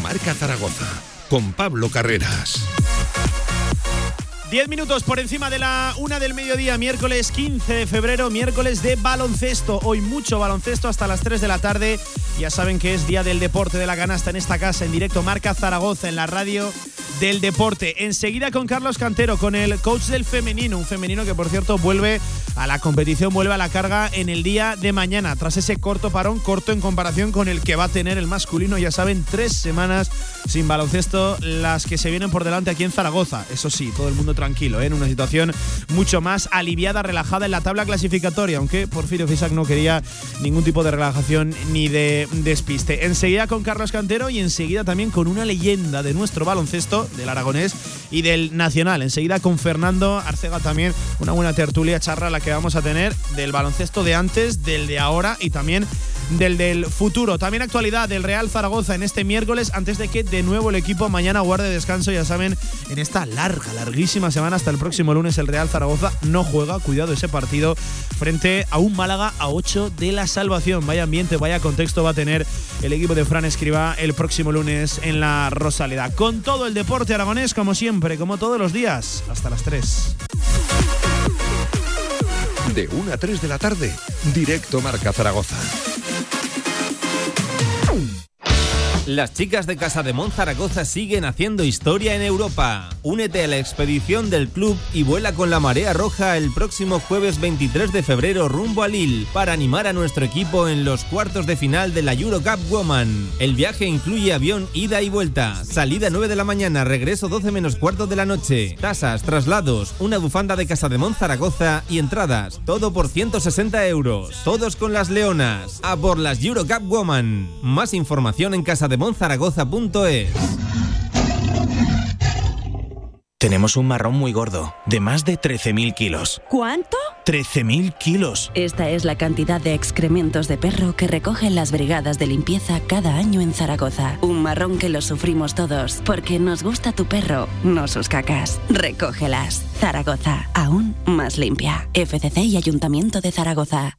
Marca Zaragoza con Pablo Carreras. Diez minutos por encima de la una del mediodía, miércoles 15 de febrero, miércoles de baloncesto. Hoy mucho baloncesto hasta las 3 de la tarde. Ya saben que es día del deporte de la canasta en esta casa, en directo Marca Zaragoza, en la radio del deporte. Enseguida con Carlos Cantero, con el coach del femenino, un femenino que por cierto vuelve a la competición, vuelve a la carga en el día de mañana, tras ese corto parón, corto en comparación con el que va a tener el masculino. Ya saben, tres semanas sin baloncesto, las que se vienen por delante aquí en Zaragoza. Eso sí, todo el mundo tranquilo, ¿eh? en una situación mucho más aliviada, relajada en la tabla clasificatoria, aunque Porfirio Fisac no quería ningún tipo de relajación ni de despiste. Enseguida con Carlos Cantero y enseguida también con una leyenda de nuestro baloncesto, del aragonés y del nacional. Enseguida con Fernando Arcega también una buena tertulia, charra la que vamos a tener del baloncesto de antes, del de ahora y también del del futuro. También actualidad del Real Zaragoza en este miércoles, antes de que de nuevo el equipo mañana guarde descanso. Ya saben, en esta larga, larguísima semana hasta el próximo lunes, el Real Zaragoza no juega. Cuidado ese partido frente a un Málaga a 8 de la salvación. Vaya ambiente, vaya contexto va a tener el equipo de Fran Escriba el próximo lunes en la Rosaleda. Con todo el deporte aragonés, como siempre, como todos los días, hasta las 3. De 1 a 3 de la tarde, directo Marca Zaragoza. Las chicas de Casa de Zaragoza siguen haciendo historia en Europa. Únete a la expedición del club y vuela con la marea roja el próximo jueves 23 de febrero rumbo a Lille para animar a nuestro equipo en los cuartos de final de la Eurocup Woman. El viaje incluye avión ida y vuelta, salida 9 de la mañana, regreso 12 menos cuarto de la noche, tasas, traslados, una bufanda de Casa de Zaragoza y entradas. Todo por 160 euros. Todos con las leonas. A por las Eurocup Woman. Más información en casa de monzaragoza.es. Tenemos un marrón muy gordo, de más de 13.000 kilos. ¿Cuánto? 13.000 kilos. Esta es la cantidad de excrementos de perro que recogen las brigadas de limpieza cada año en Zaragoza. Un marrón que lo sufrimos todos, porque nos gusta tu perro, no sus cacas. Recógelas. Zaragoza, aún más limpia. FCC y Ayuntamiento de Zaragoza.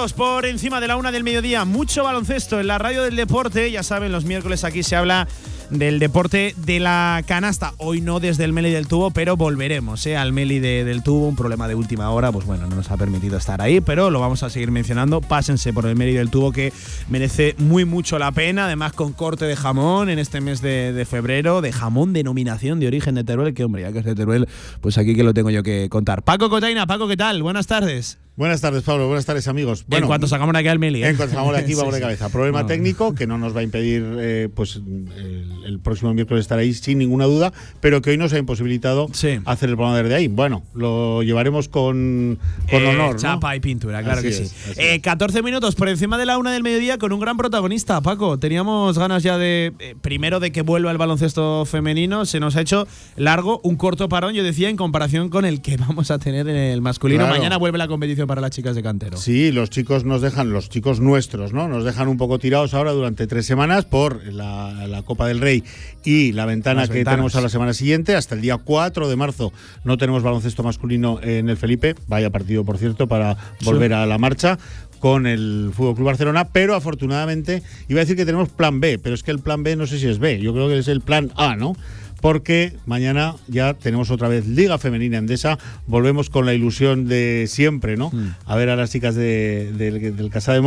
Por encima de la una del mediodía. Mucho baloncesto en la radio del deporte. Ya saben, los miércoles aquí se habla del deporte de la canasta. Hoy no desde el Meli del Tubo, pero volveremos ¿eh? al Meli del Tubo. Un problema de última hora, pues bueno, no nos ha permitido estar ahí, pero lo vamos a seguir mencionando. Pásense por el Meli del Tubo que merece muy mucho la pena. Además, con corte de jamón en este mes de, de febrero, de jamón denominación de origen de Teruel. Que hombre, ya que es de Teruel, pues aquí que lo tengo yo que contar. Paco Cotaina, Paco, ¿qué tal? Buenas tardes. Buenas tardes, Pablo. Buenas tardes, amigos. Bueno, en cuanto sacamos aquí al Meli. ¿eh? En cuanto sacamos aquí, vamos de cabeza. Problema técnico que no nos va a impedir, eh, pues el, el, próximo miércoles estar ahí sin ninguna duda, pero que hoy nos ha imposibilitado hacer el programa desde ahí. Bueno, lo llevaremos con, con Eh, honor. ¿no? Chapa y pintura, claro Así que es, sí. así Eh, 14 minutos por encima de la una del mediodía con un gran protagonista, Paco. Teníamos ganas ya de, primero, de que vuelva el baloncesto femenino. Se nos ha hecho largo, un corto parón, yo decía, en comparación con el que vamos a tener en el masculino. Claro. Mañana vuelve la competición para las chicas de cantero. Sí, los chicos nos dejan, los chicos nuestros, ¿no? Nos dejan un poco tirados ahora durante tres semanas por la, la Copa del Rey y la ventana Las que ventanas. tenemos a la semana siguiente. Hasta el día 4 de marzo no tenemos baloncesto masculino en el Felipe. Vaya partido, por cierto, para volver a la marcha con el Fútbol Club Barcelona, pero afortunadamente iba a decir que tenemos plan B, pero es que el plan B no sé si es B, yo creo que es el plan A, ¿no? Porque mañana ya tenemos otra vez Liga Femenina Endesa, volvemos con la ilusión de siempre, ¿no? Mm. A ver a las chicas de, del Casa de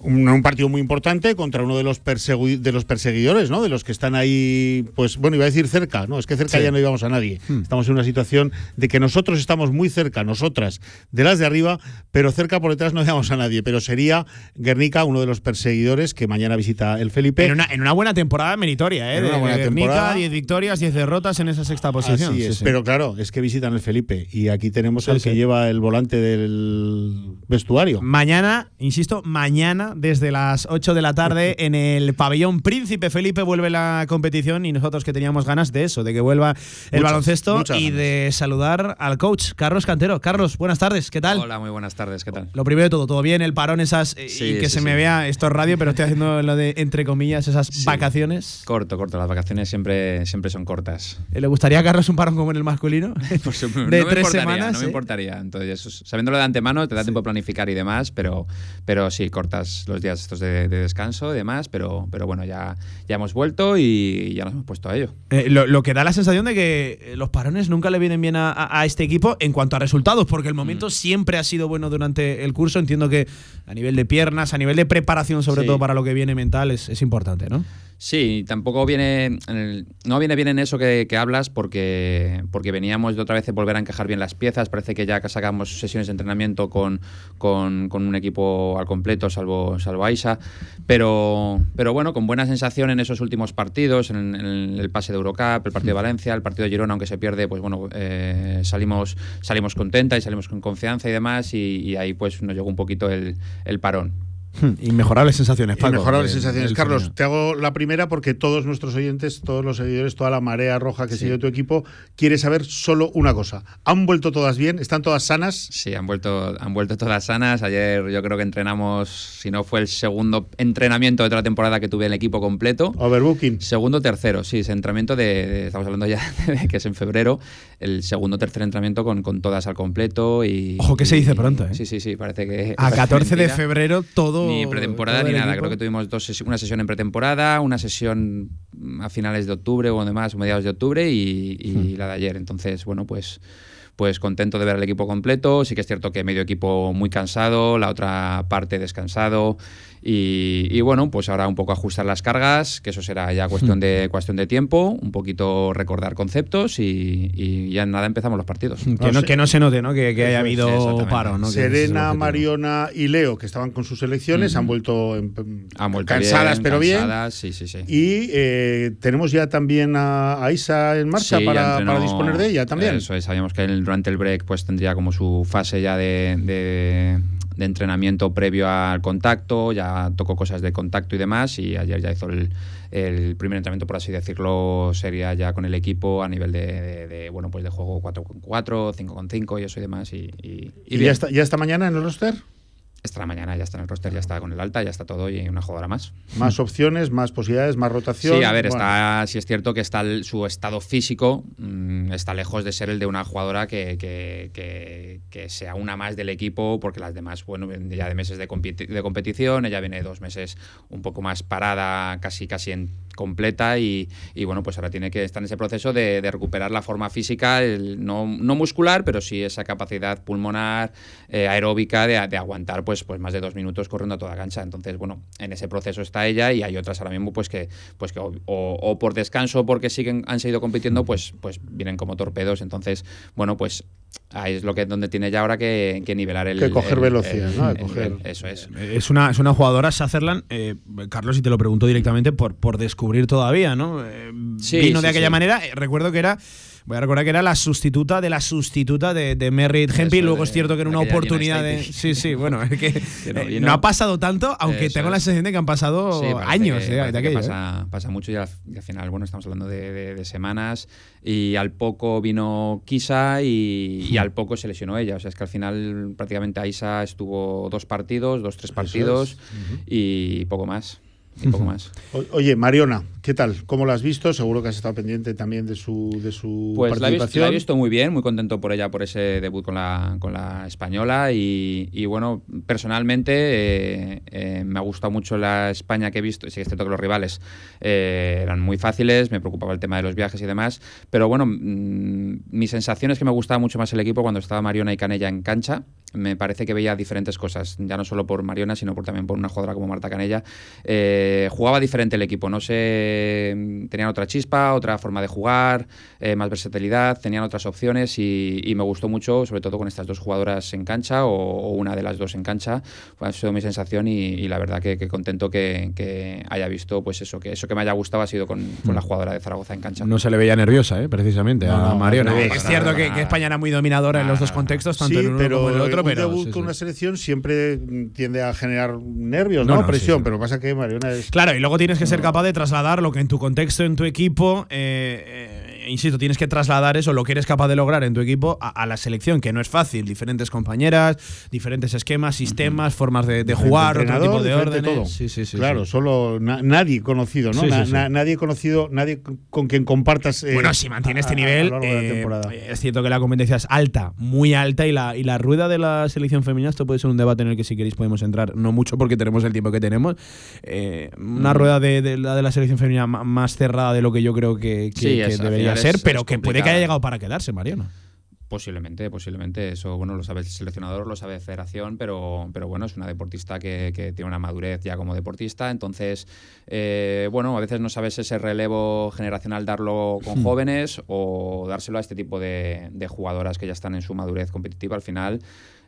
Un, partido muy importante contra uno de los, de los perseguidores, ¿no? De los que están ahí, pues bueno, iba a decir cerca, ¿no? Es que cerca ya no íbamos a nadie. Hmm. Estamos en una situación de que nosotros estamos muy cerca, nosotras, de las de arriba, pero cerca por detrás no íbamos a nadie. Pero sería Guernica uno de los perseguidores que mañana visita el Felipe. En una, buena temporada meritoria, ¿eh? En una buena Guernica, 10 victorias, 10 derrotas en esa sexta posición. Así es, pero claro, es que visitan el Felipe y aquí tenemos al que lleva el volante del vestuario. Mañana, insisto, mañana desde las 8 de la tarde en el pabellón Príncipe Felipe vuelve la competición y nosotros que teníamos ganas de eso, de que vuelva el baloncesto y de saludar al coach Carlos Cantero. Carlos, buenas tardes, ¿qué tal? Hola, muy buenas tardes, ¿qué tal? Lo primero de todo, todo bien, el parón esas eh, y que se me vea, esto es radio, pero estoy haciendo lo de entre comillas esas vacaciones. Corto, corto, las vacaciones siempre, siempre son cortas. Eh, ¿Le gustaría a Carlos un parón como en el masculino? De tres semanas. No me importaría, entonces sabiéndolo de antemano te da tiempo a planificar y demás, pero, pero sí, cortas los días estos de, descanso y demás, pero, pero bueno, ya, ya hemos vuelto y ya nos hemos puesto a ello. Eh, lo, que da la sensación de que los parones nunca le vienen bien a, este equipo en cuanto a resultados, porque el momento mm. siempre ha sido bueno durante el curso. Entiendo que a nivel de piernas, a nivel de preparación, sobre todo para lo que viene mental, es, es importante, ¿no? Sí, tampoco viene, no viene bien en eso que, hablas porque, porque veníamos de otra vez de volver a encajar bien las piezas. Parece que ya sacamos sesiones de entrenamiento con, con, un equipo al completo, salvo, salvo Aisa. Pero, pero bueno, con buena sensación en esos últimos partidos, en, el pase de Eurocup, el partido de Valencia, el partido de Girona, aunque se pierde, pues bueno, eh, salimos, salimos contenta y salimos con confianza y demás. Y, ahí pues nos llegó un poquito el, el parón. Inmejorables sensaciones, Paco. Inmejorables sensaciones. Carlos, te hago la primera porque todos nuestros oyentes, todos los seguidores, toda la marea roja que sigue tu equipo, quiere saber solo una cosa. ¿Han vuelto todas bien? ¿Están todas sanas? Sí, han vuelto, han vuelto todas sanas. Ayer yo creo que entrenamos, si no fue el segundo entrenamiento de toda la temporada que tuve el equipo completo. Overbooking. Segundo, tercero, sí, ese entrenamiento de, estamos hablando ya de que es en febrero, el segundo, tercer entrenamiento con, con todas al completo. y Ojo que se dice pronto, ¿eh? Sí, sí, sí, parece que... A 14 de febrero todo ni pretemporada ni nada. Creo que tuvimos dos una sesión en pretemporada, una sesión a finales de octubre o demás, mediados de octubre y, hmm. la de ayer. Entonces, bueno, pues pues contento de ver el equipo completo. Sí que es cierto que medio equipo muy cansado, la otra parte descansado. Y, bueno, pues ahora un poco ajustar las cargas, que eso será ya cuestión de, cuestión de tiempo, un poquito recordar conceptos y, ya nada empezamos los partidos. Que no, que no se note, ¿no? Que, haya habido paro. ¿no? Serena, Mariona y Leo, que estaban con sus elecciones, han vuelto, cansadas, pero bien. Sí, sí, sí. Y eh, tenemos ya también a, Isa en marcha para, disponer de ella también. Eso es, sabíamos que durante el break pues tendría como su fase ya de de entrenamiento previo al contacto, ya tocó cosas de contacto y demás, y ayer ya hizo el, el primer entrenamiento, por así decirlo, sería ya con el equipo a nivel de, bueno pues de juego 4-4, 5-5 y eso y demás. ¿Y, y, ya, está, ya esta mañana en el roster? Esta mañana ya está en el roster, ya está con el alta, ya está todo y una jugadora más. Más opciones, más posibilidades, más rotación. Sí, a ver, está, sí es cierto que está su estado físico mm, está lejos de ser el de una jugadora que, que, que, sea una más del equipo, porque las demás, bueno, ya de meses de, de competición, ella viene dos meses un poco más parada, casi, casi en completa y, bueno, pues ahora tiene que estar en ese proceso de, recuperar la forma física, no, muscular, pero sí esa capacidad pulmonar, eh, aeróbica de, aguantar pues, pues más de dos minutos corriendo a toda cancha. Entonces, bueno, en ese proceso está ella y hay otras ahora mismo pues que, pues que o, por descanso o porque siguen, han seguido compitiendo, pues, pues vienen como torpedos. Entonces, bueno, pues ahí es lo que donde tiene ya ahora que, nivelar el. Que coger velocidad, ¿no? eso es. Es una, es una jugadora, Sutherland, eh, Carlos, y te lo pregunto directamente por, por descubrir todavía, ¿no? Eh, vino de aquella manera. Eh, recuerdo que era Voy a recordar que era la sustituta de la sustituta de, de Merritt Hempel. Luego es cierto que era una oportunidad de. Sí, sí, bueno, es que eh, no, ha pasado tanto, aunque tengo la sensación de que han pasado años de, aquello. Pasa, pasa, mucho y al, final, bueno, estamos hablando de, semanas y al poco vino Kisa y, y, al poco se lesionó ella. O sea, es que al final prácticamente Aisa estuvo dos partidos, dos, tres partidos y poco más. Y poco más. oye, Mariona, ¿qué tal? ¿Cómo la has visto? Seguro que has estado pendiente también de su, de su pues participación. La he, visto, muy bien, muy contento por ella, por ese debut con la, con la española. Y, bueno, personalmente eh, eh, me ha gustado mucho la España que he visto. Sí que es cierto que los rivales eh, eran muy fáciles, me preocupaba el tema de los viajes y demás. Pero bueno, mm, mi sensación es que me gustaba mucho más el equipo cuando estaba Mariona y Canella en cancha me parece que veía diferentes cosas, ya no solo por Mariona, sino por, también por una jugadora como Marta Canella. Eh, jugaba diferente el equipo, no sé, tenían otra chispa, otra forma de jugar, eh, más versatilidad, tenían otras opciones y, me gustó mucho, sobre todo con estas dos jugadoras en cancha o, una de las dos en cancha. Ha sido mi sensación y, la verdad que, contento que, haya visto, pues eso, que eso que me haya gustado ha sido con, la mm. jugadora de Zaragoza en cancha. No se le veía nerviosa, ¿eh? precisamente, a Mariona. es cierto que, España era muy dominadora en los dos contextos, tanto en uno como en el otro, pero con una selección siempre tiende a generar nervios, ¿no? Presión, pero pasa que Mariona es. Claro, y luego tienes que ser capaz de trasladar lo que en tu contexto, en tu equipo. Eh, eh, insisto, tienes que trasladar eso, lo que eres capaz de lograr en tu equipo, a, la selección, que no es fácil. Diferentes compañeras, diferentes esquemas, sistemas, formas de, jugar, otro tipo de órdenes. Todo. Sí, sí, sí, claro, solo nadie conocido, ¿no? nadie conocido, nadie con quien compartas. Eh, bueno, si mantiene este nivel, eh, es cierto que la competencia es alta, muy alta, y la, y la rueda de la selección femenina, esto puede ser un debate en el que si queréis podemos entrar, no mucho porque tenemos el tiempo que tenemos. Eh, una rueda de, la de la selección femenina más cerrada de lo que yo creo que, debería ser, pero que puede que haya llegado para quedarse, Mariano. Posiblemente, posiblemente. Eso, bueno, lo sabe el seleccionador, lo sabe Federación, pero, pero bueno, es una deportista que, tiene una madurez ya como deportista. Entonces, eh, bueno, a veces no sabes ese relevo generacional darlo con hmm. jóvenes o dárselo a este tipo de, de jugadoras que ya están en su madurez competitiva. Al final,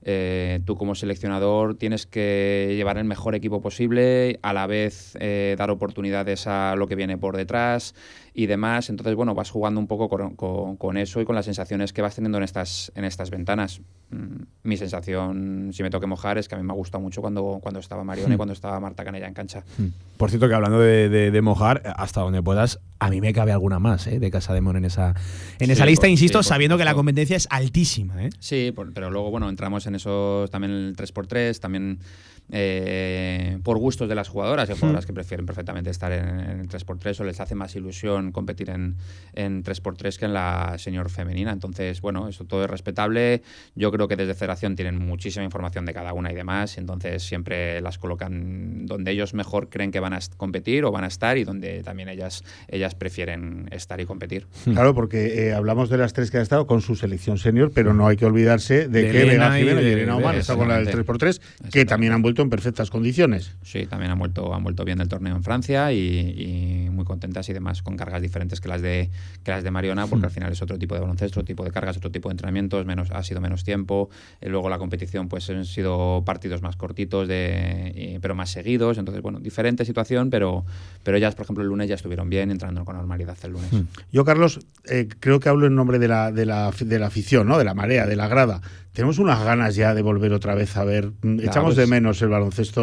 eh, tú como seleccionador tienes que llevar el mejor equipo posible, a la vez eh, dar oportunidades a lo que viene por detrás y demás. Entonces, bueno, vas jugando un poco con, eso y con las sensaciones que vas teniendo en estas, en estas ventanas. Mm, mi sensación, si me toque mojar, es que a mí me ha gustado mucho cuando, cuando estaba Marione y hmm. cuando estaba Marta Canella en cancha. Hmm. Por cierto, que hablando de, mojar, hasta donde puedas, a mí me cabe alguna más ¿eh? de Casa de Mon en esa, en esa lista, insisto, sabiendo que la competencia es altísima. ¿eh? Sí, pero luego, bueno, entramos en esos también el 3x3, también eh, por gustos de las jugadoras. Hay jugadoras que prefieren perfectamente estar en, 3x3 o les hace más ilusión competir en, en 3x3 que en la señor femenina. Entonces, bueno, eso todo es respetable. Yo creo que desde Federación tienen muchísima información de cada una y demás. Entonces, siempre las colocan donde ellos mejor creen que van a competir o van a estar y donde también ellas, ellas prefieren estar y competir. Claro, porque eh, hablamos de las tres que han estado con su selección senior, pero no hay que olvidarse de, que Vega Jiménez y Elena Omar están con la del 3x3, que también han vuelto en perfectas condiciones. Sí, también han vuelto, han vuelto bien del torneo en Francia y, muy contentas y demás, con cargas diferentes que las de, que las de Mariona, porque al final es otro tipo de baloncesto, otro tipo de cargas, otro tipo de entrenamientos, menos, ha sido menos tiempo. Y luego la competición, pues han sido partidos más cortitos, de, pero más seguidos. Entonces, bueno, diferente situación, pero, pero ellas, por ejemplo, el lunes ya estuvieron bien, entrando con normalidad el lunes. Hmm. Yo, Carlos, eh, creo que hablo en nombre de la, de la, de la afición, ¿no? de la marea, de la grada tenemos unas ganas ya de volver otra vez a ver. Mm, echamos de menos el baloncesto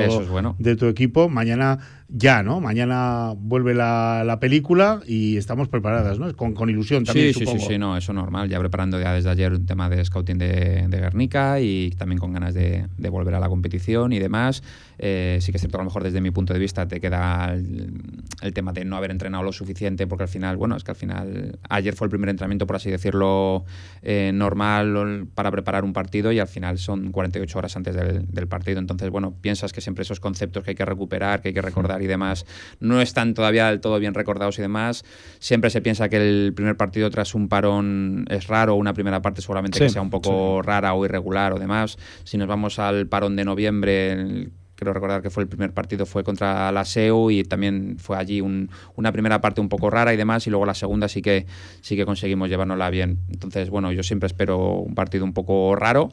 de tu equipo. Mañana ya, ¿no? Mañana vuelve la, película y estamos preparadas, ¿no? Con, con ilusión también. Sí, sí, sí, no, eso normal. Ya preparando ya desde ayer un tema de scouting de, de Guernica y también con ganas de, volver a la competición y demás. Eh, sí que es cierto, a lo mejor desde mi punto de vista te queda el, tema de no haber entrenado lo suficiente, porque al final, bueno, es que al final ayer fue el primer entrenamiento, por así decirlo, eh, normal para preparar un partido y al final son 48 horas antes del, del partido. Entonces, bueno, piensas que siempre esos conceptos que hay que recuperar, que hay que recordar y demás no están todavía del todo bien recordados y demás. Siempre se piensa que el primer partido tras un parón es raro, una primera parte seguramente que sea un poco rara o irregular o demás. Si nos vamos al parón de noviembre, quiero recordar que fue el primer partido fue contra la SEU y también fue allí una primera parte un poco rara y demás y luego la segunda sí que sí que conseguimos llevárnosla bien entonces bueno yo siempre espero un partido un poco raro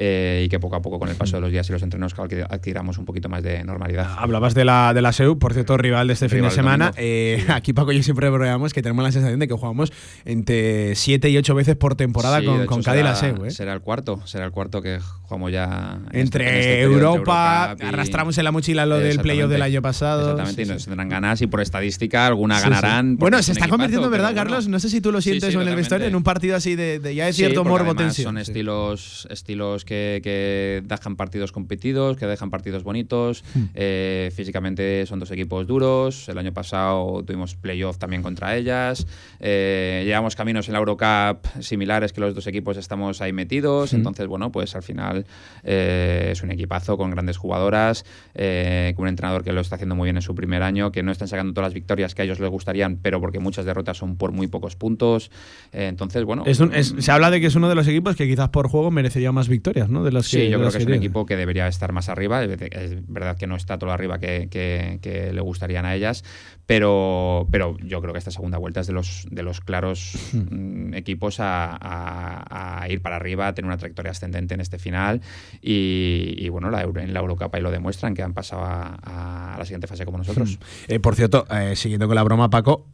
eh, y que poco a poco con el paso de los días y los entrenos adquiramos un poquito más de normalidad. Hablabas de la, de la SEU, por cierto, rival de este fin de semana. Eh, aquí Paco y yo siempre bromeamos que tenemos la sensación de que jugamos entre 7 y 8 veces por temporada con, con Cádiz y la SEU. ¿eh? Será el cuarto, será el cuarto que jugamos ya. Entre este, este Europa, arrastramos en la mochila lo del playoff del año pasado. Exactamente, y nos tendrán ganas y por estadística alguna ganarán. Bueno, se está convirtiendo, ¿verdad, Carlos? No sé si tú lo sientes o en el vestuario, en un partido así de, ya es cierto morbo tensión. Son estilos, estilos que, que dejan partidos competidos, que dejan partidos bonitos. Hmm. Eh, físicamente son dos equipos duros. El año pasado tuvimos playoff también contra ellas. Eh, llevamos caminos en la Eurocup similares que los dos equipos estamos ahí metidos. Hmm. Entonces, bueno, pues al final eh, es un equipazo con grandes jugadoras, con un entrenador que lo está haciendo muy bien en su primer año, que no están sacando todas las victorias que a ellos les gustarían, pero porque muchas derrotas son por muy pocos puntos. entonces, bueno. se habla de que es uno de los equipos que quizás por juego merecería más victorias, ¿no? De las sí, yo creo que, es un equipo que debería estar más arriba. Es verdad que no está todo arriba que, que, le gustarían a ellas, pero, pero yo creo que esta segunda vuelta es de los, de los claros hmm. mm, equipos a, ir para arriba, a tener una trayectoria ascendente en este final. Y, bueno, la, en la Eurocup ahí lo demuestran, que han pasado a, la siguiente fase como nosotros. Hmm. Eh, por cierto, eh, siguiendo con la broma, Paco,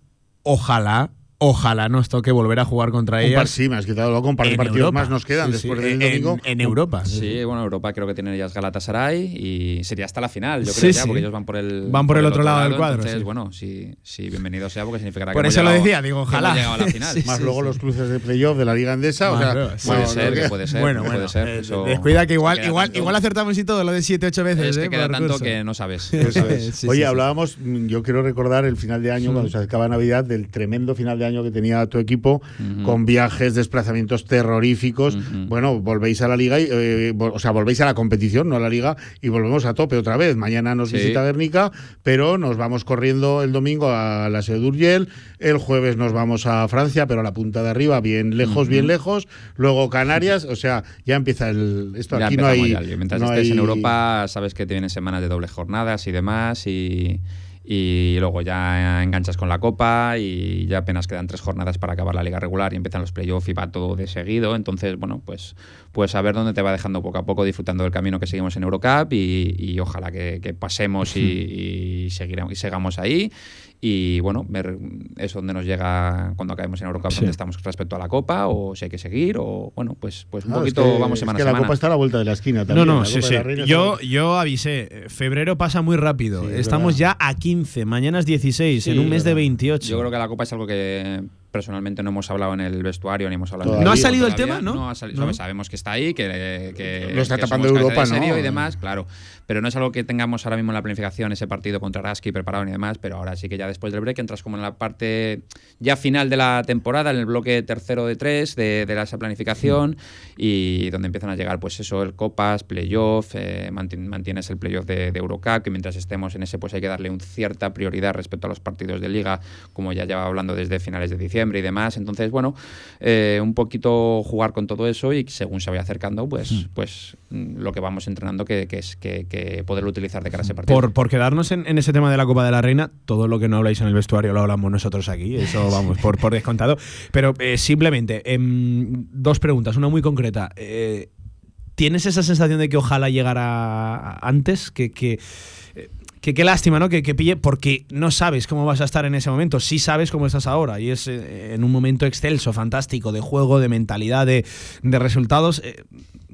ojalá Ojalá nos toque volver a jugar contra ellas. Par, sí, me has quitado luego un par de partidos más nos quedan después del domingo. En, Europa. Sí, bueno, Europa creo que tienen ellas Galatasaray y sería hasta la final, yo creo ya, porque ellos van por el van por, el, otro, lado, del cuadro. Entonces, bueno, sí, sí, bienvenido sea porque significará por que Por eso lo decía, digo, ojalá. a la final. más luego los cruces de playoff de la Liga Andesa, o sea, puede ser, puede ser, bueno, puede ser. Eh, descuida que igual igual igual acertamos y todo lo de 7 8 veces, Es que eh, queda tanto que no sabes. Oye, hablábamos, yo quiero recordar el final de año cuando se acaba Navidad del tremendo final de año que tenía tu equipo con viajes, desplazamientos terroríficos. Bueno, volvéis a la liga, y, eh, o sea, volvéis a la competición, no a la liga, y volvemos a tope otra vez. Mañana nos visita Guernica, pero nos vamos corriendo el domingo a la Seu d'Urgell, el jueves nos vamos a Francia, pero a la punta de arriba, bien lejos, bien lejos, luego Canarias, o sea, ya empieza el... Esto aquí no hay... Mientras estés en Europa, sabes que tienen semanas de doble jornadas y demás, y y luego ya enganchas con la copa y ya apenas quedan tres jornadas para acabar la liga regular y empiezan los playoffs y va todo de seguido. Entonces, bueno, pues, pues a ver dónde te va dejando poco a poco disfrutando del camino que seguimos en Eurocup y, ojalá que, pasemos y, y, seguiremos, y sigamos ahí y bueno, ver eso donde nos llega cuando acabemos en Eurocup, donde estamos respecto a la Copa, o si hay que seguir, o bueno, pues, pues un poquito vamos semana es que La Copa está a la vuelta de la esquina también. No, no, sí, sí. Yo, yo avisé, febrero pasa muy rápido, estamos ya a 15, mañana es 16, en un mes de 28. Yo creo que la Copa es algo que personalmente no hemos hablado en el vestuario ni hemos hablado ¿No ha salido el tema? No, salido, sabemos que está ahí, que, lo está tapando Europa, ¿no? y demás, claro. Pero no es algo que tengamos ahora mismo en la planificación, ese partido contra Raski preparado ni demás, pero ahora sí que ya después del break entras como en la parte ya final de la temporada, en el bloque tercero de tres de, de esa planificación y donde empiezan a llegar pues eso, el Copas, Playoff, eh, mantienes el Playoff de, de Eurocup, que mientras estemos en ese pues hay que darle un cierta prioridad respecto a los partidos de Liga, como ya lleva hablando desde finales de diciembre y demás. Entonces, bueno, eh, un poquito jugar con todo eso y según se vaya acercando, pues, mm. pues mm, lo que vamos entrenando que, es que, poderlo utilizar de cara a ese partido. Por, por quedarnos en, ese tema de la Copa de la Reina, todo lo que no habláis en el vestuario lo hablamos nosotros aquí, eso vamos, por, por descontado. Pero eh, simplemente, em, dos preguntas, una muy concreta. Eh, ¿Tienes esa sensación de que ojalá llegara antes? Que, que que qué lástima, ¿no? Que, que, pille, porque no sabes cómo vas a estar en ese momento. Sí sabes cómo estás ahora. Y es eh, en un momento excelso, fantástico, de juego, de mentalidad, de, de resultados. Eh,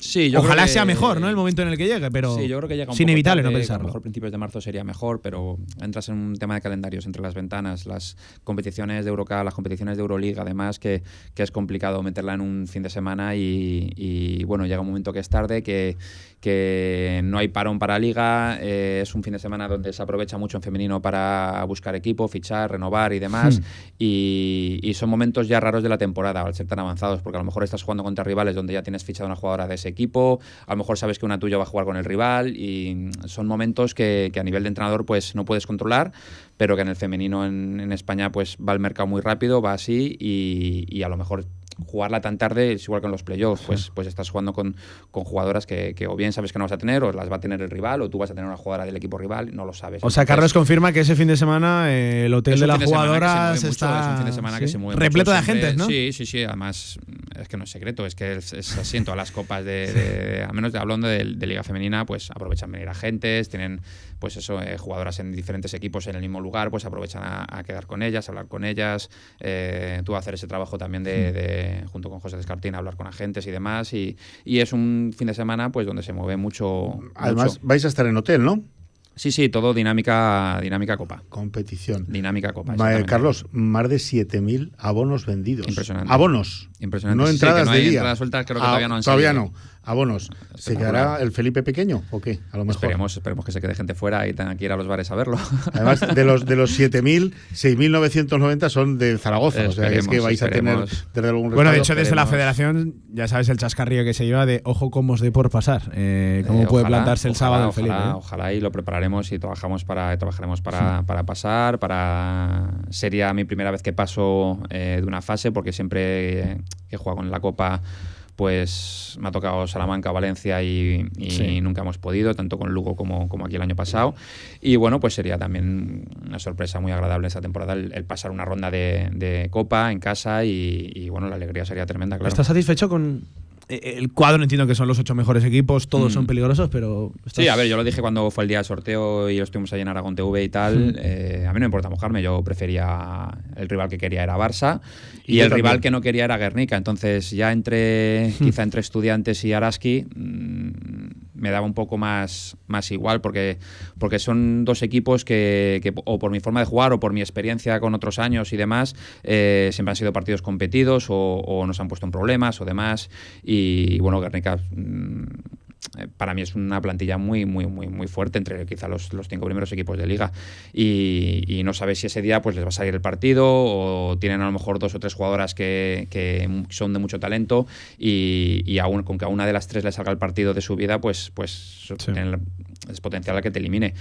Sí, Ojalá sea mejor, ¿no? El momento en el que llegue, pero sí, yo creo que llega es inevitable no pensarlo. A lo mejor principios de marzo sería mejor, pero entras en un tema de calendarios entre las ventanas, las competiciones de Eurocup, las competiciones de Euroliga, además, que, que, es complicado meterla en un fin de semana y, bueno, llega un momento que es tarde, que, que no hay parón para liga, eh, es un fin de semana donde se aprovecha mucho en femenino para buscar equipo, fichar, renovar y demás, hmm. y, y, son momentos ya raros de la temporada al ser tan avanzados, porque a lo mejor estás jugando contra rivales donde ya tienes fichado una jugadora de ese equipo, a lo mejor sabes que una tuya va a jugar con el rival y son momentos que, a nivel de entrenador pues no puedes controlar, pero que en el femenino en, España pues va el mercado muy rápido, va así y, y a lo mejor jugarla tan tarde es igual que en los playoffs, pues, pues estás jugando con, con jugadoras que, que, o bien sabes que no vas a tener, o las va a tener el rival, o tú vas a tener una jugadora del equipo rival, no lo sabes. O sea, Carlos confirma que ese fin de semana eh, el hotel de las jugadoras está es un fin de semana que se mueve repleto de agentes, ¿no? Sí, sí, sí. Además, es que no es secreto, es que es, así en todas las copas de, a menos de, hablando de, Liga Femenina, pues aprovechan venir agentes, tienen pues eso, eh, jugadoras en diferentes equipos en el mismo lugar, pues aprovechan a, quedar con ellas, hablar con ellas, eh, tú hacer ese trabajo también de junto con José Descartín, hablar con agentes y demás. Y, es un fin de semana pues donde se mueve mucho. Además, vais a estar en hotel, ¿no? Sí, sí, todo dinámica, dinámica copa. Competición. Dinámica copa. Carlos, más de 7.000 abonos vendidos. Impresionante. Abonos. Impresionante. No entradas no de día. Entradas sueltas creo que ah, todavía no han Todavía no. Abonos, ¿se quedará el Felipe pequeño o qué? A lo mejor. Esperemos, esperemos que se quede gente fuera y tenga que ir a los bares a verlo. Además, de los, de los 7.000, 6.990 son de Zaragoza. o sea, es que vais a tener desde algún Bueno, de hecho, desde la federación, ya sabes el chascarrillo que se lleva de ojo cómo os dé por pasar. Eh, cómo eh, puede plantarse el sábado el Felipe. Ojalá, ojalá, y lo prepararemos y trabajamos para, trabajaremos para, para pasar. para Sería mi primera vez que paso eh, de una fase, porque siempre que juego en la Copa pues me ha tocado Salamanca, Valencia y, nunca hemos podido, tanto con Lugo como, como, aquí el año pasado. Y bueno, pues sería también una sorpresa muy agradable esta temporada el, pasar una ronda de, Copa en casa y, y, bueno, la alegría sería tremenda, claro. ¿Estás satisfecho con, el cuadro entiendo que son los ocho mejores equipos, todos son mm. peligrosos, pero. Sí, a ver, yo lo dije cuando fue el día del sorteo y estuvimos ahí en Aragón TV y tal. Eh, a mí no me importa mojarme, yo prefería. El rival que quería era Barça y, el rival que no quería era Guernica. Entonces, ya entre. quizá entre Estudiantes y Araski. Mm, me daba un poco más, más igual porque, porque son dos equipos que, o por mi forma de jugar o por mi experiencia con otros años y demás, eh, siempre han sido partidos competidos o, nos han puesto en problemas o demás. Y, bueno, Guernica mm, eh, para mí es una plantilla muy, muy, muy, muy fuerte entre quizá los, los cinco primeros equipos de liga. Y, no sabes si ese día pues les va a salir el partido o tienen a lo mejor dos o tres jugadoras que, son de mucho talento y, aún con que a una de las tres le salga el partido de su vida, pues, pues es potencial a que te elimine.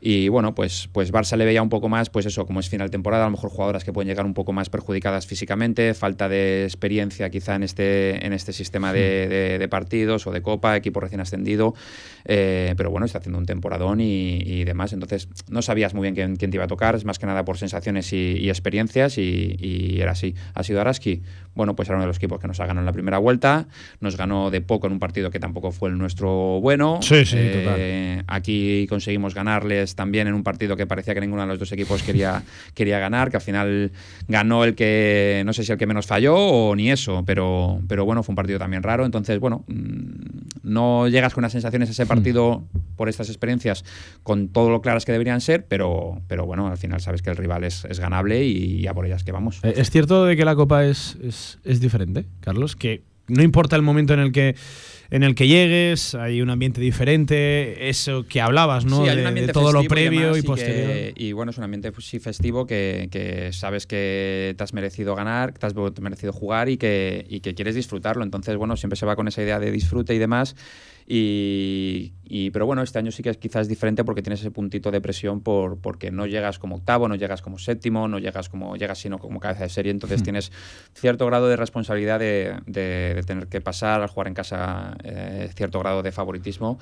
Y bueno, pues, pues Barça le veía un poco más, pues eso, como es final de temporada, a lo mejor jugadoras que pueden llegar un poco más perjudicadas físicamente, falta de experiencia quizá en este, en este sistema de, partidos o de copa, equipo recién ascendido, eh, pero bueno, está haciendo un temporadón y, demás, entonces no sabías muy bien quién, quién, te iba a tocar, es más que nada por sensaciones y, experiencias y, era así. Ha sido Araski, bueno, pues era uno de los equipos que nos ha ganado en la primera vuelta, nos ganó de poco en un partido que tampoco fue el nuestro bueno. Sí, sí, eh, Aquí conseguimos ganarles también en un partido que parecía que ninguno de los dos equipos quería, quería ganar, que al final ganó el que, no sé si el que menos falló o ni eso, pero, pero bueno, fue un partido también raro. Entonces, bueno, mm, no llegas con unas sensaciones a ese partido por estas experiencias con todo lo claras que deberían ser, pero, pero bueno, al final sabes que el rival es, es ganable y ya por ellas que vamos. Eh, ¿Es cierto de que la Copa es, es, es diferente, Carlos? Que no importa el momento en el que en el que llegues, hay un ambiente diferente, eso que hablabas, ¿no? de, todo lo previo y, posterior. y bueno, es un ambiente pues, sí festivo que, que, sabes que te has merecido ganar, que te has merecido jugar y que, y que quieres disfrutarlo. Entonces, bueno, siempre se va con esa idea de disfrute y demás. Y, pero bueno, este año sí que es quizás diferente porque tienes ese puntito de presión por, porque no llegas como octavo, no llegas como séptimo, no llegas como llegas sino como cabeza de serie, entonces hmm. tienes cierto grado de responsabilidad de, de, tener que pasar al jugar en casa eh, cierto grado de favoritismo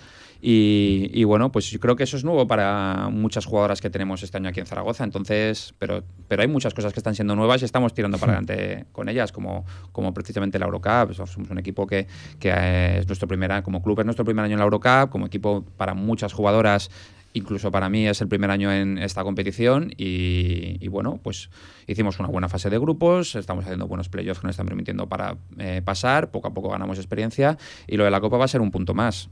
y, bueno, pues yo creo que eso es nuevo para muchas jugadoras que tenemos este año aquí en Zaragoza, entonces, pero, pero hay muchas cosas que están siendo nuevas y estamos tirando para adelante con ellas, como, como precisamente la Eurocup, somos un equipo que, que es nuestro primer, como club es nuestro primer año en la Eurocup, como equipo para muchas jugadoras incluso para mí es el primer año en esta competición y, bueno, pues hicimos una buena fase de grupos, estamos haciendo buenos playoffs que nos están permitiendo para eh, pasar, poco a poco ganamos experiencia y lo de la Copa va a ser un punto más.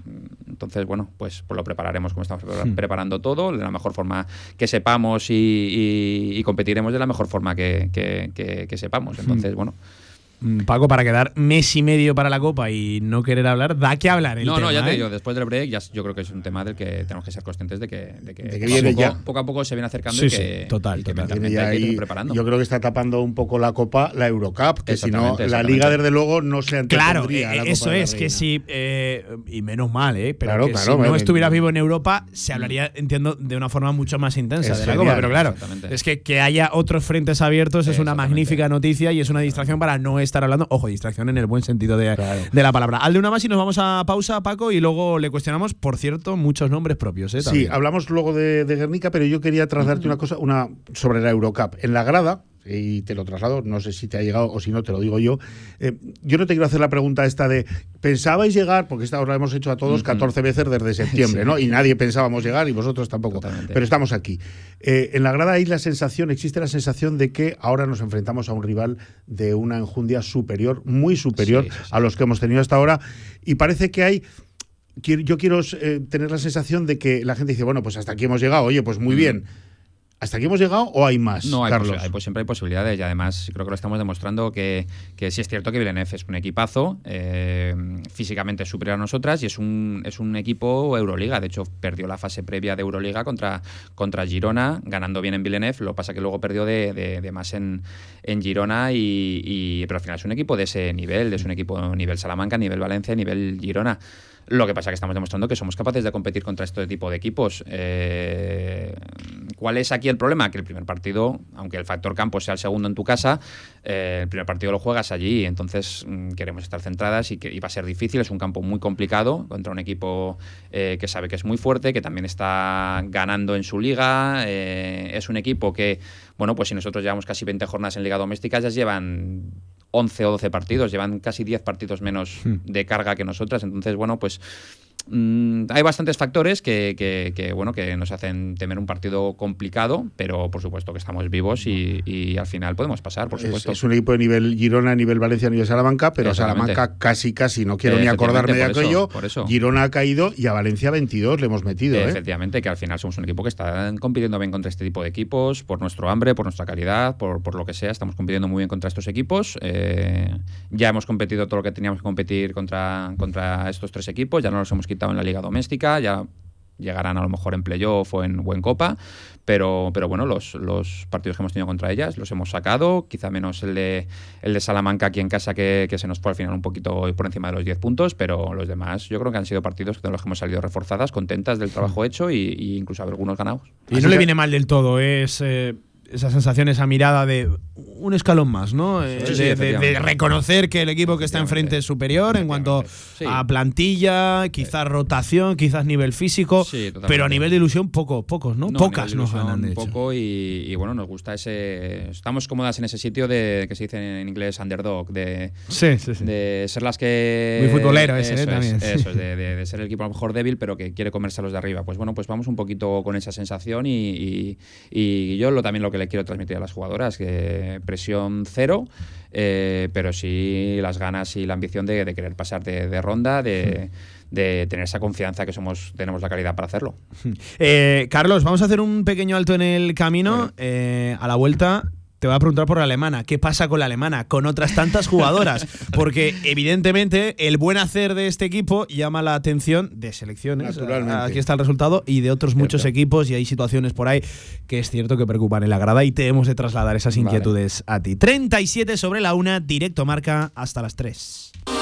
Entonces, bueno, pues, pues lo prepararemos como estamos hmm. preparando todo, de la mejor forma que sepamos y, competiremos de la mejor forma que, que sepamos. Entonces, hmm. bueno. Mm, Paco, para quedar mes y medio para la Copa y no querer hablar, da que hablar el No, no, ya te ¿eh? digo, después del break ya, yo creo que es un tema del que tenemos que ser conscientes de que, de que, poco, ya. poco, a poco se viene acercando y que, total, total. preparando. Yo creo que está tapando un poco la Copa la Eurocup, que si no, la Liga desde luego no se Claro, eh, eso es, que si, eh, y menos mal, ¿eh? pero que si no estuvieras vivo en Europa, se hablaría, entiendo, de una forma mucho más intensa de la Copa, pero claro, es que que haya otros frentes abiertos es una magnífica noticia y es una distracción para no estar hablando, ojo, distracción en el buen sentido de, la palabra. Al de una más y nos vamos a pausa, Paco, y luego le cuestionamos, por cierto, muchos nombres propios. ¿eh? Sí, hablamos luego de, Guernica, pero yo quería trasladarte una cosa una sobre la Eurocup. En la grada, y te lo traslado, no sé si te ha llegado o si no, te lo digo yo. Eh, yo no te quiero hacer la pregunta esta de, ¿pensabais llegar? Porque esta hora hemos hecho a todos 14 veces desde septiembre, ¿no? Y nadie pensábamos llegar y vosotros tampoco. Pero estamos aquí. Eh, en la grada hay la sensación, existe la sensación de que ahora nos enfrentamos a un rival de una enjundia superior, muy superior a los que hemos tenido hasta ahora. Y parece que hay yo quiero eh, tener la sensación de que la gente dice, bueno, pues hasta aquí hemos llegado, oye, pues muy bien. ¿Hasta aquí hemos llegado o hay más? No, hay, Carlos? pues siempre hay posibilidades y además creo que lo estamos demostrando que, que sí es cierto que Villeneuve es un equipazo, eh, físicamente superior a nosotras y es un, es un equipo Euroliga. De hecho, perdió la fase previa de Euroliga contra, contra Girona, ganando bien en Villeneuve. Lo pasa que luego perdió de, más en, en Girona, y, pero al final es un equipo de ese nivel, es un equipo nivel Salamanca, nivel Valencia, nivel Girona. Lo que pasa es que estamos demostrando que somos capaces de competir contra este tipo de equipos. Eh, ¿Cuál es aquí el problema? Que el primer partido, aunque el factor campo sea el segundo en tu casa, eh, el primer partido lo juegas allí. Entonces mm, queremos estar centradas y que va a ser difícil. Es un campo muy complicado contra un equipo eh, que sabe que es muy fuerte, que también está ganando en su liga. es un equipo que, bueno, pues si nosotros llevamos casi 20 jornadas en liga doméstica, ya llevan 11 o 12 partidos, llevan casi 10 partidos menos hmm. de carga que nosotras. Entonces, bueno, pues Mm, hay bastantes factores que, bueno, que nos hacen temer un partido complicado, pero por supuesto que estamos vivos y, al final podemos pasar, por supuesto. Es, un equipo de nivel Girona, nivel Valencia, nivel Salamanca, pero Salamanca casi, casi, no quiero ni acordarme de aquello. Girona ha caído y a Valencia 22 le hemos metido. ¿eh? Efectivamente, que al final somos un equipo que está compitiendo bien contra este tipo de equipos, por nuestro hambre, por nuestra calidad, por, por lo que sea, estamos compitiendo muy bien contra estos equipos. Eh, ya hemos competido todo lo que teníamos que competir contra, contra estos tres equipos, ya no los hemos en la liga doméstica, ya llegarán a lo mejor en playoff o en, Copa, pero, pero bueno, los, los, partidos que hemos tenido contra ellas los hemos sacado, quizá menos el de, el de Salamanca aquí en casa que, se nos fue al final un poquito por encima de los 10 puntos, pero los demás yo creo que han sido partidos de los que hemos salido reforzadas, contentas del trabajo hecho y, incluso algunos ganados. Y no le viene mal del todo, es... Eh, esa sensación, esa mirada de un escalón más, ¿no? Eh, de, reconocer que el equipo que está enfrente es superior en cuanto a plantilla, quizás rotación, quizás nivel físico, pero a nivel de ilusión poco, pocos, ¿no? Pocas nos ganan. Poco y, bueno, nos gusta ese. Estamos cómodas en ese sitio de que se dice en inglés underdog, de, de ser las que. Muy futbolero ese, ¿eh? también. Eso es, de, ser el equipo a lo mejor débil, pero que quiere comerse a los de arriba. Pues bueno, pues vamos un poquito con esa sensación y, y yo lo, también lo que quiero transmitir a las jugadoras, que presión cero, eh, pero sí las ganas y la ambición de, querer pasar de, ronda, de, tener esa confianza que somos tenemos la calidad para hacerlo. Eh, Carlos, vamos a hacer un pequeño alto en el camino. Eh, a la vuelta te voy a preguntar por la alemana. ¿Qué pasa con la alemana? Con otras tantas jugadoras. Porque evidentemente el buen hacer de este equipo llama la atención de selecciones. Aquí está el resultado. Y de otros muchos equipos. Y hay situaciones por ahí que es cierto que preocupan en la grada. Y tenemos de trasladar esas inquietudes a ti. 37 sobre la una, directo marca hasta las 3.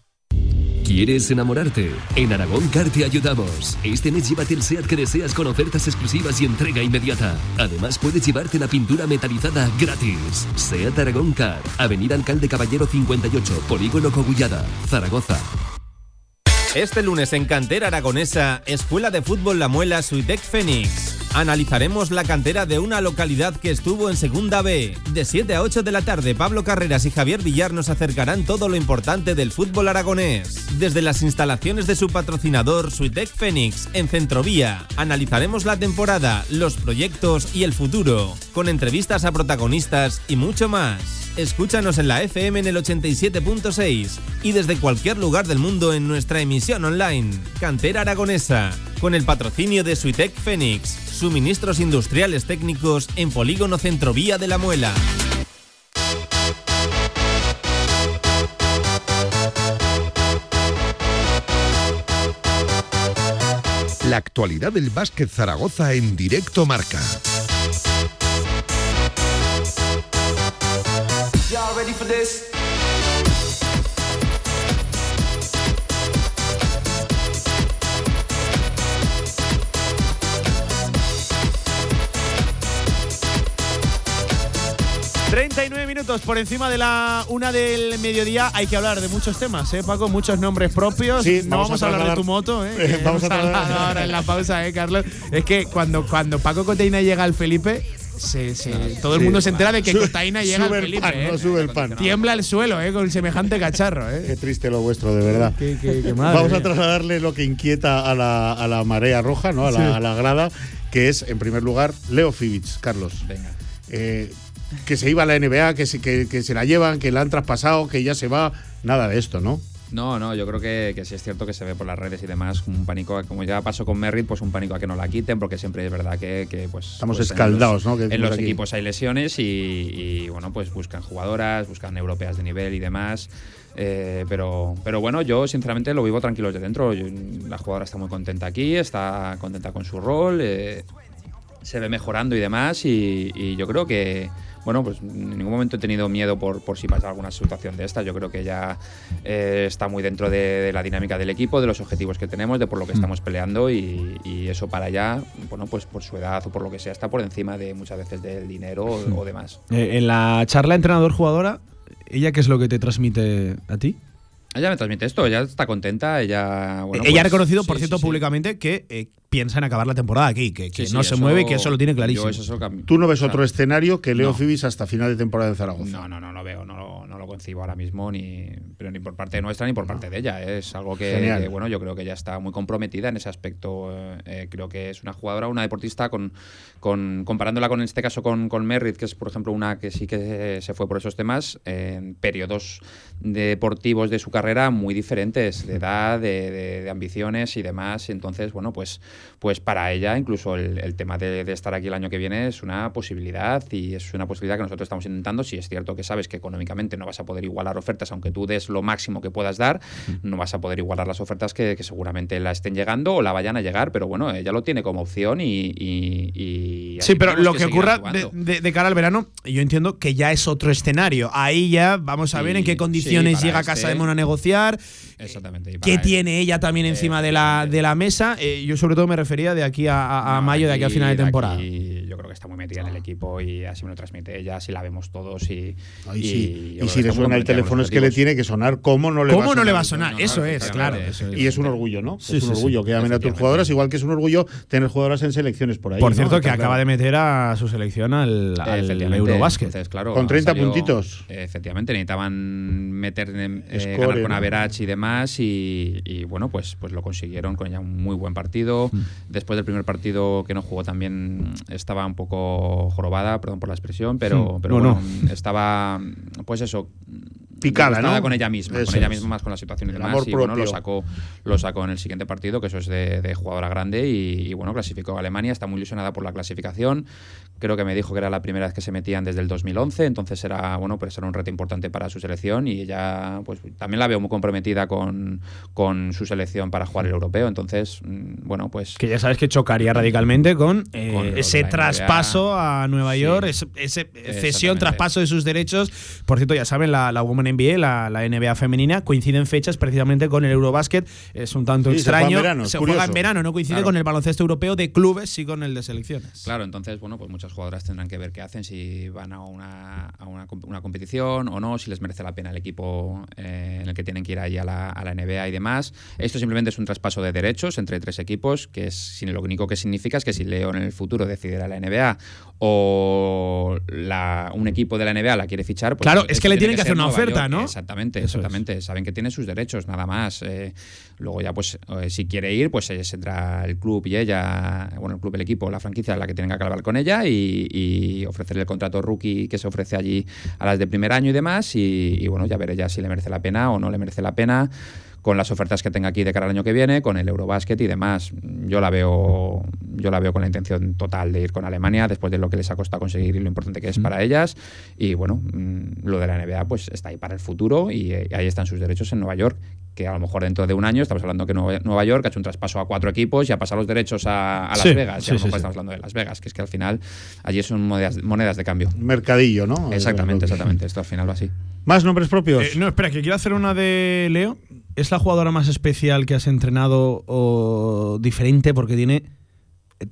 ¿Quieres enamorarte? En Aragón Car te ayudamos. Este mes llévate el SEAT que deseas con ofertas exclusivas y entrega inmediata. Además puedes llevarte la pintura metalizada gratis. SEAT Aragón Car, Avenida Alcalde Caballero 58, Polígono Cogullada, Zaragoza. Este lunes en Cantera Aragonesa, Escuela de Fútbol La Muela Suitec Fénix. Analizaremos la cantera de una localidad que estuvo en Segunda B. De 7 a 8 de la tarde, Pablo Carreras y Javier Villar nos acercarán todo lo importante del fútbol aragonés. Desde las instalaciones de su patrocinador Suitec Fénix en Centrovía, analizaremos la temporada, los proyectos y el futuro, con entrevistas a protagonistas y mucho más. Escúchanos en la FM en el 87.6 y desde cualquier lugar del mundo en nuestra emisión online, Cantera Aragonesa, con el patrocinio de Suitec Fénix, suministros industriales técnicos en Polígono Centrovía de la Muela. La actualidad del básquet Zaragoza en directo marca. 39 minutos por encima de la una del mediodía. Hay que hablar de muchos temas, ¿eh, Paco? Muchos nombres propios. Sí, no vamos, a, hablar de tu moto, ¿eh? vamos, a hablar ahora en la pausa, ¿eh, Carlos? Es que cuando, cuando Paco Coteina llega al Felipe, se, todo el mundo se entera de que Cotaina llega al Felipe. ¿eh? sube el pan. Tiembla el suelo ¿eh? con semejante cacharro. ¿eh? Qué triste lo vuestro, de verdad. Vamos a trasladarle lo que inquieta a la, a la marea roja, ¿no? a, la, a la grada que es, en primer lugar, Leo Fibic, Carlos. Venga. Que se iba a la NBA, que se, que, que se la llevan, que la han traspasado, que ya se va. Nada de esto, ¿no? No, no, yo creo que, que, sí es cierto que se ve por las redes y demás un pánico, como ya pasó con Merritt, pues un pánico a que no la quiten, porque siempre es verdad que, que pues... Estamos pues escaldados, en los, ¿no? Que en los aquí. equipos hay lesiones y, y, bueno, pues buscan jugadoras, buscan europeas de nivel y demás. Eh, pero, pero bueno, yo sinceramente lo vivo tranquilo desde dentro. Yo- la jugadora está muy contenta aquí, está contenta con su rol, eh, se ve mejorando y demás. Y, y yo creo que, bueno, pues en ningún momento he tenido miedo por, por si pasa alguna situación de esta. Yo creo que ya eh, está muy dentro de, de la dinámica del equipo, de los objetivos que tenemos, de por lo que estamos peleando. Y, y eso para allá, bueno, pues por su edad o por lo que sea, está por encima de muchas veces del dinero o, o demás. Eh, en la charla entrenador-jugadora, ¿ella qué es lo que te transmite a ti? Ella me transmite esto, ella está contenta, ella. Bueno, ella ha pues, reconocido, por sí, cierto, sí. públicamente que eh, piensa en acabar la temporada aquí, que, que Sí, sí, no se eso- mueve y que eso lo tiene clarísimo. eso Tú no ves otro escenario que Leo no. Fibis hasta final de temporada en Zaragoza. No, no, no lo veo, no lo, no lo concibo ahora mismo, ni, pero ni por parte nuestra ni por parte de ella. Es algo que, bueno, yo creo que ella está muy comprometida en ese aspecto. Eh, eh, creo que es una jugadora, una deportista, con, con comparándola con en este caso con, con Merritt, que es por ejemplo una que sí que se fue por esos temas, en periodos deportivos de su carrera muy diferentes, de edad, de, de- de ambiciones y demás. Entonces, bueno, pues, pues para ella incluso el, el tema de, de estar aquí el año que viene es una posibilidad y es una posibilidad que nosotros estamos intentando. Si es cierto que sabes que económicamente no vas a poder igualar ofertas, aunque tú des lo máximo que puedas dar, no vas a poder igualar las ofertas que, que seguramente la estén llegando o la vayan a llegar, pero bueno, ella lo tiene como opción y... y- y Sí, pero lo que ocurra de, de- de cara al verano, yo entiendo que ya es otro escenario. Ahí ya vamos a Sí, ver en qué condiciones llega a este- Casa de Mona a negociar, Exactamente. qué tiene ella también encima de la, de la mesa. Eh, yo sobre todo me refería de aquí a, a- mayo, de aquí a final de temporada. aquí creo que está muy metida en el equipo y así me lo transmite ella, así la vemos todos y, Ay, y sí. yo Y creo si le suena el teléfono es que le tiene que sonar. ¿Cómo no le va a ¿Cómo no le va a sonar? sonar? No, no, eso es, claro. efectivamente. eso es. Y es un orgullo, ¿no? Sí, es un sí, sí. orgullo que llamen a tus jugadoras, igual que es un orgullo tener jugadoras en selecciones por ahí. Por ¿no? cierto, que acaba de meter a su selección al, al Efectivamente, Eurobásquet. entonces, claro, Con 30 salió- puntitos. Efectivamente, necesitaban meter eh, Score, ganar con ¿no? Average y demás y, y, bueno, pues, pues lo consiguieron con ella un muy buen partido. Mm. Después del primer partido que no jugó también estaba un poco jorobada, perdón por la expresión, pero, pero No, bueno, estaba pues eso Picada, ¿no? con ella misma, Eso con ella es. misma más con la situación y El demás amor y bueno, lo sacó lo sacó en el siguiente partido, que eso es de, de jugadora grande y, y, bueno, clasificó a Alemania, está muy ilusionada por la clasificación. Creo que me dijo que era la primera vez que se metían desde el 2011, entonces era bueno, pues era un reto importante para su selección y ella pues también la veo muy comprometida con, con su selección para jugar el europeo, entonces mm, bueno, pues Que ya sabes que chocaría radicalmente con, eh, Con ese traspaso a Nueva Sí. York, ese, ese cesión, traspaso de sus derechos. Por cierto, ya saben, la, la Women NBA, la, la NBA femenina, coinciden fechas precisamente con el Eurobásquet. Es un tanto Sí, se juega en extraño. verano, se juega en verano, no coincide Claro. con el baloncesto europeo de clubes, sí con el de selecciones. Claro, entonces, bueno, pues muchas jugadoras tendrán que ver qué hacen, si van a una, a una, comp- una competición o no, si les merece la pena el equipo eh, en el que tienen que ir ahí a la, a la NBA y demás. Esto simplemente es un traspaso de derechos entre tres equipos, que es sin- lo único que significa es que si Leo en el futuro decidiera la NBA o la- un equipo de la NBA la quiere fichar, pues Claro, es que le tiene tienen que hacer una oferta, York. ¿no? Exactamente, Eso es. exactamente. Saben que tiene sus derechos, nada más. Eh, luego ya, pues, eh, si quiere ir, pues eh, tendrá el club y ella, bueno, el club, el equipo, la franquicia, la que tienen que hablar con ella y, y ofrecerle el contrato rookie que se ofrece allí a las de primer año y demás. Y, y, bueno, ya veré ya si le merece la pena o no le merece la pena con las ofertas que tenga aquí de cara al año que viene, con el Eurobasket y demás. Yo la veo, yo la veo con la intención total de ir con Alemania después de lo que les ha costado conseguir y lo importante que es para ellas. Y bueno, mm, lo de la NBA pues está ahí para el futuro y eh, ahí están sus derechos en Nueva York, que a lo mejor dentro de un año estamos hablando que Nueva Nueva York ha hecho un traspaso a cuatro equipos y ha pasado los derechos a, a Las Sí, Vegas. y a lo mejor sí. estamos hablando de Las Vegas, que es que al final allí son monedas, monedas de cambio. Mercadillo, ¿no? Exactamente, que- exactamente. Esto al final va así. Más nombres propios. Eh, no, espera, que quiero hacer una de Leo. ¿Es la jugadora más especial que has entrenado o diferente porque tiene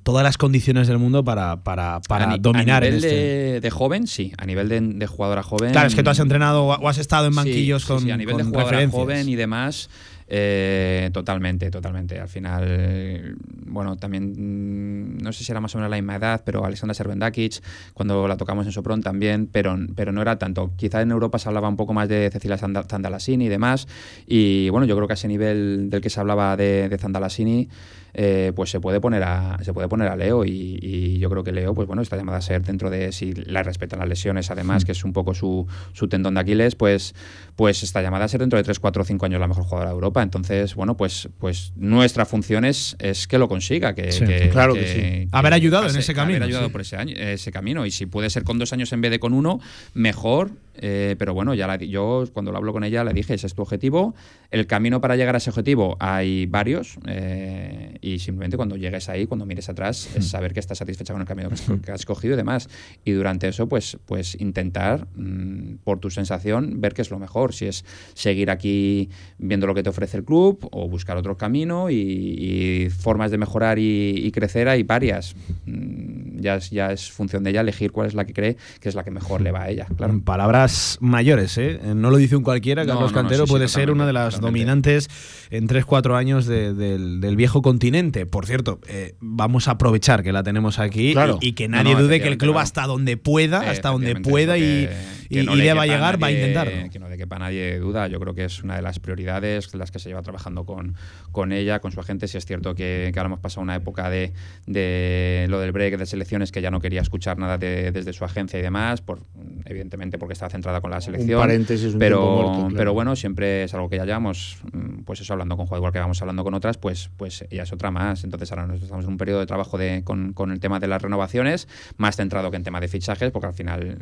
todas las condiciones del mundo para, para, para a, dominar a en nivel este? de, de joven, sí. A nivel de, de jugadora joven. Claro, es que tú has entrenado o has estado en banquillos sí, con, sí, a nivel de jugadora joven y demás. Eh, totalmente, totalmente. Al final, bueno, también, mm, no sé si era más o menos la misma edad, pero Alexandra Servendakic, cuando la tocamos en Sopron también, pero, pero no era tanto. Quizá en Europa se hablaba un poco más de Cecilia Zandalasini y demás, y bueno, yo creo que a ese nivel del que se hablaba de, de Zandalasini, eh, pues se puede poner a se puede poner a Leo y, yo creo que Leo pues bueno está llamada a ser dentro de si la respetan las lesiones además que es un poco su, su, tendón de Aquiles pues pues está llamada a ser dentro de 3, 4 o 5 años la mejor jugadora de Europa entonces bueno pues pues nuestra función es, es que lo consiga que, claro que, sí. haber ayudado en ese camino haber ayudado por ese, año, ese camino y si puede ser con dos años en vez de con uno mejor eh, pero bueno, ya la, yo cuando lo hablo con ella le dije, ese es tu objetivo. El camino para llegar a ese objetivo hay varios eh, y simplemente cuando llegues ahí, cuando mires atrás, es saber que estás satisfecha con el camino que has, escogido y demás. Y durante eso, pues, pues intentar, mm, por tu sensación, ver qué es lo mejor. Si es seguir aquí viendo lo que te ofrece el club o buscar otro camino y, formas de mejorar y, crecer hay varias. Mm, ya, es, ya es función de ella elegir cuál es la que cree que es la que mejor le va a ella. Claro. Palabras mayores, ¿eh? No lo dice un cualquiera, Carlos Cantero puede ser una de las dominantes en 3-4 años del, viejo continente. Por cierto, eh, vamos a aprovechar que la tenemos aquí y, que nadie dude que el club hasta donde pueda, hasta donde pueda y, y, no va a llegar, va a intentarlo. Que no de que para nadie duda, yo creo que es una de las prioridades, las que se lleva trabajando con, con ella, con su agente. Si es cierto que, ahora hemos pasado una época de, de, lo del break de selecciones que ya no quería escuchar nada desde su agencia y demás, por, evidentemente porque estaba centrada con la selección. Un paréntesis, un pero, pero bueno, siempre es algo que ya llevamos, mm, pues eso, hablando con Juan, igual que vamos hablando con otras, pues, pues ella es otra más. Entonces ahora nosotros estamos en un periodo de trabajo de, con, con, el tema de las renovaciones, más centrado que en tema de fichajes, porque al final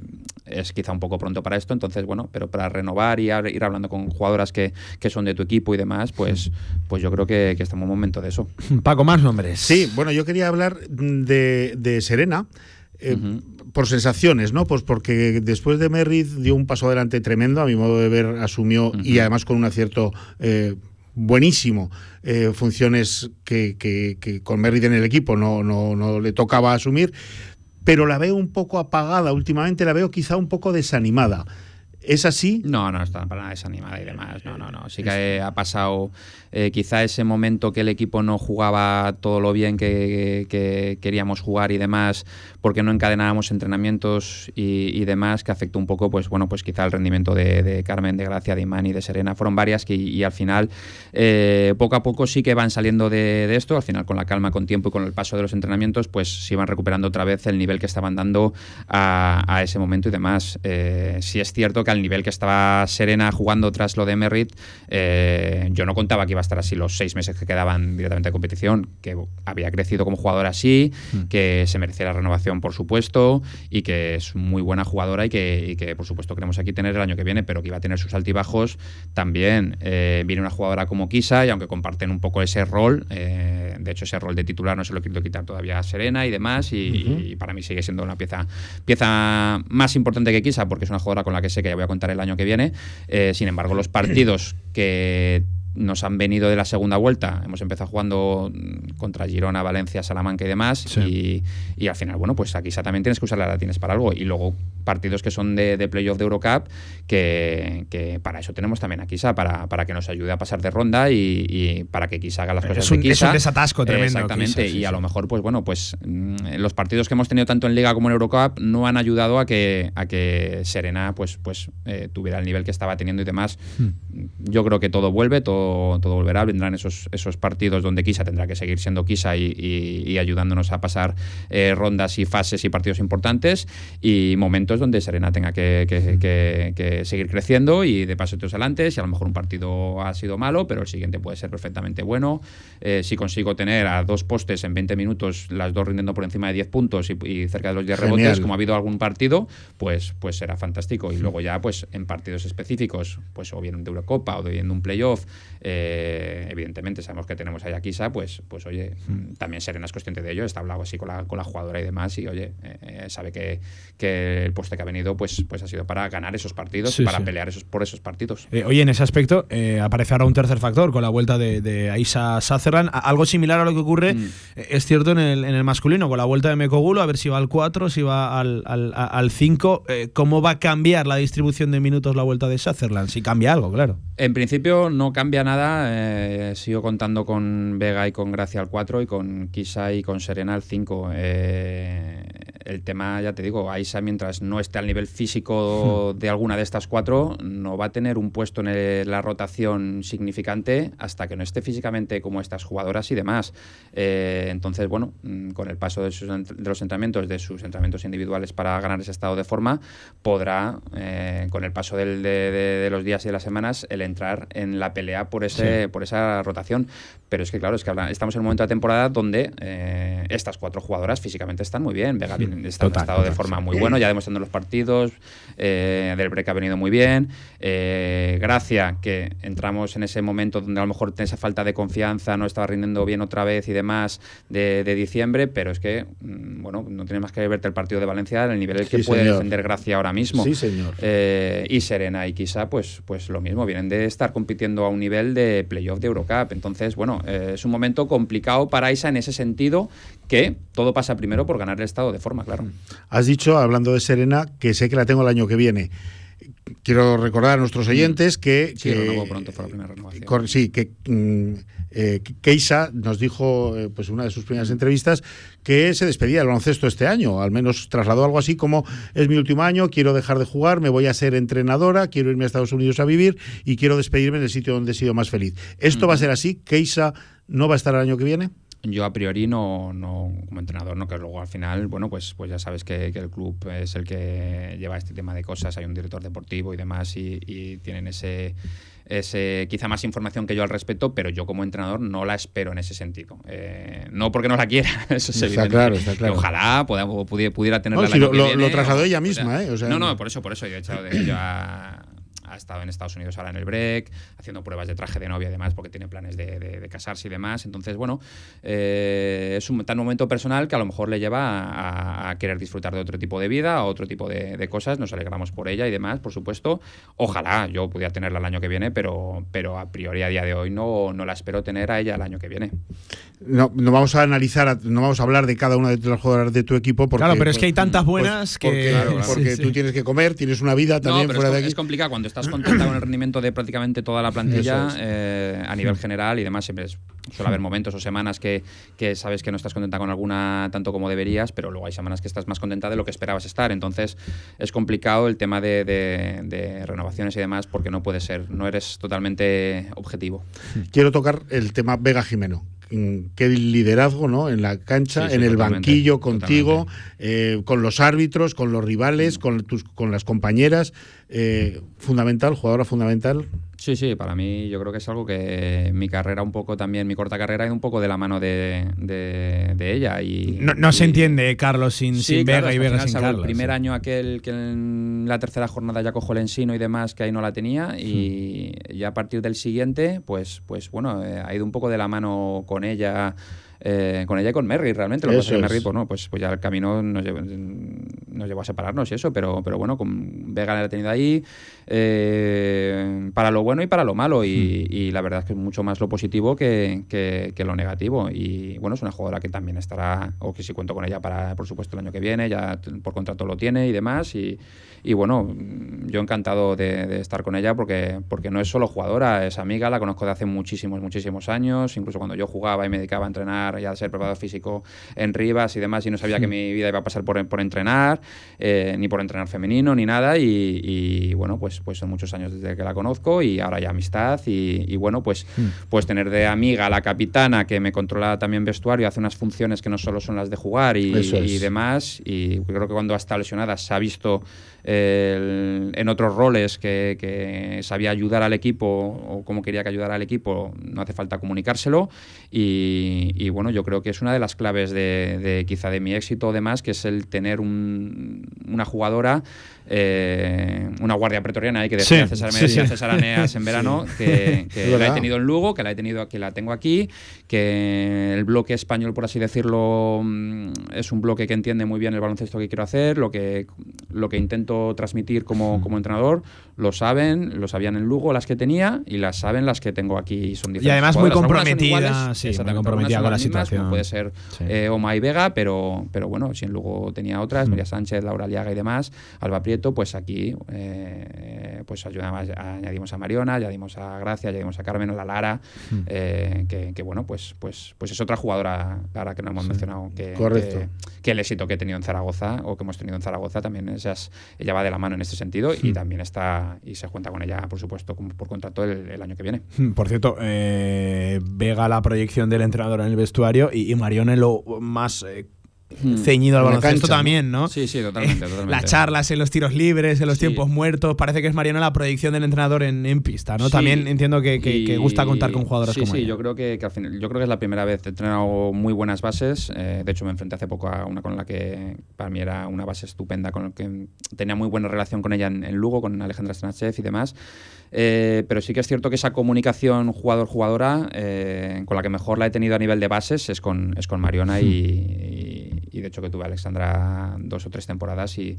es quizá un poco pronto para esto. Entonces, bueno, pero para renovar y ir hablando con jugadoras que, que son de tu equipo y demás, pues, pues yo creo que, que estamos en un momento de eso. Paco, más nombres. Sí, bueno, yo quería hablar de, de Serena. Eh, por sensaciones, ¿no? Pues porque después de Merritt dio un paso adelante tremendo, a mi modo de ver, asumió y además con un acierto eh, buenísimo eh, funciones que, que, con Merritt en el equipo no, no, no le tocaba asumir, pero la veo un poco apagada últimamente, la veo quizá un poco desanimada. ¿Es así? No, no está para nada desanimada y demás. No, no, no. Sí que ha pasado eh, quizá ese momento que el equipo no jugaba todo lo bien que, queríamos jugar y demás, porque no encadenábamos entrenamientos y, demás, que afectó un poco, pues bueno, pues quizá el rendimiento de, Carmen, de Gracia, de Imán y de Serena. Fueron varias que, y al final, eh, poco a poco sí que van saliendo de, esto. Al final, con la calma, con tiempo y con el paso de los entrenamientos, pues se iban recuperando otra vez el nivel que estaban dando a, ese momento y demás. Eh, sí es cierto que al nivel que estaba Serena jugando tras lo de Merritt, eh, yo no contaba que iba a estar así los seis meses que quedaban directamente de competición, que había crecido como jugadora así, mm. que se merecía la renovación, por supuesto, y que es muy buena jugadora y que, por supuesto, queremos aquí tener el año que viene, pero que iba a tener sus altibajos también. Eh, viene una jugadora como Kisa, y aunque comparten un poco ese rol, eh, de hecho, ese rol de titular no se lo quiero quitar todavía a Serena y demás, y, para mí sigue siendo una pieza, pieza más importante que Kisa, porque es una jugadora con la que sé que voy a contar el año que viene. Eh, sin embargo, los partidos que nos han venido de la segunda vuelta. Hemos empezado jugando contra Girona, Valencia, Salamanca y demás. Y, al final, bueno, pues aquí también tienes que usar la tienes para algo. Y luego partidos que son de, de playoff de Eurocup, que, que, para eso tenemos también a Kisa, para, para que nos ayude a pasar de ronda y, para que Kisa haga las cosas es un, de Es un desatasco tremendo. Exactamente. y a lo mejor, pues bueno, pues mm, los partidos que hemos tenido tanto en Liga como en Eurocup no han ayudado a que, a que Serena pues, pues eh, tuviera el nivel que estaba teniendo y demás. Hmm. Yo creo que todo vuelve, todo todo, volverá, vendrán esos, esos partidos donde Kisa tendrá que seguir siendo Kisa y, ayudándonos a pasar eh, rondas y fases y partidos importantes y momentos donde Serena tenga que, seguir creciendo y de paso todos adelante, si a lo mejor un partido ha sido malo, pero el siguiente puede ser perfectamente bueno. Eh, si consigo tener a dos postes en 20 minutos, las dos rindiendo por encima de 10 puntos y, cerca de los 10 rebotes, como ha habido algún partido, pues, pues será fantástico. Y luego ya, pues en partidos específicos, pues o bien de Eurocopa o bien de un playoff, eh, evidentemente sabemos que tenemos ahí a Kisa, pues, pues oye, mm. también Serena es consciente de ello, está hablado así con la, con la jugadora y demás, y oye, eh, sabe que, que, el puesto que ha venido pues, pues ha sido para ganar esos partidos, para pelear esos, por esos partidos. Eh, oye, en ese aspecto aparece ahora un tercer factor con la vuelta de, de Aisa Sutherland, algo similar a lo que ocurre, mm. es cierto, en el, en el masculino, con la vuelta de Mekogulo, a ver si va al 4, si va al 5, al, ¿cómo va a cambiar la distribución de minutos la vuelta de Sutherland? Si cambia algo, claro. En principio no cambia cambia nada. Eh, sigo contando con Vega y con Gracia al 4 y con Kisa y con Serena al 5. Eh, el tema, ya te digo, Aisa mientras no esté al nivel físico hmm. de alguna de estas cuatro, no va a tener un puesto en la rotación significante hasta que no esté físicamente como estas jugadoras y demás. Eh, entonces, bueno, mm, con el paso de, los entrenamientos, de sus entrenamientos individuales para ganar ese estado de forma, podrá, eh, con el paso de, los días y de las semanas, el entrar en la pelea por, ese, por esa rotación. Pero es que, claro, es que estamos en un momento de temporada donde eh, estas cuatro jugadoras físicamente están muy bien. Vega bien está estado de forma muy bueno, ya demostrando los partidos. Eh, del break ha venido muy bien. Eh, Gracia, que entramos en ese momento donde a lo mejor esa falta de confianza no estaba rindiendo bien otra vez y demás de, diciembre, pero es que, mm, bueno, no tiene más que verte el partido de Valencia en el nivel que puede defender Gracia ahora mismo. Sí, señor. Eh, y Serena y quizá, pues, pues lo mismo, vienen de estar compitiendo a un nivel de playoff de Eurocup. Entonces, bueno, es un momento complicado para Isa en ese sentido que todo pasa primero por ganar el estado de forma, claro. Has dicho, hablando de Serena, que sé que la tengo el año que viene. Quiero recordar a nuestros mm. oyentes que. Sí, que, pronto la primera renovación. sí, que. Mm, eh, Keisa nos dijo, eh, pues una de sus primeras entrevistas, que se despedía del baloncesto este año. Al menos trasladó algo así como: es mi último año, quiero dejar de jugar, me voy a ser entrenadora, quiero irme a Estados Unidos a vivir y quiero despedirme en el sitio donde he sido más feliz. ¿Esto va a ser así? ¿Keisa no va a estar el año que viene? Yo a priori no, no como entrenador, no que luego al final, bueno, pues, pues ya sabes que, el club es el que lleva este tema de cosas, hay un director deportivo y demás y, tienen ese, ese, quizá más información que yo al respecto, pero yo como entrenador no la espero en ese sentido. Eh, no porque no la quiera, eso es está Claro, está claro. Ojalá pudiera, pudiera tenerla. No, lo, lo, trasladó ella misma, ¿eh? no, no, por eso, por eso. Yo he echado de ya ha estado en Estados Unidos ahora en el break, haciendo pruebas de traje de novia además porque tiene planes de, casarse y demás. Entonces, bueno, eh, es un tan momento personal que a lo mejor le lleva a, querer disfrutar de otro tipo de vida, a otro tipo de, cosas. Nos alegramos por ella y demás, por supuesto. Ojalá yo pudiera tenerla el año que viene, pero, pero a priori a día de hoy no, no la espero tener a ella el año que viene. No, no vamos a analizar, no vamos a hablar de cada una de las jugadoras de tu equipo. Porque, claro, pero es que hay tantas pues, buenas que. Porque, tú tienes que comer, tienes una vida también fuera de aquí. Es complicado cuando estás contenta con el rendimiento de prácticamente toda la plantilla eh, a nivel general y demás. Siempre suele haber momentos o semanas que, sabes que no estás contenta con alguna tanto como deberías, pero luego hay semanas que estás más contenta de lo que esperabas estar. Entonces es complicado el tema de, de renovaciones y demás porque no puede ser, no eres totalmente objetivo. Quiero tocar el tema Vega Jimeno qué liderazgo ¿no? en la cancha, en el banquillo, contigo, eh, con los árbitros, con los rivales, con, tus, con las compañeras. Eh, fundamental, jugadora fundamental. Sí, sí, para mí yo creo que es algo que mi carrera un poco también, mi corta carrera es un poco de la mano de, de, ella. Y, no, se entiende Carlos sin, sin Vega y Vega sin Carlos. El primer año aquel que en la tercera jornada ya cojo el ensino y demás, que ahí no la tenía, y ya a partir del siguiente, pues, pues bueno, eh, ha ido un poco de la mano con ella. Eh, con ella y con Merry realmente. Lo que pasa es que Merry, pues, no, pues, pues ya el camino nos llevó, nos llevó, a separarnos y eso, pero, pero bueno, con Vega la he tenido ahí eh, para lo bueno y para lo malo. Y, la verdad es que es mucho más lo positivo que, que, lo negativo. Y bueno, es una jugadora que también estará, o que si cuento con ella para, por supuesto, el año que viene, ya por contrato lo tiene y demás. Y, y bueno, yo encantado de, estar con ella porque, porque no es solo jugadora, es amiga, la conozco de hace muchísimos, muchísimos años, incluso cuando yo jugaba y me dedicaba a entrenar y a ser preparador físico en Rivas y demás y no sabía que mi vida iba a pasar por, por entrenar, eh, ni por entrenar femenino, ni nada y, bueno, pues, pues son muchos años desde que la conozco y ahora ya amistad y, bueno, pues, mm. pues tener de amiga a la capitana que me controla también vestuario, hace unas funciones que no solo son las de jugar y, y demás y creo que cuando ha estado lesionada se ha visto en otros roles que, sabía ayudar al equipo o cómo quería que ayudara al equipo, no hace falta comunicárselo. Y, bueno, yo creo que es una de las claves de, quizá de mi éxito, además, que es el tener una jugadora eh, una guardia pretoriana hay que decía César, César Aneas en verano, que, la he tenido en Lugo, que la he tenido que la tengo aquí, que el bloque español, por así decirlo, mm, es un bloque que entiende muy bien el baloncesto que quiero hacer, lo que lo que intento transmitir como, como entrenador, lo saben, lo sabían en Lugo las que tenía y las saben las que tengo aquí. Son y además muy comprometida, sí, muy comprometida con la situación. puede ser eh, Oma y Vega, pero, pero bueno, si en Lugo tenía otras, María Sánchez, Laura Liaga y demás, Alba Prieto, pues aquí eh, pues ayudamos, añadimos a Mariona, añadimos a Gracia, añadimos a Carmen, a la Lara, eh, que, bueno, pues, pues, pues es otra jugadora, Lara, que no hemos mencionado, que, que, el éxito que he tenido en Zaragoza o que hemos tenido en Zaragoza también es, ella va de la mano en este sentido y también está y se cuenta con ella, por supuesto, por contrato el, año que viene. Por cierto, eh, Vega la proyección del entrenador en el vestuario y, y Mariona lo más eh. Ceñido al baloncesto también, ¿no? Sí, sí, totalmente, totalmente. Las charlas en los tiros libres, en los tiempos muertos, parece que es Mariano la proyección del entrenador en, pista, ¿no? también entiendo que, gusta contar con jugadores como Sí, sí, yo creo que, al final, yo creo que es la primera vez he entrenado muy buenas bases. Eh, de hecho, me enfrenté hace poco a una con la que para mí era una base estupenda, con la que tenía muy buena relación con ella en, Lugo, con Alejandra Stanachev y demás. Eh, pero sí que es cierto que esa comunicación jugador-jugadora, eh, con la que mejor la he tenido a nivel de bases, es con, es con Mariona y y de hecho que tuve a Alexandra dos o tres temporadas y,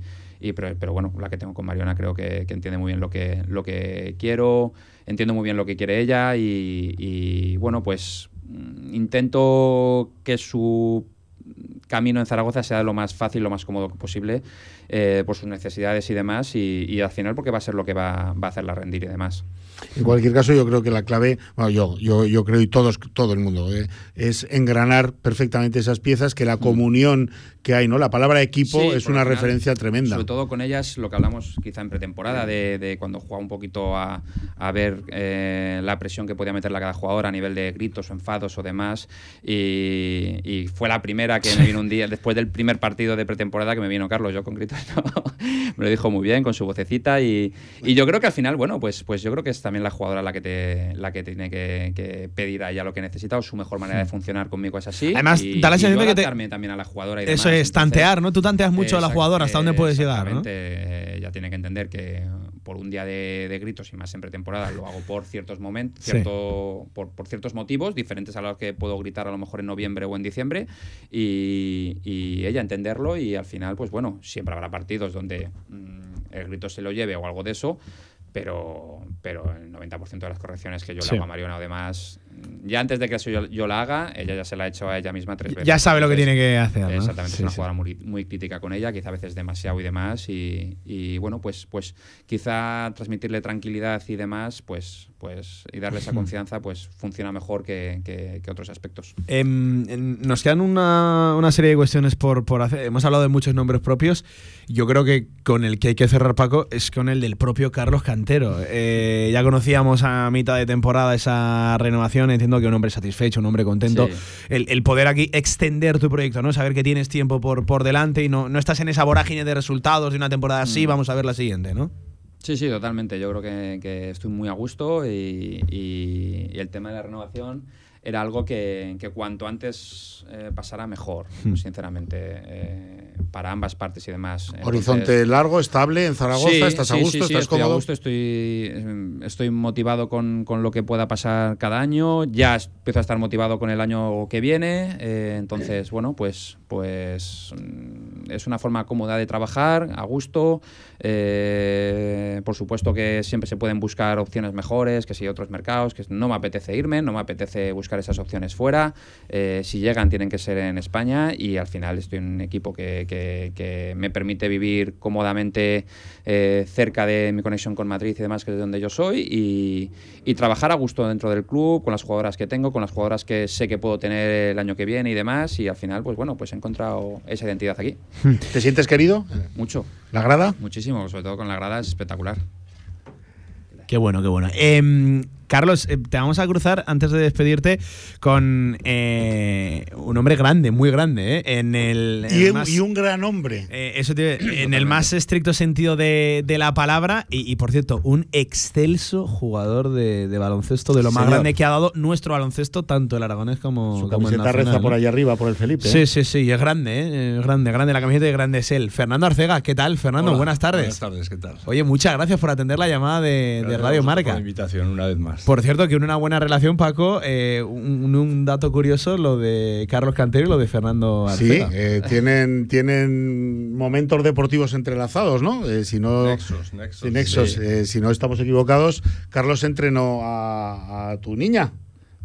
pero, bueno, la que tengo con Mariona creo que, entiende muy bien lo que, lo que quiero, entiendo muy bien lo que quiere ella y, bueno, pues mm, intento que su camino en Zaragoza sea lo más fácil, lo más cómodo posible eh, por sus necesidades y demás y, al final porque va a ser lo que va, va a hacerla rendir y demás. En cualquier caso, yo creo que la clave, bueno, yo, yo, yo creo y todos, todo el mundo, eh, es engranar perfectamente esas piezas, que la mm. comunión que hay, ¿no? La palabra equipo es una referencia tremenda. Sobre todo con ellas, lo que hablamos quizá en pretemporada, de, cuando jugaba un poquito a, ver eh, la presión que podía meterle a cada jugador a nivel de gritos o enfados o demás. Y, fue la primera que me vino un día, después del primer partido de pretemporada, que me vino Carlos, yo con gritos, me lo dijo muy bien, con su vocecita. Y, yo creo que al final, bueno, pues, pues yo creo que está también la jugadora la que te la que tiene que, pedir a ella lo que necesita o su mejor manera de hmm. funcionar conmigo es así. Además, da la sensación que te, también a la jugadora Eso es tantear, ¿no? Tú tanteas mucho a la jugadora hasta dónde puedes llegar, ¿no? Ella tiene que entender que por un día de, gritos y más en pretemporada lo hago por ciertos momentos, cierto, por, por, ciertos motivos diferentes a los que puedo gritar a lo mejor en noviembre o en diciembre y, y ella entenderlo y al final pues bueno, siempre habrá partidos donde mm, el grito se lo lleve o algo de eso, pero, pero el 90% de las correcciones que yo le hago a Mariona o demás, ya antes de que eso yo, la haga, ella ya se la ha hecho a ella misma tres veces. Ya sabe lo que tiene que hacer. Exactamente, es una jugadora muy, crítica con ella, quizá a veces demasiado y demás, y, y, bueno, pues, pues quizá transmitirle tranquilidad y demás, pues, pues y darle esa confianza, pues funciona mejor que, que, otros aspectos. Em, nos quedan una, una, serie de cuestiones por, por hacer. Hemos hablado de muchos nombres propios. Yo creo que con el que hay que cerrar, Paco, es con el del propio Carlos Cantero. Eh, ya conocíamos a mitad de temporada esa renovación, entiendo que un hombre satisfecho, un hombre contento. El, poder aquí extender tu proyecto, ¿no? Saber que tienes tiempo por, por delante y no, no estás en esa vorágine de resultados de una temporada así, mm. vamos a ver la siguiente, ¿no? Sí, sí, totalmente. Yo creo que, estoy muy a gusto y, y el tema de la renovación era algo que, que cuanto antes eh, pasara mejor, hmm. sinceramente, eh, para ambas partes y demás. Horizonte largo, estable en Zaragoza, ¿estás a gusto? Sí, ¿Estás estoy cómodo? a gusto, estoy, estoy motivado con, con, lo que pueda pasar cada año, ya empiezo a estar motivado con el año que viene, eh, entonces, bueno, pues, pues mm, es una forma cómoda de trabajar, a gusto, por supuesto que siempre se pueden buscar opciones mejores, que si otros mercados, que no me apetece irme, no me apetece buscar esas opciones fuera. Eh, si llegan, tienen que ser en España y al final estoy en un equipo que, que, me permite vivir cómodamente eh, cerca de mi conexión con Madrid y demás, que es de donde yo soy, y, y, trabajar a gusto dentro del club, con las jugadoras que tengo, con las jugadoras que sé que puedo tener el año que viene y demás. Y al final, pues bueno, pues he encontrado esa identidad aquí. ¿Te sientes querido? Mucho. ¿La grada? Muchísimo, sobre todo con la grada es espectacular. Qué bueno, qué bueno. Eh, Carlos, eh, te vamos a cruzar antes de despedirte con eh, un hombre grande, muy grande, ¿eh? En el, y, un gran hombre. eso en el más estricto sentido de, la palabra. Y, por cierto, un excelso jugador de, baloncesto, de lo más grande que ha dado nuestro baloncesto, tanto el aragonés como, Su como el nacional, reza por ahí arriba, por el Felipe. Sí, sí, sí, es grande, ¿eh? grande, grande la camiseta y grande es él. Fernando Arcega, ¿qué tal? Fernando, buenas tardes. Buenas tardes, ¿qué tal? Oye, muchas gracias por atender la llamada de, Radio Marca. Por la invitación una vez más. Más. Por cierto, que una buena relación, Paco, eh, un, dato curioso, lo de Carlos Cantero y lo de Fernando Arcega. Sí, eh, tienen, tienen momentos deportivos entrelazados, ¿no? Eh, si no nexos, nexos. nexos si no estamos equivocados, Carlos entrenó a, tu niña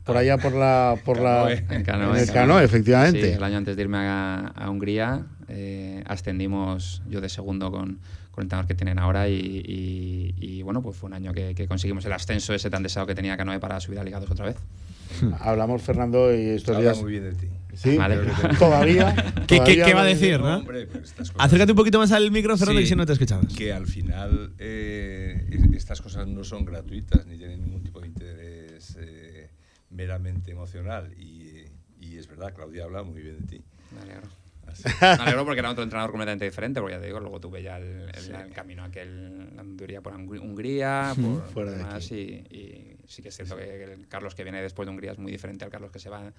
por allá por la por la en, canoe, el canoe, efectivamente. Sí, el año antes de irme a, a Hungría ascendimos yo de segundo con con el entrenador que tienen ahora y, bueno, pues fue un año que, conseguimos el ascenso ese tan deseado que tenía Canoe para subir a Liga 2 otra vez. Hablamos, Fernando, y estos Habla días... muy bien de ti. Sí, todavía. ¿Qué, ¿qué, va a decir? ¿no? Hombre, Acércate un poquito más al micro, Fernando, que si no te escuchamos. Que al final eh, estas cosas no son gratuitas ni tienen ningún tipo de interés eh, meramente emocional. Y, y, es verdad, Claudia habla muy bien de ti. Me alegro. Me alegro porque era otro entrenador completamente diferente, porque ya te digo, luego tuve ya el, camino aquel, la anduría por Hungría, por Fuera demás, y, y, sí que es cierto que el Carlos que viene después de Hungría es muy diferente al Carlos que se va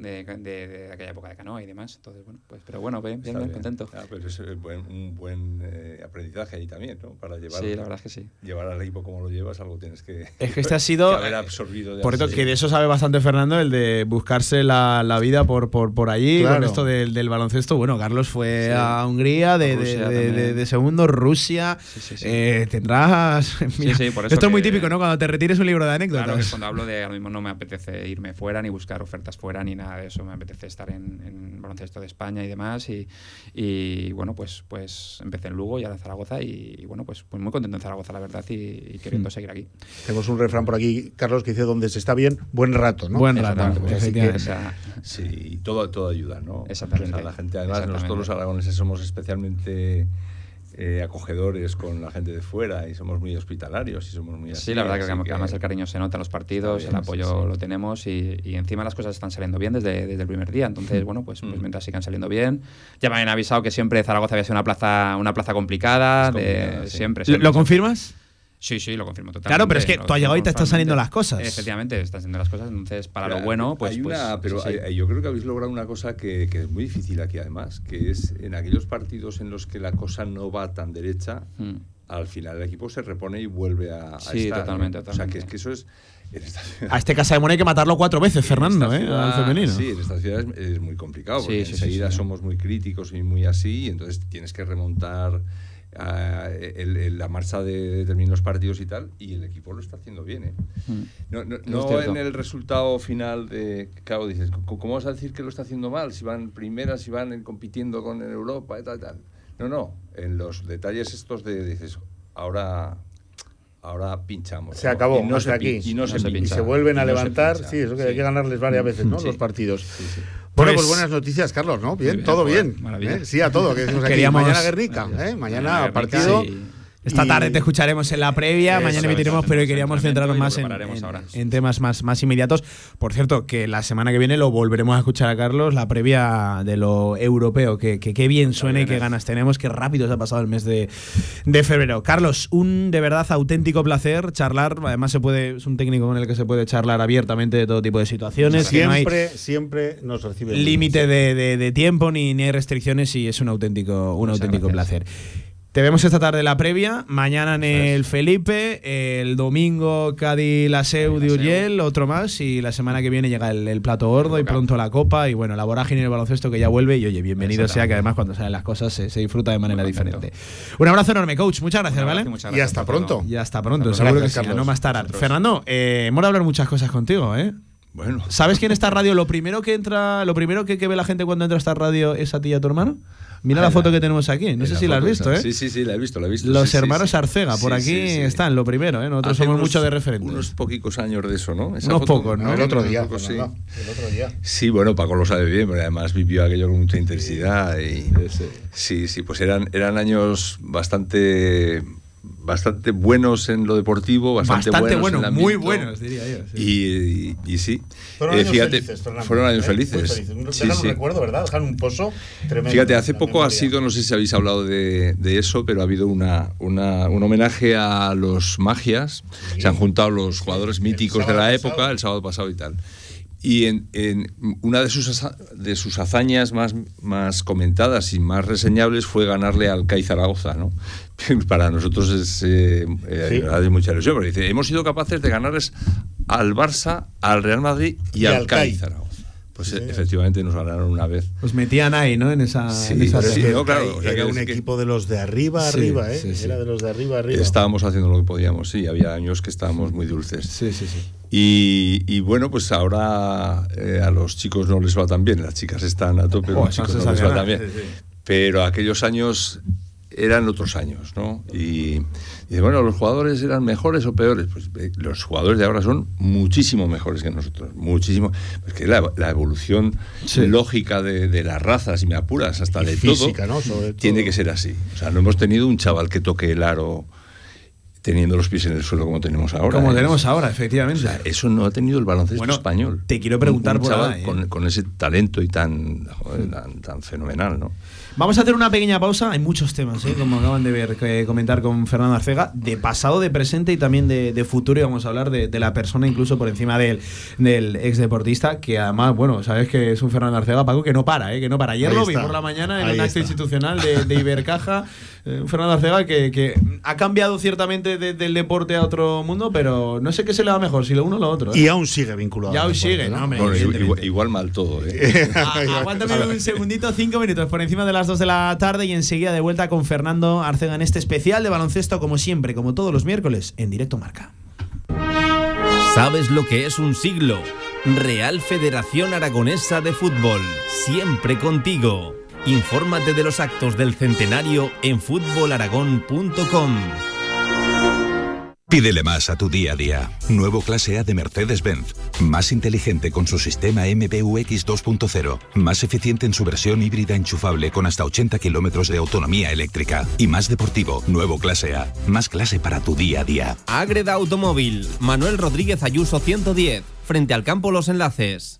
de, de, aquella época de canoa y demás. Entonces, bueno, pues, pero bueno, bien, bien, contento. Ah, pues es un buen eh, aprendizaje ahí también, ¿no? Para llevar, sí, la verdad es que sí. Llevar al equipo como lo llevas, algo tienes que. Es que este ha sido. haber absorbido. De por eso, que de eso sabe bastante Fernando, el de buscarse la, la vida por, por, por allí, con esto del, del, baloncesto. Bueno, Carlos fue a Hungría, de, de, de, segundo, Rusia. Eh, tendrás. esto es muy típico, ¿no? Cuando te retires un libro de anécdotas. Claro, que cuando hablo de ahora mismo no me apetece irme fuera, ni buscar ofertas fuera, ni nada de eso, me apetece estar en, en baloncesto de España y demás. Y, y, bueno, pues, pues empecé en Lugo y ahora en Zaragoza y, bueno, pues, pues muy contento en Zaragoza, la verdad, y, queriendo hmm. seguir aquí. Tenemos un refrán por aquí, Carlos, que dice donde se está bien, buen rato, ¿no? Buen rato. sí, todo, todo ayuda, ¿no? Exactamente. la gente, además, nosotros los aragoneses somos especialmente eh, acogedores con la gente de fuera y somos muy hospitalarios y somos muy Sí, la verdad que, además el cariño se nota en los partidos, el apoyo lo tenemos y, encima las cosas están saliendo bien desde, desde el primer día. Entonces, bueno, pues, pues, mientras sigan saliendo bien. Ya me habían avisado que siempre Zaragoza había sido una plaza, una plaza complicada, de, siempre, ¿Lo confirmas? Sí, sí, lo confirmo totalmente. Claro, pero es que tú has llegado y te están saliendo las cosas. Efectivamente, están saliendo las cosas. Entonces, para lo bueno, pues. Hay pues, pero yo creo que habéis logrado una cosa que, que, es muy difícil aquí, además, que es en aquellos partidos en los que la cosa no va tan derecha, mm. al final el equipo se repone y vuelve a. sí, estar, totalmente, O sea, que, es que eso es. a este Casa de Mona hay que matarlo cuatro veces, Fernando, ¿eh? al femenino. Sí, en esta ciudad es, muy complicado, porque enseguida somos muy críticos y muy así, y entonces tienes que remontar la marcha de determinados partidos y tal, y el equipo lo está haciendo bien. ¿eh? Mm. No, no, en el resultado final de. Claro, dices, ¿cómo vas a decir que lo está haciendo mal? Si van primeras, si van compitiendo con Europa y tal, tal. No, no, en los detalles estos de. Dices, ahora ahora pinchamos. Se acabó, y no se aquí. Y, no se, y se vuelven a levantar. sí, eso que hay que ganarles varias veces, ¿no? Los partidos. Bueno, pues, pues, buenas noticias, Carlos, ¿no? Bien, todo bien. ¿eh? Sí, a todo. Que Queríamos, mañana Guernica, ¿eh? mañana partido. Esta tarde te escucharemos en la previa, mañana emitiremos, pero hoy queríamos centrarnos más en, temas más, más inmediatos. Por cierto, que la semana que viene lo volveremos a escuchar a Carlos, la previa de lo europeo, que qué bien suena y qué ganas tenemos, qué rápido se ha pasado el mes de, febrero. Carlos, un de verdad auténtico placer charlar, además se puede, es un técnico con el que se puede charlar abiertamente de todo tipo de situaciones. Siempre, siempre nos recibe. Límite de, tiempo ni, ni hay restricciones y es un auténtico, un auténtico placer. Te vemos esta tarde la previa, mañana en el Felipe, el domingo Cádiz la Seu de Uriel, otro más, y la semana que viene llega el, plato gordo y pronto la copa, y bueno, la vorágine y el baloncesto que ya vuelve, y oye, bienvenido sea, que además cuando salen las cosas se, disfruta de manera diferente. Un abrazo enorme, coach, muchas gracias, ¿vale? y hasta pronto. Y hasta pronto, seguro que sí, no más tarde. Fernando, eh, hemos de hablar muchas cosas contigo, ¿eh? Bueno. ¿Sabes quién está radio? Lo primero que entra, lo primero que, que ve la gente cuando entra a esta radio es a ti y a tu hermano. Mira la foto que tenemos aquí. No sé si la has visto, ¿eh? Sí, sí, sí, la he visto, la he visto. Los hermanos Arcega, por aquí están, lo primero, ¿eh? Nosotros somos mucho de referentes. Unos poquicos años de eso, ¿no? unos pocos, ¿no? El otro día. sí. el otro día. Sí, bueno, Paco lo sabe bien, pero además vivió aquello con mucha intensidad. Y, sí, sí, pues eran, eran años bastante bastante buenos en lo deportivo, bastante, buenos, en muy buenos, diría yo. Sí. Y, sí. Fueron eh, años fíjate, felices, fueron años ¿eh? felices. Sí, sí. recuerdo, ¿verdad? Dejaron un pozo tremendo. Fíjate, hace poco ha sido, no sé si habéis hablado de, de eso, pero ha habido una, una, un homenaje a los magias. Se han juntado los jugadores míticos de la época, el sábado pasado y tal. Y en, en, una de sus, de sus hazañas más, más comentadas y más reseñables fue ganarle al CAI Zaragoza, ¿no? Para nosotros es eh, eh, de mucha ilusión, porque dice, hemos sido capaces de ganarles al Barça, al Real Madrid y, al Cádiz Pues efectivamente nos ganaron una vez. Pues metían ahí, ¿no? En esa. Sí, claro. era un equipo de los de arriba, arriba, ¿eh? Era de los de arriba, arriba. Estábamos haciendo lo que podíamos, sí. Había años que estábamos muy dulces. Sí, sí, sí. Y, bueno, pues ahora eh, a los chicos no les va tan bien. Las chicas están a tope, los chicos no les va tan bien. Pero aquellos años eran otros años, ¿no? Y, bueno, los jugadores eran mejores o peores. Pues eh, los jugadores de ahora son muchísimo mejores que nosotros, muchísimo. Porque la, la evolución lógica de, las razas, y me apuras, hasta de todo, tiene que ser así. O sea, no hemos tenido un chaval que toque el aro teniendo los pies en el suelo como tenemos ahora. Como ¿eh? tenemos ahora, efectivamente. eso no ha tenido el baloncesto español. Te quiero preguntar por chaval con, ese talento y tan, tan, tan fenomenal, ¿no? Vamos a hacer una pequeña pausa. Hay muchos temas, ¿eh? como acaban de ver, que comentar con Fernando Arcega, de pasado, de presente y también de, futuro. Y vamos a hablar de, la persona, incluso por encima del, del ex deportista, que además, bueno, sabes que es un Fernando Arcega, Paco, que no para, ¿eh? que no para. Ayer lo vi por la mañana en un acto institucional de, de Ibercaja. Eh, Fernando Arcega que, ha cambiado ciertamente del deporte a otro mundo, pero no sé qué se le va mejor, si lo uno o lo otro. ¿eh? Y aún sigue vinculado. Y aún sigue, ¿no? igual, mal todo. ¿eh? Ah, aguántame un segundito, cinco minutos por encima de las dos de la tarde y enseguida de vuelta con Fernando Arcega en este especial de baloncesto, como siempre, como todos los miércoles, en directo marca. ¿Sabes lo que es un siglo? Real Federación Aragonesa de Fútbol, siempre contigo. Infórmate de los actos del centenario en fútbolaragón.com. Pídele más a tu día a día. Nuevo clase A de Mercedes-Benz. Más inteligente con su sistema MBUX 2.0. Más eficiente en su versión híbrida enchufable con hasta 80 kilómetros de autonomía eléctrica. Y más deportivo. Nuevo clase A. Más clase para tu día a día. Agreda Automóvil. Manuel Rodríguez Ayuso 110. Frente al campo Los Enlaces.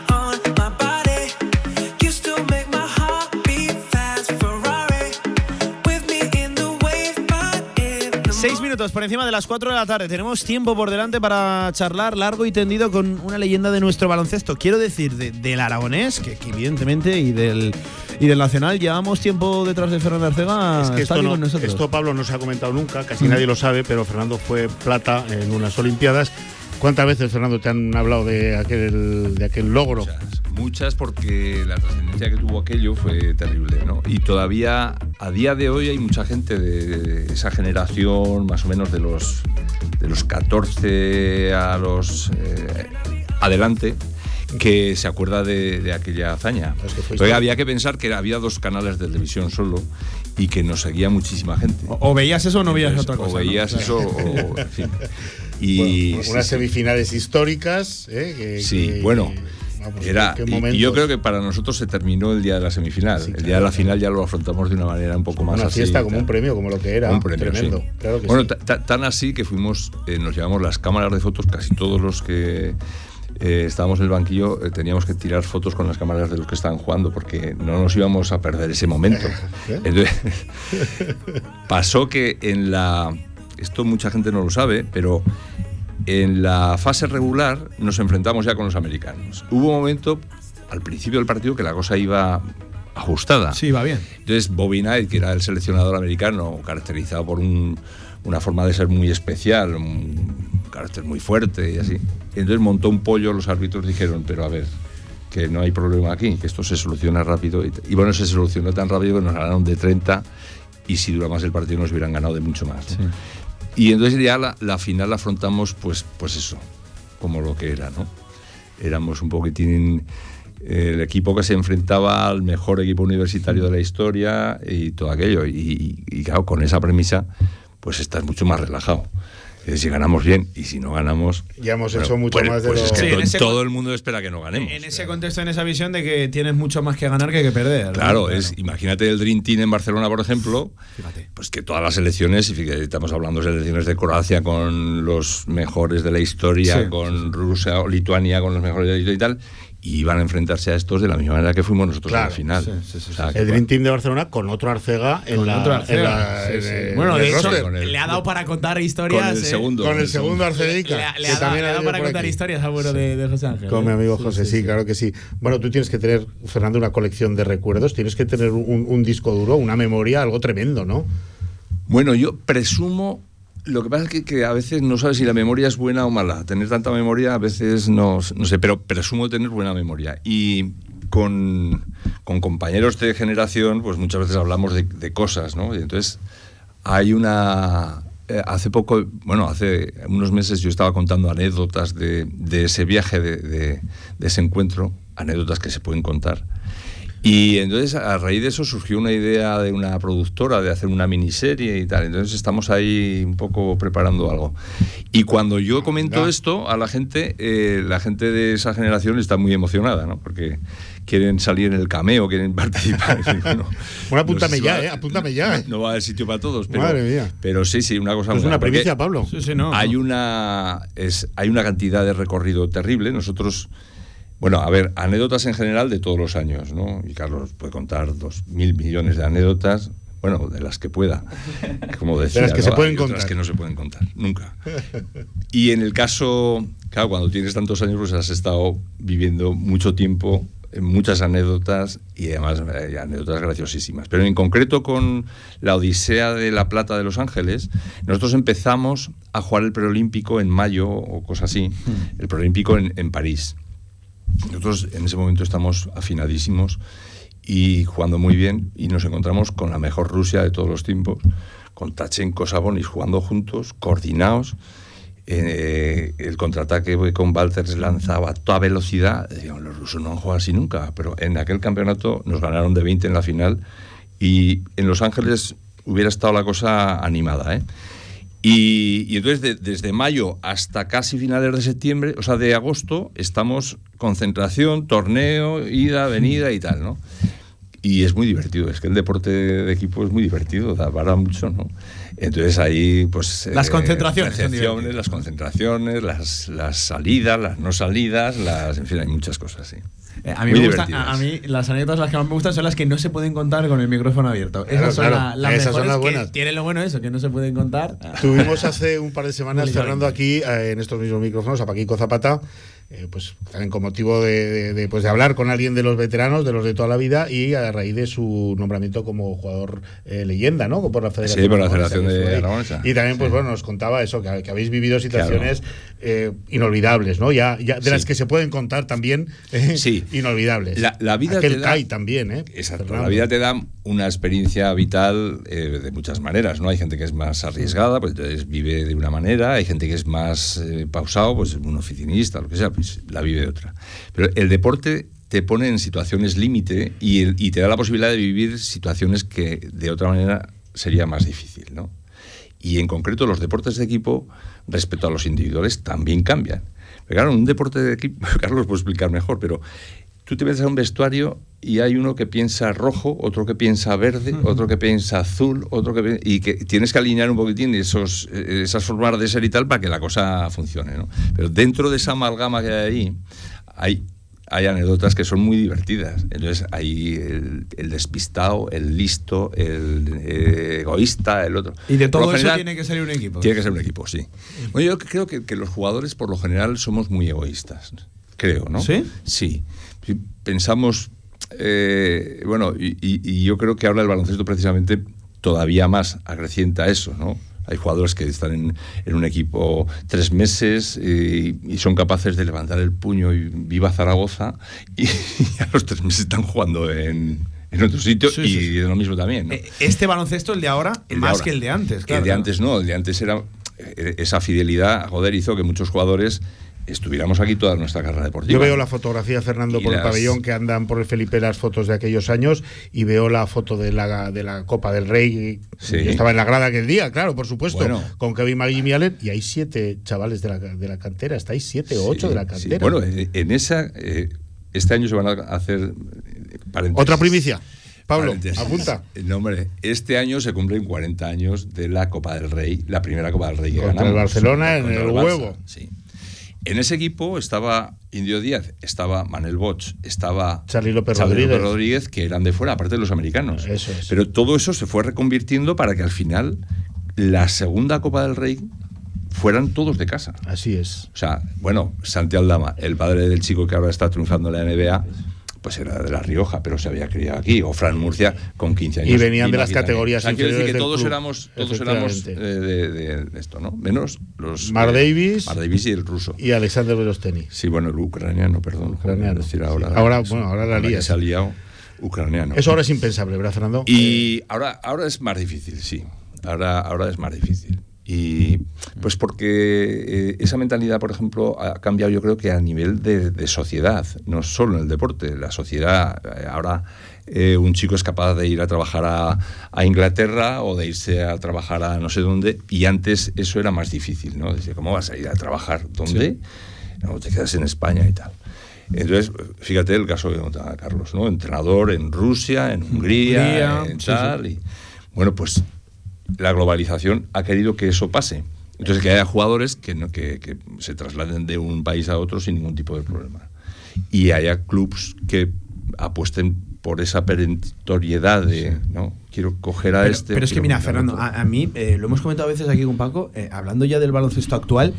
Seis minutos por encima de las cuatro de la tarde. Tenemos tiempo por delante para charlar largo y tendido con una leyenda de nuestro baloncesto. Quiero decir, del aragonés, que, evidentemente, y del, y del nacional, llevamos tiempo detrás de Fernando Arcega. Es que esto, esto Pablo no se ha comentado nunca, casi mm. nadie lo sabe, pero Fernando fue plata en unas Olimpiadas ¿Cuántas veces, Fernando, te han hablado de aquel, de aquel logro? Muchas, porque la trascendencia que tuvo aquello fue terrible, ¿no? Y todavía, a día de hoy, hay mucha gente de, esa generación, más o menos de los, de los 14 a los eh, adelante, que se acuerda de, aquella hazaña. había que pensar que había dos canales de televisión solo y que nos seguía muchísima gente. O, veías eso o no veías otra cosa. O veías eso, o, en fin. Y unas semifinales históricas. ¿eh? sí, bueno. era, y yo creo que para nosotros se terminó el día de la semifinal. el día de la final ya lo afrontamos de una manera un poco más una fiesta como un premio, como lo que era. Un premio, tremendo. bueno, tan así que fuimos, eh, nos llevamos las cámaras de fotos, casi todos los que eh, estábamos en el banquillo, teníamos que tirar fotos con las cámaras de los que estaban jugando porque no nos íbamos a perder ese momento. Entonces, pasó que en la esto mucha gente no lo sabe, pero en la fase regular nos enfrentamos ya con los americanos. Hubo un momento al principio del partido que la cosa iba ajustada. Sí, va bien. Entonces Bobby Knight, que era el seleccionador americano, caracterizado por una forma de ser muy especial, un carácter muy fuerte y así. Entonces montó un pollo, los árbitros dijeron, pero a ver, que no hay problema aquí, que esto se soluciona rápido. Y, y bueno, se solucionó tan rápido que nos ganaron de 30 y si dura más el partido nos hubieran ganado de mucho más. Y entonces ya la, final la afrontamos pues, pues eso, como lo que era, ¿no? Éramos un poquitín el equipo que se enfrentaba al mejor equipo universitario de la historia y todo aquello. Y, y claro, con esa premisa, pues estás mucho más relajado si ganamos bien y si no ganamos. Ya hemos hecho mucho pues, más de pues lo es que todo el mundo espera que no ganemos. En ese contexto, en esa visión de que tienes mucho más que ganar que que perder. Claro, es imagínate el Dream Team en Barcelona, por ejemplo. Pues que todas las elecciones, y fíjate, estamos hablando de elecciones de Croacia con los mejores de la historia, con Rusia o Lituania con los mejores de la historia y tal y van a enfrentarse a estos de la misma manera que fuimos nosotros en la final. el Dream Team de Barcelona con otro Arcega en la. Otro Arcega. bueno, de hecho, le ha dado para contar historias. Con el segundo. Con el segundo Arcedica. Le, ha, dado, para contar historias al bueno de, José Ángel. Con mi amigo José, sí, claro que sí. Bueno, tú tienes que tener, Fernando, una colección de recuerdos, tienes que tener un disco duro, una memoria, algo tremendo, ¿no? Bueno, yo presumo lo que pasa es que, a veces no sabes si la memoria es buena o mala. Tener tanta memoria a veces no, no sé, pero presumo tener buena memoria. Y con, compañeros de generación, pues muchas veces hablamos de, cosas, ¿no? Y entonces hay una... Eh, hace poco, bueno, hace unos meses yo estaba contando anécdotas de, ese viaje, de, de ese encuentro, anécdotas que se pueden contar. Y entonces a raíz de eso surgió una idea de una productora de hacer una miniserie y tal. Entonces estamos ahí un poco preparando algo. Y cuando yo comento esto a la gente, eh, la gente de esa generación está muy emocionada, ¿no? Porque quieren salir en el cameo, quieren participar. bueno, apúntame ya, ¿eh? Apúntame ya. No va a haber sitio para todos. Pero, Madre mía. Pero sí, sí, una cosa Es una primicia, Pablo. Sí, sí, no. Hay una, es, hay una cantidad de recorrido terrible. Nosotros bueno, a ver, anécdotas en general de todos los años, ¿no? Y Carlos puede contar dos mil millones de anécdotas, bueno, de las que pueda, como decía. De las que se pueden contar. que no se pueden contar, nunca. Y en el caso, claro, cuando tienes tantos años, pues has estado viviendo mucho tiempo, muchas anécdotas y además eh, anécdotas graciosísimas. Pero en concreto con la Odisea de la Plata de Los Ángeles, nosotros empezamos a jugar el preolímpico en mayo o cosa así, el preolímpico en, en París. Nosotros en ese momento estamos afinadísimos y jugando muy bien y nos encontramos con la mejor Rusia de todos los tiempos, con Tachenko, Sabonis jugando juntos, coordinados. Eh, el contraataque con Walters lanzaba a toda velocidad. los rusos no han jugado así nunca, pero en aquel campeonato nos ganaron de 20 en la final y en Los Ángeles hubiera estado la cosa animada. ¿eh? Y, entonces desde mayo hasta casi finales de septiembre, o sea, de agosto, estamos concentración, torneo, ida, venida y tal, ¿no? Y es muy divertido, es que el deporte de equipo es muy divertido, da para mucho, ¿no? Entonces ahí, pues... Las eh, concentraciones. las concentraciones, las, las salidas, las no salidas, las, en fin, hay muchas cosas, sí. Eh, a, mí me gusta, a, mí las anécdotas las que más me gustan son las que no se pueden contar con el micrófono abierto. esas son, las buenas. Tienen lo bueno eso, que no se pueden contar. Tuvimos hace un par de semanas cerrando aquí eh, en estos mismos micrófonos a Paquico Zapata eh, pues también con motivo de, pues de hablar con alguien de los veteranos, de los de toda la vida, y a raíz de su nombramiento como jugador eh, leyenda, ¿no? Por la Federación, sí, por la Federación de Aragonesa. Y también, pues bueno, nos contaba eso, que, habéis vivido situaciones eh, inolvidables, ¿no? Ya, ya de las que se pueden contar también sí. inolvidables. La, vida te da, también, ¿eh? Exacto. La vida te da una experiencia vital de muchas maneras, ¿no? Hay gente que es más arriesgada, pues entonces vive de una manera, hay gente que es más pausado, pues un oficinista, lo que sea la vive otra. Pero el deporte te pone en situaciones límite y, te da la posibilidad de vivir situaciones que de otra manera sería más difícil, ¿no? Y en concreto los deportes de equipo respecto a los individuales también cambian. Claro, un deporte de equipo, Carlos lo puedo explicar mejor, pero tú te ves en un vestuario y hay uno que piensa rojo, otro que piensa verde, otro que piensa azul, otro que y que tienes que alinear un poquitín esos, eh, esas formas de ser y tal para que la cosa funcione. ¿no? Pero dentro de esa amalgama que hay ahí, hay, hay anécdotas que son muy divertidas. Entonces hay el, despistado, el listo, el eh, egoísta, el otro. Y de todo eso tiene que ser un equipo. Tiene que ser un equipo, sí. Bueno, yo creo que, que los jugadores por lo general somos muy egoístas. Creo, ¿no? Sí. Sí. Pensamos eh, bueno, y, yo creo que ahora el baloncesto precisamente todavía más acrecienta eso, ¿no? Hay jugadores que están en, un equipo tres meses y, son capaces de levantar el puño y viva Zaragoza y, a los tres meses están jugando en, otro sitio y lo mismo también. Eh, este baloncesto, el de ahora, más que el de antes. el de antes no, el de antes era eh, esa fidelidad, joder, hizo que muchos jugadores estuviéramos aquí toda nuestra carrera deportiva. Yo veo la fotografía, Fernando, por el pabellón que andan por el Felipe las fotos de aquellos años y veo la foto de la, de la Copa del Rey. Yo estaba en la grada aquel día, claro, por supuesto, con Kevin Magui y Allen, y hay siete chavales de la, de la cantera, estáis siete o ocho de la cantera. Bueno, en esa, eh, este año se van a hacer... Otra primicia. Pablo, apunta. No, hombre, este año se cumplen 40 años de la Copa del Rey, la primera Copa del Rey que Contra el Barcelona en el, huevo. Sí. En ese equipo estaba Indio Díaz, estaba Manel Boch, estaba Charlie López, Rodríguez. que eran de fuera, aparte de los americanos. Eso es. Pero todo eso se fue reconvirtiendo para que al final la segunda Copa del Rey fueran todos de casa. Así es. O sea, bueno, Santi Aldama, el padre del chico que ahora está triunfando en la NBA, pues era de La Rioja, pero se había criado aquí, o Fran Murcia con 15 años. Y venían de las categorías o decir que todos éramos, todos éramos eh, de, esto, ¿no? Menos los. Mar Davis. Mar Davis y el ruso. Y Alexander Verosteni. Sí, bueno, el ucraniano, perdón. Ucraniano. Decir ahora, ahora, bueno, ahora la lía. Se ha liado ucraniano. Eso ahora es impensable, ¿verdad, Fernando? Y ahora, ahora es más difícil, sí. Ahora, ahora es más difícil. Y pues porque eh, esa mentalidad, por ejemplo, ha cambiado yo creo que a nivel de, sociedad, no solo en el deporte, la sociedad eh, ahora eh, un chico es capaz de ir a trabajar a, Inglaterra o de irse a trabajar a no sé dónde y antes eso era más difícil, ¿no? Dice, ¿cómo vas a ir a trabajar? ¿Dónde? No, te quedas en España y tal. Entonces, fíjate el caso de Carlos, ¿no? Entrenador en Rusia, en Hungría, en tal. Y, bueno, pues la globalización ha querido que eso pase. Entonces, que haya jugadores que, no, que, se trasladen de un país a otro sin ningún tipo de problema. Y haya clubs que apuesten por esa perentoriedad de, ¿no? Quiero coger a este. Pero es que, mira, Fernando, a, mí, eh, lo hemos comentado a veces aquí con Paco, eh, hablando ya del baloncesto actual,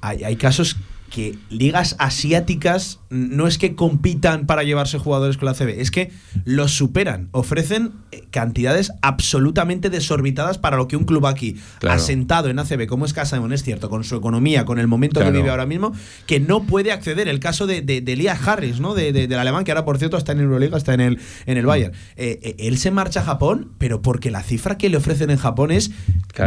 hay, hay casos que ligas asiáticas no es que compitan para llevarse jugadores con la CB, es que los superan, ofrecen eh, cantidades absolutamente desorbitadas para lo que un club aquí asentado en ACB, como es Casa de es cierto, con su economía, con el momento que vive ahora mismo, que no puede acceder. El caso de, de, Harris, ¿no? De, del alemán, que ahora por cierto está en Euroliga, está en el, en el Bayern. Eh, eh, él se marcha a Japón, pero porque la cifra que le ofrecen en Japón es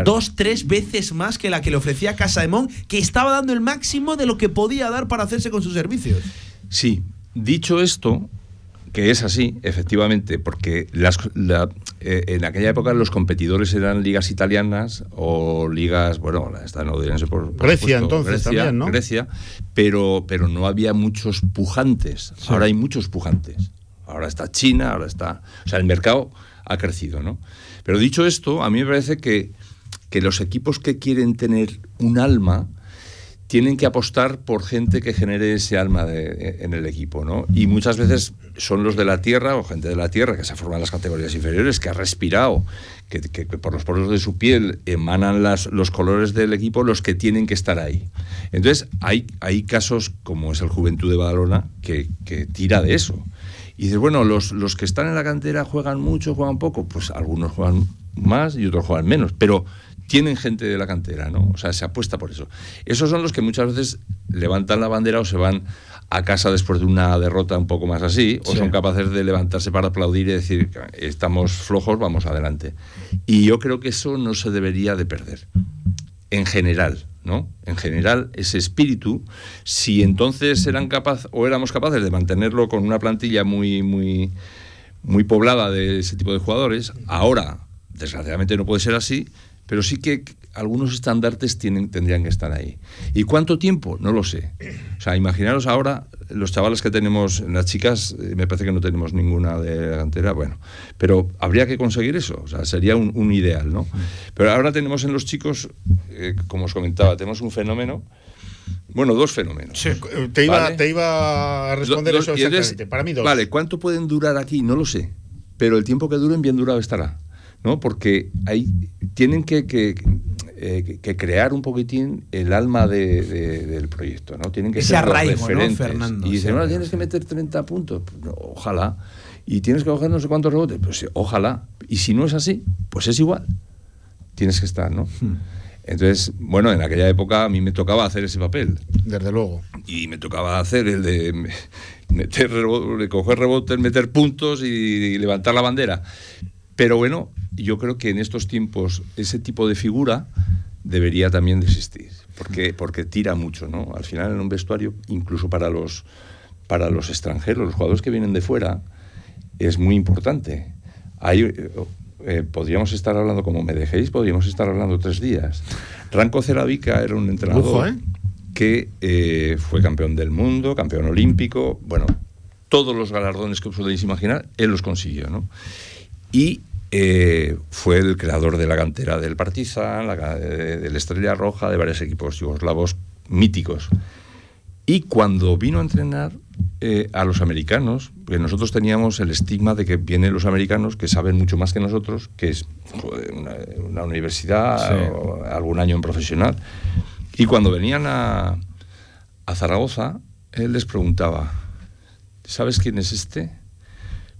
dos, tres veces más que la que le ofrecía Casa de que estaba dando el máximo de lo que podía dar para hacerse con sus servicios. Sí, dicho esto, que es así, efectivamente, porque las, eh, en aquella época los competidores eran ligas italianas o ligas, bueno, estadounidense por, por Grecia entonces también, ¿no? Grecia, pero, pero no había muchos pujantes. Ahora hay muchos pujantes. Ahora está China, ahora está... O sea, el mercado ha crecido, ¿no? Pero dicho esto, a mí me parece que, que los equipos que quieren tener un alma tienen que apostar por gente que genere ese alma en el equipo, ¿no? Y muchas veces son los de la tierra o gente de la tierra que se forman en las categorías inferiores, que ha respirado, que, por los poros de su piel emanan los colores del equipo, los que tienen que estar ahí. Entonces, hay, hay casos como es el Juventud de Badalona que, que tira de eso. Y dices, bueno, los, los que están en la cantera juegan mucho, juegan poco, pues algunos juegan más y otros juegan menos, pero tienen gente de la cantera, ¿no? O sea, se apuesta por eso. Esos son los que muchas veces levantan la bandera o se van a casa después de una derrota un poco más así, o son capaces de levantarse para aplaudir y decir, estamos flojos, vamos adelante. Y yo creo que eso no se debería de perder, en general, ¿no? En general, ese espíritu, si entonces eran capaz o éramos capaces de mantenerlo con una plantilla muy, muy, muy poblada de ese tipo de jugadores, ahora, desgraciadamente no puede ser así, pero sí que algunos estandartes tienen, tendrían que estar ahí. ¿Y cuánto tiempo? No lo sé. O sea, imaginaros ahora los chavales que tenemos, las chicas, eh, me parece que no tenemos ninguna de delantera, bueno, pero habría que conseguir eso, o sea, sería un, ideal, ¿no? Pero ahora tenemos en los chicos, eh, como os comentaba, tenemos un fenómeno, bueno, dos fenómenos. Sí, te, iba, te, iba, a responder eso exactamente. Para mí dos. Vale, ¿cuánto pueden durar aquí? No lo sé, pero el tiempo que duren bien durado estará. ¿No? Porque ahí tienen que, eh, que, crear un poquitín el alma del proyecto, ¿no? Tienen que Ese ser arraigo, ¿no, Fernando? Y dicen, bueno, tienes que meter 30 puntos, pues, ojalá. Y tienes que coger no sé cuántos rebotes, pues ojalá. Y si no es así, pues es igual. Tienes que estar, ¿no? Hmm. Entonces, bueno, en aquella época a mí me tocaba hacer ese papel. Desde luego. Y me tocaba hacer el de meter rebotes, coger rebotes, meter puntos y levantar la bandera. Pero bueno, yo creo que en estos tiempos ese tipo de figura debería también de existir. porque, porque tira mucho, ¿no? Al final en un vestuario, incluso para los, para los extranjeros, los jugadores que vienen de fuera, es muy importante. Hay, eh, podríamos estar hablando, como me dejéis, podríamos estar hablando tres días. Ranco Ceravica era un entrenador ¿eh? que eh, fue campeón del mundo, campeón olímpico, bueno, todos los galardones que os podéis imaginar, él los consiguió, ¿no? Y fue el creador de la cantera del Partizan, la, de, la Estrella Roja, de varios equipos yugoslavos míticos. Y cuando vino a entrenar eh, a los americanos, porque nosotros teníamos el estigma de que vienen los americanos que saben mucho más que nosotros, que es una, universidad o algún año en profesional. Y cuando venían a, a Zaragoza, él les preguntaba, ¿sabes quién es este?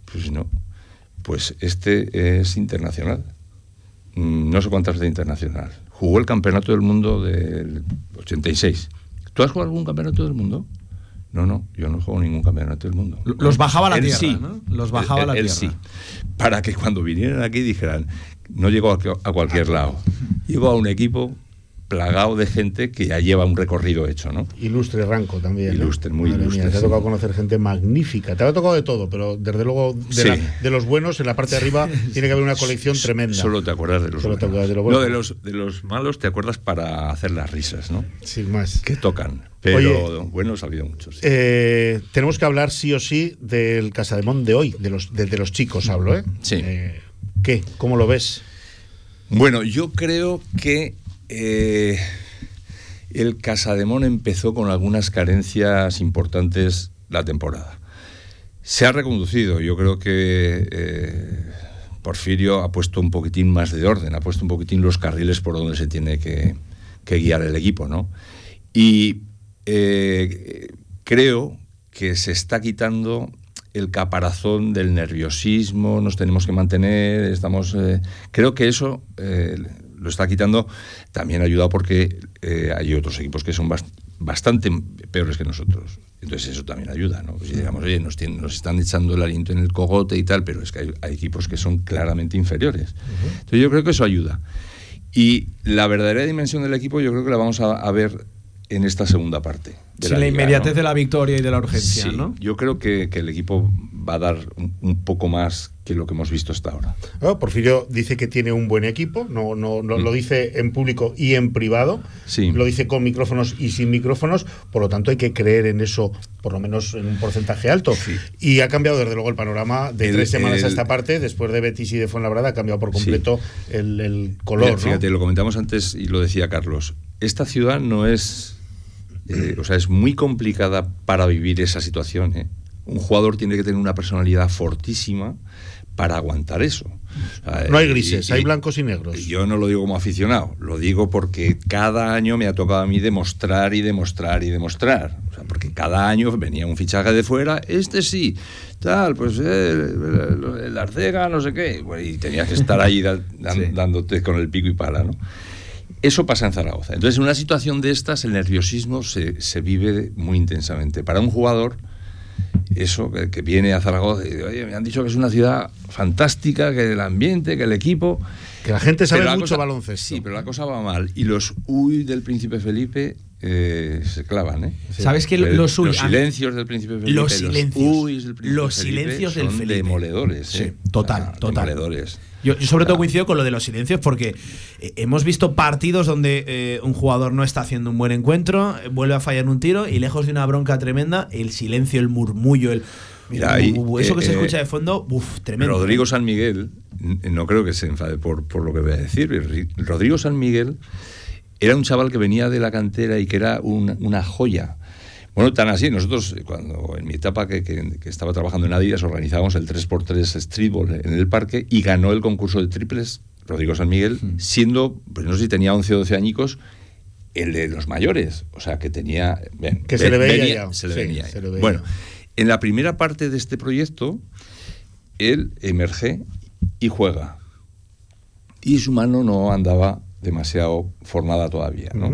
Pues no, pues este es internacional. Mm, no sé cuántas de internacional. Jugó el campeonato del mundo del 86 ¿Tú has jugado algún campeonato del mundo? No, no, yo no juego ningún campeonato del mundo. Los bajaba a la tierra, ¿no? Los bajaba la tierra. sí. Para que cuando vinieran aquí dijeran, no llegó a, cualquier lado. Llegó a un equipo plagado de gente que ya lleva un recorrido hecho, ¿no? Ilustre Ranco también. Ilustre, muy ilustre. te ha tocado conocer gente magnífica. Te ha tocado de todo, pero desde luego de, los buenos, en la parte de arriba tiene que haber una colección tremenda. Solo te acuerdas de los buenos. de, no, de los, de los malos te acuerdas para hacer las risas, ¿no? Sin más. Que tocan. Pero buenos ha habido muchos. Eh, tenemos que hablar sí o sí del Casademón de hoy, de los, de, los chicos hablo, ¿eh? Sí. Eh, ¿Qué? ¿Cómo lo ves? Bueno, yo creo que eh, el Casademón empezó con algunas carencias importantes la temporada. Se ha reconducido, yo creo que eh, Porfirio ha puesto un poquitín más de orden, ha puesto un poquitín los carriles por donde se tiene que, guiar el equipo, ¿no? Y eh, creo que se está quitando el caparazón del nerviosismo, nos tenemos que mantener, estamos... creo que eso lo está quitando, también ha ayudado porque eh, hay otros equipos que son bastante peores que nosotros. Entonces eso también ayuda, ¿no? Si digamos, oye, nos, están echando el aliento en el cogote y tal, pero es que hay, equipos que son claramente inferiores. Entonces yo creo que eso ayuda. Y la verdadera dimensión del equipo yo creo que la vamos a, ver en esta segunda parte. De la, inmediatez de la victoria y de la urgencia, ¿no? Yo creo que, que el equipo va a dar un, poco más que lo que hemos visto hasta ahora. Porfirio dice que tiene un buen equipo, no, no, lo mm. dice en público y en privado, sí. lo dice con micrófonos y sin micrófonos, por lo tanto hay que creer en eso, por lo menos en un porcentaje alto. Y ha cambiado desde luego el panorama de tres semanas a esta parte, después de Betis y de Fuenlabrada, ha cambiado por completo el, color. fíjate, lo comentamos antes y lo decía Carlos, esta ciudad no es, eh, o sea, es muy complicada para vivir esa situación, ¿eh? un jugador tiene que tener una personalidad fortísima para aguantar eso. No hay grises, hay blancos y negros. Yo no lo digo como aficionado, lo digo porque cada año me ha tocado a mí demostrar y demostrar y demostrar. O sea, porque cada año venía un fichaje de fuera, este sí, tal, pues eh, el, Arcega, no sé qué, y tenías que estar ahí dándote con el pico y pala, ¿no? Eso pasa en Zaragoza. Entonces, en una situación de estas, el nerviosismo se, se vive muy intensamente. Para un jugador eso, que, viene a Zaragoza y oye, me han dicho que es una ciudad fantástica, que el ambiente, que el equipo. Que la gente sabe mucho baloncesto. Sí, pero la cosa va mal. Y los uy del príncipe Felipe eh, se clavan, ¿eh? ¿Sabes que los, los, silencios del príncipe Felipe, los silencios, del príncipe los silencios del son demoledores, ¿eh? total, total. Demoledores. Yo, sobre todo coincido con lo de los silencios porque eh, hemos visto partidos donde eh, un jugador no está haciendo un buen encuentro, vuelve a fallar un tiro y lejos de una bronca tremenda, el silencio, el murmullo, el Mira, eso que se escucha de fondo, uff, tremendo. Rodrigo San Miguel, no creo que se enfade por, por lo que voy a decir. Rodrigo San Miguel era un chaval que venía de la cantera y que era una joya. Bueno, tan así, nosotros eh, cuando en mi etapa que, estaba trabajando en Adidas organizábamos el 3x3 streetball en el parque y ganó el concurso de triples Rodrigo San Miguel, hmm. siendo, pues no sé si tenía 11 o 12 añicos, el de los mayores, o sea que tenía... que se, le veía se le veía Bueno, en la primera parte de este proyecto, él emerge y juega. Y su mano no andaba demasiado formada todavía, ¿no?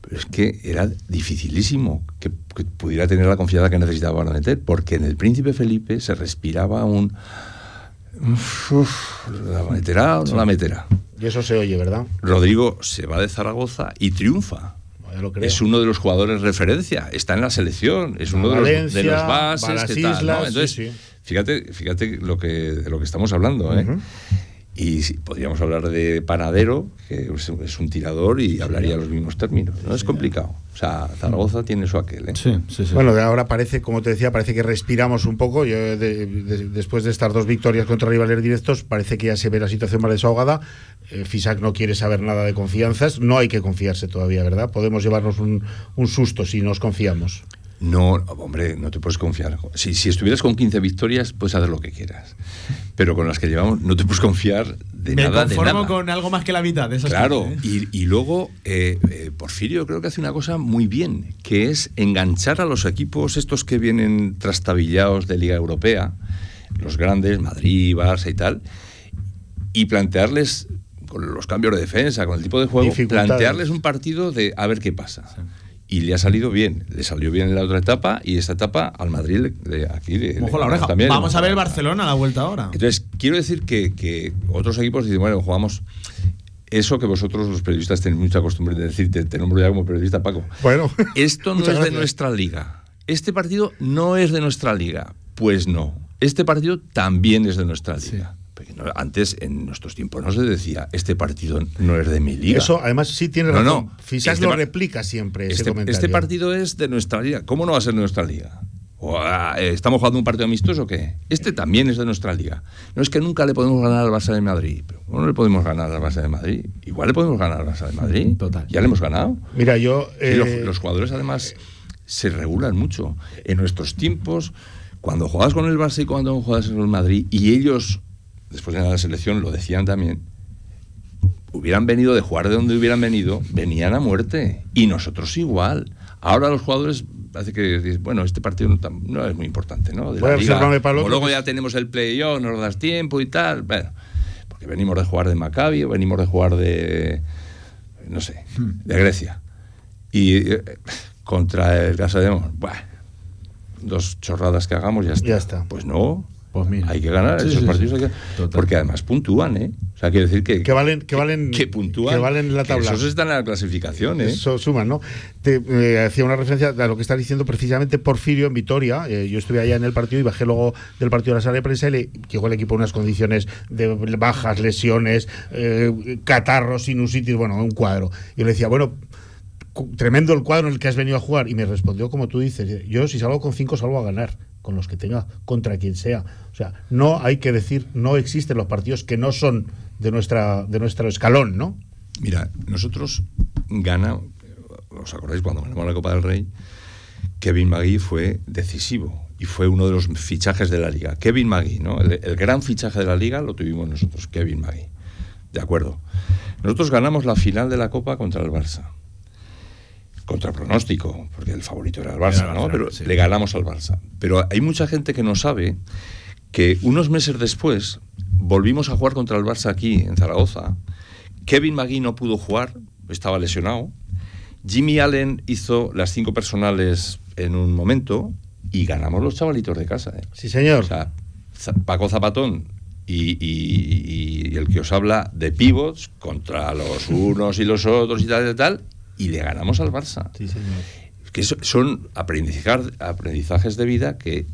Pero es que era dificilísimo que, pudiera tener la confianza que necesitaba para meter, porque en el príncipe Felipe se respiraba un ¿La meterá o no la meterá? Y eso se oye, ¿verdad? Rodrigo se va de Zaragoza y triunfa. Es uno de los jugadores referencia, está en la selección, es uno de los, de los, bases que tal, Entonces, fíjate, fíjate lo que, de lo que estamos hablando, ¿eh? Y podríamos hablar de Panadero, que es un tirador y hablaría los mismos términos. No es complicado. O sea, Zaragoza tiene su aquel. ¿eh? Sí, sí, bueno, de ahora parece, como te decía, parece que respiramos un poco. Yo, después de estas dos victorias contra rivales directos, parece que ya se ve la situación más desahogada. Eh, Fisac no quiere saber nada de confianzas. No hay que confiarse todavía, ¿verdad? Podemos llevarnos un, un susto si nos confiamos. No, hombre, no te puedes confiar. Si, si, estuvieras con 15 victorias, puedes hacer lo que quieras. Pero con las que llevamos, no te puedes confiar de nada. Me conformo con algo más que la mitad de esas Claro, ¿eh? y, y, luego eh, eh, Porfirio creo que hace una cosa muy bien, que es enganchar a los equipos estos que vienen trastabillados de Liga Europea, los grandes, Madrid, Barça y tal, y plantearles con los cambios de defensa, con el tipo de juego, plantearles un partido de a ver qué pasa y le ha salido bien. Le salió bien en la otra etapa y esta etapa al Madrid de aquí le, la oreja. También Vamos a ver el Barcelona a la vuelta ahora. Entonces, quiero decir que, otros equipos dicen, bueno, jugamos eso que vosotros los periodistas tenéis mucha costumbre de decir, te, nombro ya como periodista Paco. Bueno. Esto no es de nuestra liga. Este partido no es de nuestra liga. Pues no. Este partido también es de nuestra liga antes, en nuestros tiempos, no se decía, este partido no es de mi liga. Eso, además, sí tiene razón. No, no. este lo replica siempre ese este, comentario. Este partido es de nuestra liga. ¿Cómo no va a ser de nuestra liga? Ah, eh, ¿Estamos jugando un partido amistoso o qué? Este también es de nuestra liga. No es que nunca le podemos ganar al Barça de Madrid. Pero ¿Cómo no le podemos ganar al Barça de Madrid? Igual le podemos ganar al Barça de Madrid. Total. Ya le hemos ganado. Mira, yo. Eh, los, jugadores, además, se regulan mucho. En nuestros tiempos, cuando juegas con el Barça y cuando juegas con el Madrid, y ellos después de la selección lo decían también, hubieran venido de jugar de donde hubieran venido, venían a muerte. Y nosotros igual. Ahora los jugadores parece que bueno, este partido no, es muy importante, ¿no? De luego ya tenemos el play-off, nos das tiempo y tal. Bueno, porque venimos de jugar de Maccabi o venimos de jugar de, no sé, de Grecia. Y eh, contra el Casademón, bueno, dos chorradas que hagamos ya está. Ya está. Pues no, pues hay que ganar esos partidos. porque además puntúan, ¿eh? O sea, quiere decir que. Que valen, que valen, que puntúan. Que valen la tabla. Esos están en la clasificación, ¿eh? Eso suman, ¿no? Te eh, hacía una referencia a lo que está diciendo precisamente Porfirio en Vitoria. Eh, yo estuve allá en el partido y bajé luego del partido a la sala de prensa y le llegó el equipo en unas condiciones de bajas, lesiones, eh, catarros, sinusitis, bueno, un cuadro. Y le decía, bueno tremendo el cuadro en el que has venido a jugar. Y me respondió, como tú dices, yo si salgo con cinco salgo a ganar con los que tenga, contra quien sea. O sea, no hay que decir, no existen los partidos que no son de, nuestra, de nuestro escalón, ¿no? Mira, nosotros ganamos, ¿os acordáis cuando ganamos la Copa del Rey? Kevin Magui fue decisivo y fue uno de los fichajes de la liga. Kevin Magui, ¿no? El, gran fichaje de la liga lo tuvimos nosotros, Kevin Magui. De acuerdo. Nosotros ganamos la final de la Copa contra el Barça contra pronóstico, porque el favorito era el Barça, ¿no? Pero le ganamos al Barça. Pero hay mucha gente que no sabe que unos meses después volvimos a jugar contra el Barça aquí, en Zaragoza. Kevin Magui no pudo jugar, estaba lesionado. Jimmy Allen hizo las cinco personales en un momento y ganamos los chavalitos de casa. ¿eh? Sí, señor. O sea, Paco Zapatón y, y, el que os habla de pivots contra los unos y los otros y tal y tal, y le ganamos al Barça. Sí, señor. Que son aprendizajes de vida que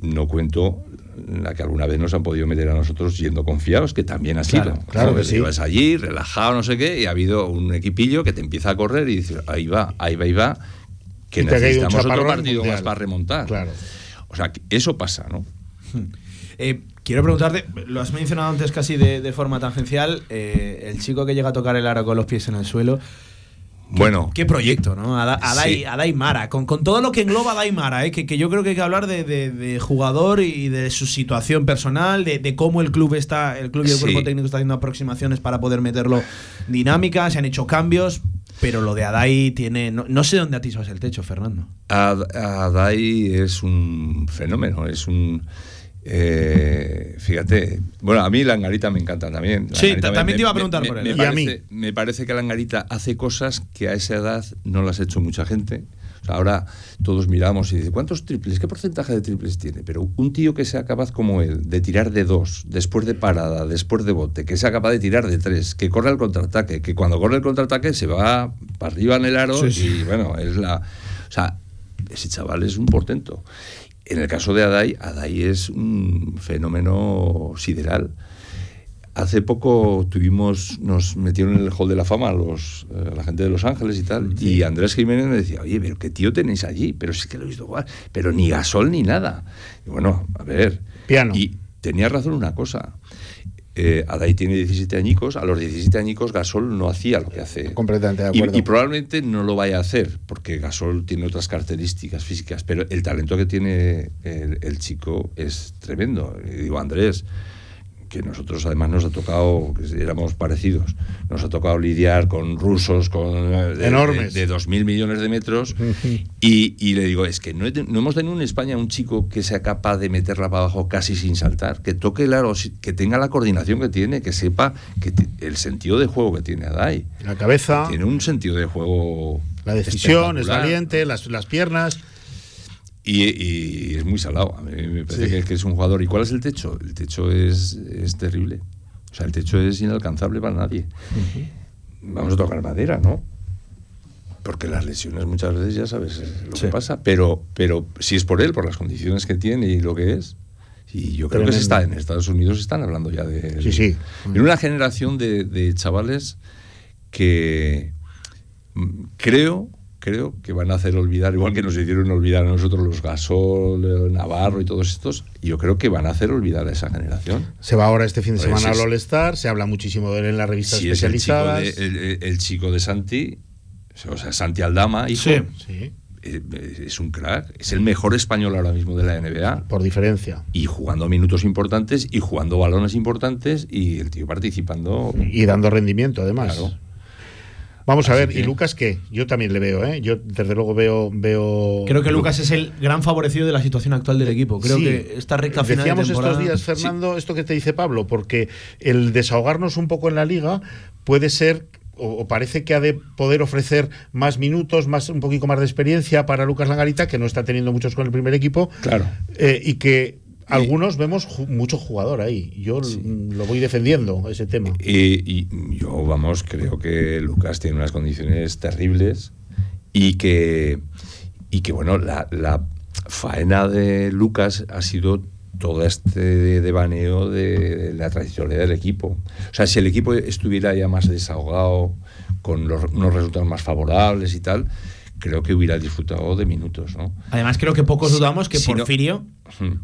no cuento la que alguna vez nos han podido meter a nosotros yendo confiados, que también ha sido. Claro, que sí. allí, relajado, no sé qué, y ha habido un equipillo que te empieza a correr y dices, ahí va, ahí va, ahí va, que necesitamos otro partido más para remontar. Claro. O sea, eso pasa, ¿no? Eh, quiero preguntarte, lo has mencionado antes casi de, forma tangencial, eh, el chico que llega a tocar el aro con los pies en el suelo, bueno. Qué proyecto, ¿no? Adai, Mara, con, todo lo que engloba Adai Mara, ¿eh? que, yo creo que hay que hablar de, jugador y de su situación personal, de, cómo el club está, el club y el cuerpo técnico está haciendo aproximaciones para poder meterlo dinámica, se han hecho cambios, pero lo de Adai tiene. No, sé dónde atisbas el techo, Fernando. Adai es un fenómeno, es un eh, fíjate, bueno, a mí la Angarita me encanta también. sí, también te iba a preguntar por él. Me, parece, me parece que la Angarita hace cosas que a esa edad no las ha hecho mucha gente. O Ahora todos miramos y dice, ¿cuántos triples? ¿Qué porcentaje de triples tiene? Pero un tío que sea capaz como él de tirar de dos, después de parada, después de bote, que sea capaz de tirar de tres, que corre el contraataque, que cuando corre el contraataque se va para arriba en el aro y bueno, es la... O sea, ese chaval es un portento. En el caso de Adai, Adai es un fenómeno sideral. Hace poco tuvimos, nos metieron en el Hall de la Fama los, eh, la gente de Los Ángeles y tal, y Andrés Jiménez me decía, oye, pero qué tío tenéis allí, pero es que lo he visto jugar, pero ni gasol ni nada. Y bueno, a ver. Piano. Y tenía razón una cosa. Eh, Adai tiene 17 añicos, a los 17 añicos Gasol no hacía lo que hace. Completamente de acuerdo. Y, probablemente no lo vaya a hacer, porque Gasol tiene otras características físicas, pero el talento que tiene el, el chico es tremendo. Y digo, Andrés, que nosotros además nos ha tocado, que éramos parecidos, nos ha tocado lidiar con rusos con de, enormes de, dos mil millones de metros y, y, le digo, es que no, no, hemos tenido en España un chico que sea capaz de meterla para abajo casi sin saltar, que toque el aro, que tenga la coordinación que tiene, que sepa que el sentido de juego que tiene Adai. La cabeza. Tiene un sentido de juego. La decisión, es valiente, las, las piernas. Y, es muy salado. A mí me parece que, es un jugador. ¿Y cuál es el techo? El techo es, es terrible. O sea, el techo es inalcanzable para nadie. Vamos a tocar madera, ¿no? Porque las lesiones muchas veces ya sabes lo que pasa. Pero, pero si es por él, por las condiciones que tiene y lo que es. Y yo creo que se está, en Estados Unidos están hablando ya de. Sí, sí. En una generación de, de chavales que mm, creo creo que van a hacer olvidar, igual que nos hicieron olvidar a nosotros los Gasol, Navarro y todos estos, yo creo que van a hacer olvidar a esa generación. Se va ahora este fin de semana al All-Star, se habla muchísimo de él en las revistas especializadas. Es el, chico de, el, chico de Santi, o sea, Santi Aldama, hijo, sí, sí. Eh, es un crack, es el mejor español ahora mismo de la NBA. Por diferencia. Y jugando minutos importantes y jugando balones importantes y el tío participando. Y dando rendimiento, además. Claro. Vamos a ver, ¿y Lucas qué? Yo también le veo, ¿eh? Yo desde luego veo. veo Creo que Lucas es el gran favorecido de la situación actual del equipo. Creo que esta recta final. Decíamos de estos días, Fernando, esto que te dice Pablo, porque el desahogarnos un poco en la liga puede ser o, parece que ha de poder ofrecer más minutos, más un poquito más de experiencia para Lucas Langarita, que no está teniendo muchos con el primer equipo. Claro. Eh, y que algunos vemos mucho jugador ahí. Yo lo voy defendiendo, ese tema. Y, yo, vamos, creo que Lucas tiene unas condiciones terribles y que, y que bueno, la, faena de Lucas ha sido todo este devaneo de la trayectoria del equipo. O sea, si el equipo estuviera ya más desahogado, con unos resultados más favorables y tal, creo que hubiera disfrutado de minutos. ¿no? Además, creo que pocos dudamos que Porfirio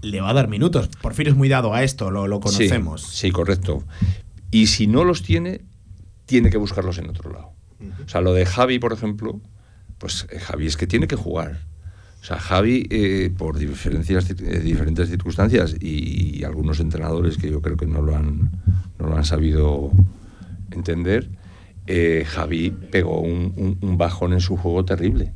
le va a dar minutos. Porfirio es muy dado a esto, lo, lo conocemos. Sí, correcto. Y si no los tiene, tiene que buscarlos en otro lado. O sea, lo de Javi, por ejemplo, pues eh, Javi es que tiene que jugar. O sea, Javi, eh, por diferencias, eh, diferentes circunstancias y, algunos entrenadores que yo creo que no lo han, no lo han sabido entender, eh, Javi pegó un, bajón en su juego terrible.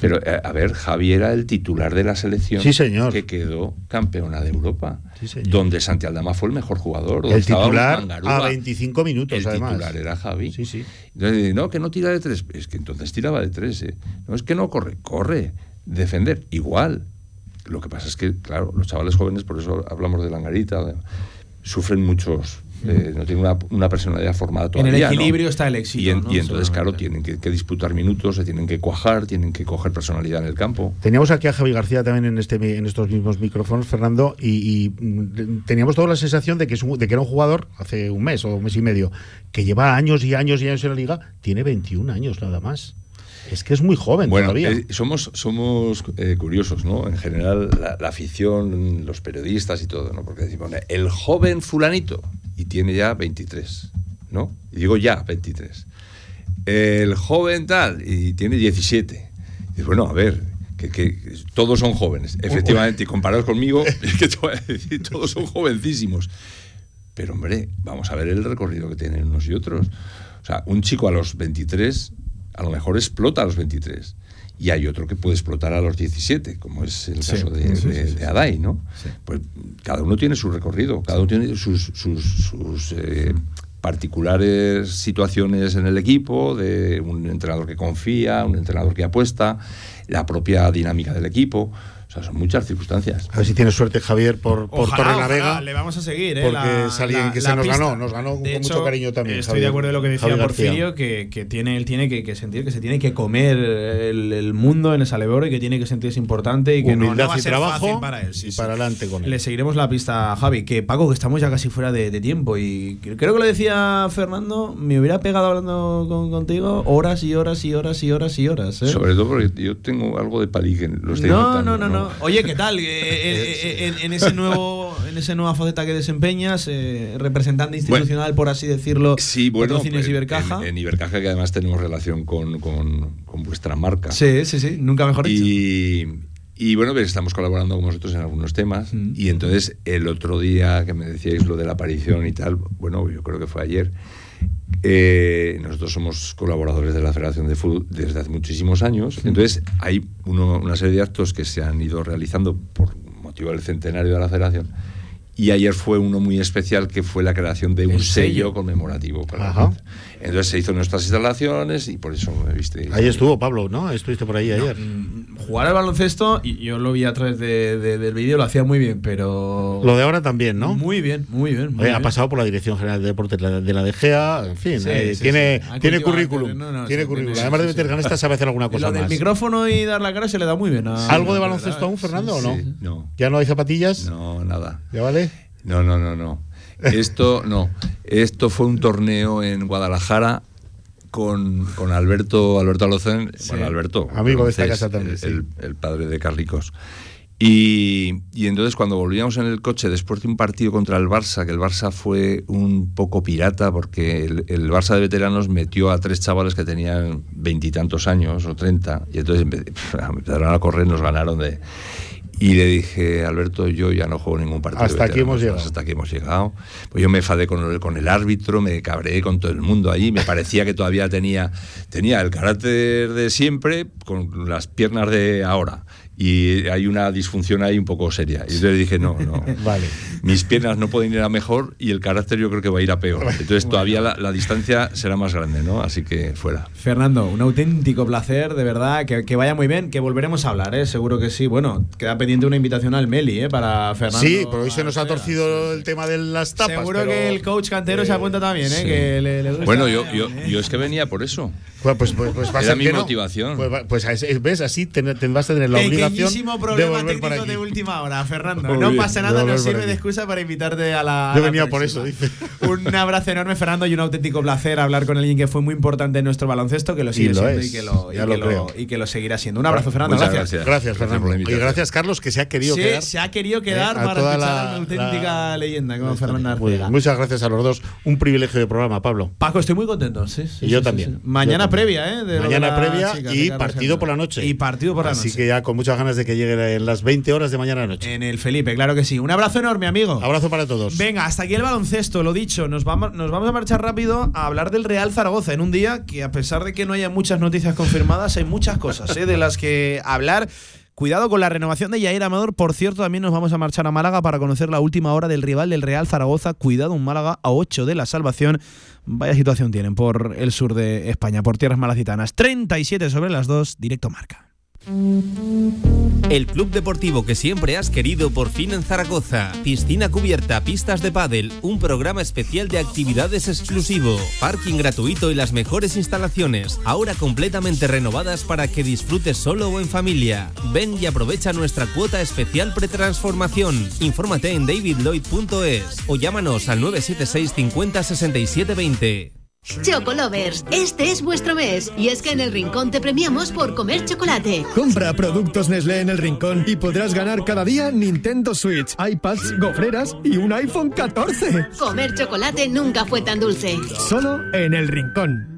Pero, eh, a ver, Javi era el titular de la selección que quedó campeona de Europa, donde Santi Aldama fue el mejor jugador. El titular a 25 minutos, el titular era Javi. Sí, sí. Entonces, no, que no tira de tres. Es que entonces tiraba de tres. ¿eh? No, es que no corre, corre. Defender, igual. Lo que pasa es que, claro, los chavales jóvenes, por eso hablamos de Langarita, sufren muchos eh, no tiene una, personalidad formada todavía. En el equilibrio está el éxito. Y, entonces, claro, tienen que, disputar minutos, se tienen que cuajar, tienen que coger personalidad en el campo. Teníamos aquí a Javi García también en, este, en estos mismos micrófonos, Fernando, y, mm, teníamos toda la sensación de que, es de que era un jugador hace un mes o un mes y medio, que lleva años y años y años en la liga, tiene 21 años nada más. Es que es muy joven bueno, todavía. Eh, somos somos eh, curiosos, ¿no? En general, la, afición, los periodistas y todo, ¿no? Porque decimos, el joven fulanito, y tiene ya 23, ¿no? Y digo ya, 23. El joven tal, y tiene 17. Y bueno, a ver, que, todos son jóvenes, efectivamente, y comparados conmigo, es que todos son jovencísimos. Pero hombre, vamos a ver el recorrido que tienen unos y otros. O sea, un chico a los 23 a lo mejor explota a los 23 y hay otro que puede explotar a los 17, como es el caso de, Adai, ¿no? Pues cada uno tiene su recorrido, cada uno tiene sus, sus, sus eh, particulares situaciones en el equipo, de un entrenador que confía, un entrenador que apuesta, la propia dinámica del equipo. Sea, son muchas circunstancias. A ver si tienes suerte, Javier, por, por Ojalá, Torre la Vega. ojalá, le vamos a seguir, ¿eh? Porque La- es alguien la- que se nos pista. ganó, nos ganó De con hecho, mucho cariño también. Estoy de acuerdo con lo que decía Javier. Porfirio, que, que tiene, él tiene que, que sentir que se tiene que comer el, el mundo en el Saleboro y que tiene que sentirse importante y que no- Humildad no, va a ser trabajo fácil para él. sí, y sí. para adelante con él. Le seguiremos la pista a Javi. Que Paco, que estamos ya casi fuera de, de tiempo. Y creo que lo decía Fernando, me hubiera pegado hablando con- contigo horas y horas y horas y horas y horas. ¿eh? Sobre todo porque yo tengo algo de paligen. Lo estoy No, notando, no, no, no. Oye, ¿qué tal? Eh, eh, eh, en, en ese nuevo, en esa nueva faceta que desempeñas, eh, representante institucional, por así decirlo, Sí, bueno, en- Ibercaja. En, en Ibercaja, que además tenemos relación con, con- con vuestra marca. Sí, sí, sí, nunca mejor dicho. Y, y bueno, pues estamos colaborando con vosotros en algunos temas. Y entonces, el otro día que me decíais lo de la aparición y tal, bueno, yo creo que fue ayer. Eh, nosotros somos colaboradores de la Federación de Fútbol desde hace muchísimos años. Entonces, hay uno- una serie de actos que se han ido realizando por motivo del centenario de la Federación. Y ayer fue uno muy especial que fue la creación de un El sello, sello. conmemorativo. para Ajá. Entonces se hizo en nuestras instalaciones y por eso me viste. Ahí estuvo Pablo, ¿no? Estuviste por ahí ayer. Jugar al baloncesto, y yo lo vi a través de- de- del vídeo, lo hacía muy bien, pero. Lo de ahora también, ¿no? Muy bien, muy bien. muy Oye, ha bien. pasado por la Dirección General de Deportes de la, DGA, en fin, Sí, eh, sí, tiene, sí. Ha tiene currículum. no, no, tiene sí, currículum. tiene- Además de meter sí. canastas, sabe hacer alguna cosa Lo del más. micrófono y dar la cara se le da muy bien. a- ¿Algo de baloncesto verdad, aún, sí, Fernando, o no? sí. No. ¿Ya no hay zapatillas? No, nada. ¿Ya vale? No, no, no, no. Esto no. Esto fue un torneo en Guadalajara con, con Alberto Alberto Alocen, bueno, Alberto, Amigo de esta casa también, el, sí. el- el padre de Carlicos. Y, y entonces cuando volvíamos en el coche después de un partido contra el Barça, que el Barça fue un poco pirata porque el, el Barça de veteranos metió a tres chavales que tenían veintitantos años o treinta y entonces empe- empezaron a correr, nos ganaron de... Y le dije, Alberto, yo ya no juego ningún partido. Hasta aquí hemos llegado. Hasta aquí hemos llegado. Pues yo me enfadé con el, con el árbitro, me cabreé con todo el mundo ahí. Me parecía que todavía tenía, tenía el carácter de siempre con las piernas de ahora. Y hay una disfunción ahí un poco seria. Y entonces dije, no, no. Vale. Mis piernas no pueden ir a mejor y el carácter yo creo que va a ir a peor. Entonces todavía la, la distancia será más grande, ¿no? Así que fuera. Fernando, un auténtico placer, de verdad, que, que vaya muy bien, que volveremos a hablar, ¿eh? seguro que sí. Bueno, queda pendiente una invitación al Meli, ¿eh? Para Fernando. Sí, pero hoy se nos ha torcido el tema de las tapas. Seguro pero- que el coach cantero se apunta también, ¿eh? Sí. Que le, le gusta. Bueno, yo, yo, yo es que venía por eso. Pues, pues, pues, pues va a Era ser mi que no. motivación. Pues, pues es- ves, así ten- ten- vas a tener la obligación Pequeñísimo de problema para técnico aquí. de última hora, Fernando. Muy no bien, pasa de nada, nos sirve de excusa para invitarte a la. a Yo la venía por eso, dice. Un abrazo enorme, Fernando, y un auténtico placer hablar con alguien que fue muy importante en nuestro baloncesto, que lo sigue lo siendo es, y, que lo, y, que lo y que lo seguirá siendo. Un abrazo, Fernando. Muchas Gracias. gracias. Fernando. por la y gracias, Carlos, que se ha querido Sí, quedar. se ha querido eh, quedar a para toda escuchar la- a una auténtica la- leyenda como. Fernando. Arcega. Muchas gracias a los dos. Un privilegio de programa, Pablo. Paco, estoy muy contento. Sí, sí, Y yo sí, también. sí, sí. Mañana previa, ¿eh? de de Mañana previa de y partido por la noche. Y partido por la Así noche. que ya con muchas ganas de que lleguen en las 20 horas de mañana noche. En el Felipe, claro que sí. Un abrazo enorme, amigo. Abrazo para todos. Venga, hasta aquí el baloncesto, lo dicho. Nos vamos, nos vamos a marchar rápido a hablar del Real Zaragoza en un día que, a pesar de que no haya muchas noticias confirmadas, hay muchas cosas ¿eh? de las que hablar. Cuidado con la renovación de Yair Amador. Por cierto, también nos vamos a marchar a Málaga para conocer la última hora del rival del Real Zaragoza. Cuidado, un Málaga a 8 de la salvación. Vaya situación tienen por el sur de España, por tierras malacitanas. 37 sobre las 2, directo marca. El club deportivo que siempre has querido por fin en Zaragoza. Piscina cubierta, pistas de pádel, un programa especial de actividades exclusivo, parking gratuito y las mejores instalaciones, ahora completamente renovadas para que disfrutes solo o en familia. Ven y aprovecha nuestra cuota especial pretransformación. Infórmate en davidlloyd.es o llámanos al 976 50 67 20. Chocolovers, este es vuestro mes y es que en el Rincón te premiamos por comer chocolate. Compra productos Nestlé en el rincón y podrás ganar cada día Nintendo Switch, iPads, gofreras y un iPhone 14. Comer chocolate nunca fue tan dulce. Solo en el rincón.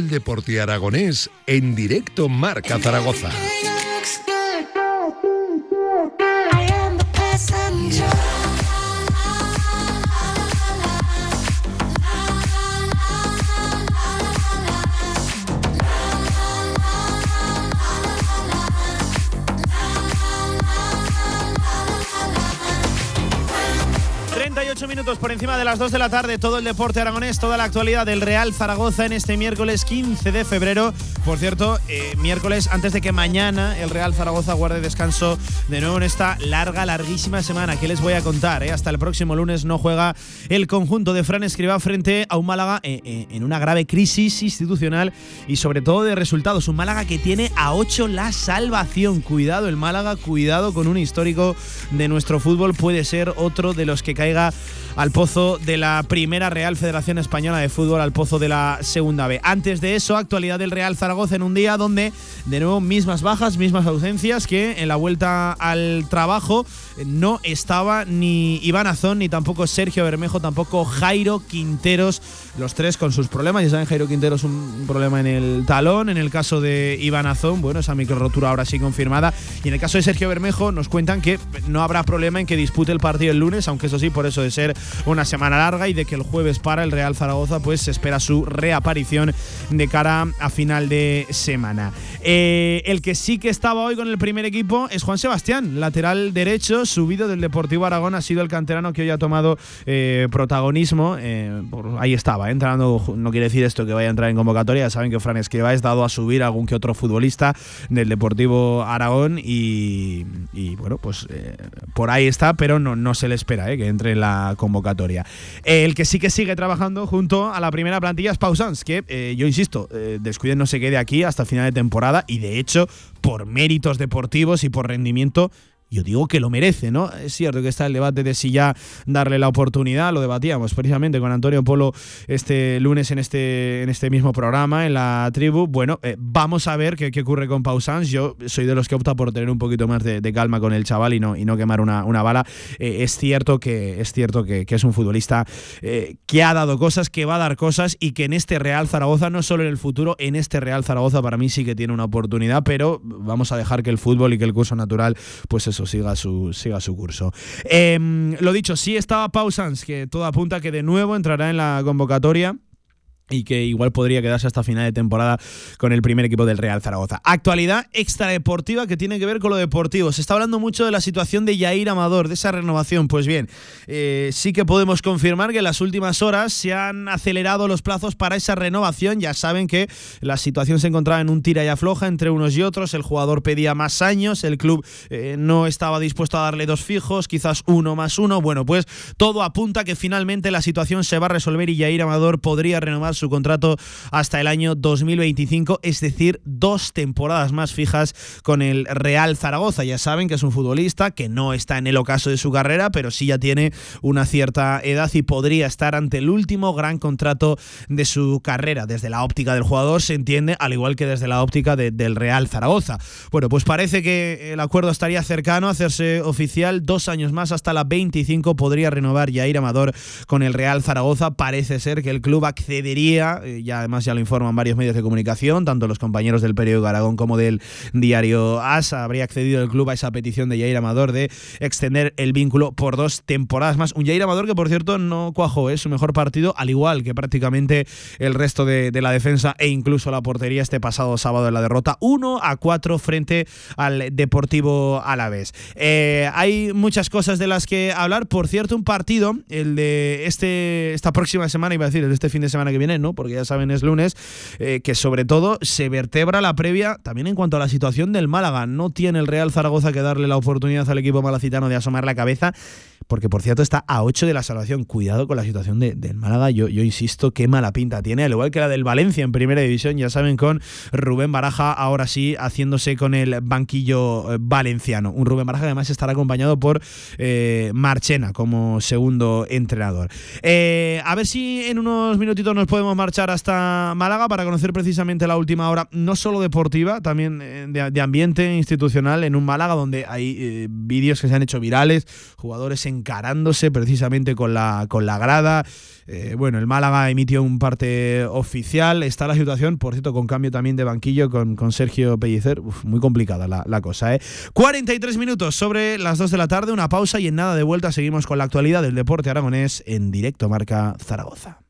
El deporte aragonés en directo Marca Zaragoza. 38 minutos por encima de las 2 de la tarde, todo el deporte aragonés, toda la actualidad del Real Zaragoza en este miércoles 15 de febrero. Por cierto, eh, miércoles antes de que mañana el Real Zaragoza guarde descanso de nuevo en esta larga, larguísima semana. ¿Qué les voy a contar? Eh? Hasta el próximo lunes no juega el conjunto de Fran Escribá frente a un Málaga eh, en una grave crisis institucional y sobre todo de resultados. Un Málaga que tiene a 8 la salvación. Cuidado el Málaga, cuidado con un histórico de nuestro fútbol. Puede ser otro de los que caiga al pozo de la primera Real Federación Española de Fútbol, al pozo de la segunda B. Antes de eso, actualidad del Real Zaragoza en un día donde, de nuevo, mismas bajas, mismas ausencias que en la vuelta al trabajo no estaba ni Iván Azón, ni tampoco Sergio Bermejo, tampoco Jairo Quinteros, los tres con sus problemas. Ya saben, Jairo Quinteros un problema en el talón, en el caso de Iván Azón, bueno, esa micro rotura ahora sí confirmada. Y en el caso de Sergio Bermejo, nos cuentan que no habrá problema en que dispute el partido el lunes, aunque eso sí, por eso de ser una semana larga y de que el jueves para el Real Zaragoza, pues se espera su reaparición de cara a final de semana. Eh, el que sí que estaba hoy con el primer equipo es Juan Sebastián, lateral derecho, subido del Deportivo Aragón, ha sido el canterano que hoy ha tomado eh, protagonismo. Eh, ahí estaba, entrando, no quiere decir esto que vaya a entrar en convocatoria, saben que Fran Escribá es dado a subir algún que otro futbolista del Deportivo Aragón y, bueno, pues por ahí está, pero no, no se le espera que entre en la convocatoria. El que sí que sigue trabajando junto a la primera plantilla es Pausans, que yo insisto, descuiden no se quede aquí hasta final de temporada y de hecho, por méritos deportivos y por rendimiento, yo digo que lo merece, ¿no? Es cierto que está el debate de si ya darle la oportunidad, lo debatíamos precisamente con Antonio Polo este lunes en este, en este mismo programa, en la tribu. Bueno, eh, vamos a ver qué, ocurre con Pausans. Yo soy de los que opta por tener un poquito más de, calma con el chaval y no, y no quemar una, una bala. Eh, es cierto que es cierto que, es un futbolista eh, que ha dado cosas, que va a dar cosas y que en este Real Zaragoza, no solo en el futuro, en este Real Zaragoza para mí sí que tiene una oportunidad, pero vamos a dejar que el fútbol y que el curso natural, pues eso siga su, siga su curso. Em, lo dicho, sí estaba Pausans, que todo apunta que de nuevo entrará en la convocatoria y que igual podría quedarse hasta final de temporada con el primer equipo del Real Zaragoza. Actualidad extradeportiva que tiene que ver con lo deportivo. Se está hablando mucho de la situación de Yair Amador, de esa renovación. Pues bien, eh, sí que podemos confirmar que en las últimas horas se han acelerado los plazos para esa renovación. Ya saben que la situación se encontraba en un tira y afloja entre unos y otros. El jugador pedía más años, el club eh, no estaba dispuesto a darle dos fijos, quizás uno más uno. Bueno, pues todo apunta que finalmente la situación se va a resolver y Yair Amador podría renovar su contrato hasta el año 2025, es decir, dos temporadas más fijas con el Real Zaragoza. Ya saben que es un futbolista que no está en el ocaso de su carrera, pero sí ya tiene una cierta edad y podría estar ante el último gran contrato de su carrera. Desde la óptica del jugador se entiende, al igual que desde la óptica del Real Zaragoza. Bueno, pues parece que el acuerdo estaría cercano a hacerse oficial. Dos años más, hasta la 25, podría renovar Jair Amador con el Real Zaragoza. Parece ser que el club accedería eh, ya además ya lo informan varios medios de comunicación, tanto los compañeros del periódico Aragón como del diario AS, habría accedido el club a esa petición de Jair Amador de extender el vínculo por dos temporadas más. Un Jair Amador que, por cierto, no cuajó, es su mejor partido, al igual que prácticamente el resto de, la defensa e incluso la portería este pasado sábado en la derrota 1 a 4 frente al Deportivo Alavés. Eh, hay muchas cosas de las que hablar. Por cierto, un partido, el de este, esta próxima semana, iba a decir, el de este fin de semana que viene, ¿no? Porque ya saben, es lunes, eh, que sobre todo se vertebra la previa también en cuanto a la situación del Málaga. No tiene el Real Zaragoza que darle la oportunidad al equipo malacitano de asomar la cabeza porque por cierto está a 8 de la salvación. Cuidado con la situación de, del Málaga, yo, yo insisto, qué mala pinta tiene, al igual que la del Valencia en primera división, ya saben, con Rubén Baraja ahora sí haciéndose con el banquillo eh, valenciano. Un Rubén Baraja además estará acompañado por eh, Marchena como segundo entrenador. Eh, a ver si en unos minutitos nos podemos marchar hasta Málaga para conocer precisamente la última hora, no solo deportiva, también de, de ambiente institucional en un Málaga donde hay vídeos que se han hecho virales, jugadores en encarándose precisamente con la, con la grada. Eh, bueno, el Málaga emitió un parte oficial. Está la situación, por cierto, con cambio también de banquillo con, con Sergio Pellicer. muy complicada la, la cosa, ¿eh? 43 minutos sobre las 2 de la tarde, una pausa y en nada de vuelta seguimos con la actualidad del deporte aragonés en directo Marca Zaragoza.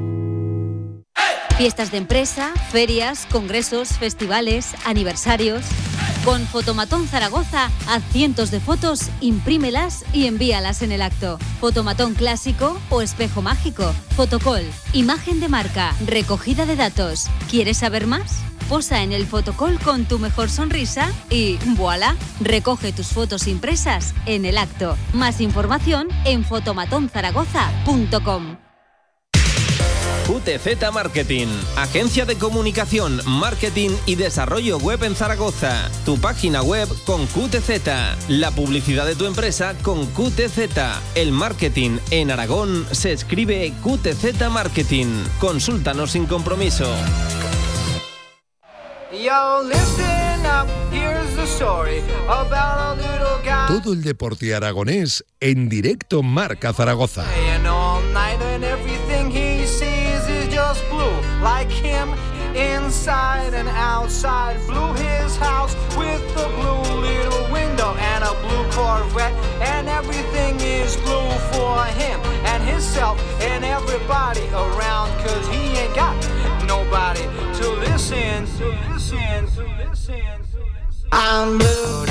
Fiestas de empresa, ferias, congresos, festivales, aniversarios. Con Fotomatón Zaragoza, haz cientos de fotos, imprímelas y envíalas en el acto. Fotomatón clásico o espejo mágico. Fotocol, imagen de marca, recogida de datos. ¿Quieres saber más? Posa en el fotocol con tu mejor sonrisa y voilà, recoge tus fotos impresas en el acto. Más información en fotomatonzaragoza.com. QTZ Marketing, agencia de comunicación, marketing y desarrollo web en Zaragoza. Tu página web con QTZ, la publicidad de tu empresa con QTZ. El marketing en Aragón se escribe QTZ Marketing. Consúltanos sin compromiso. Todo el deporte aragonés en directo Marca Zaragoza. Inside and outside. Blew his house with a blue little window and a blue Corvette, and everything is blue for him and himself and everybody around, cause he ain't got nobody to listen, to listen, to listen. I'm blue,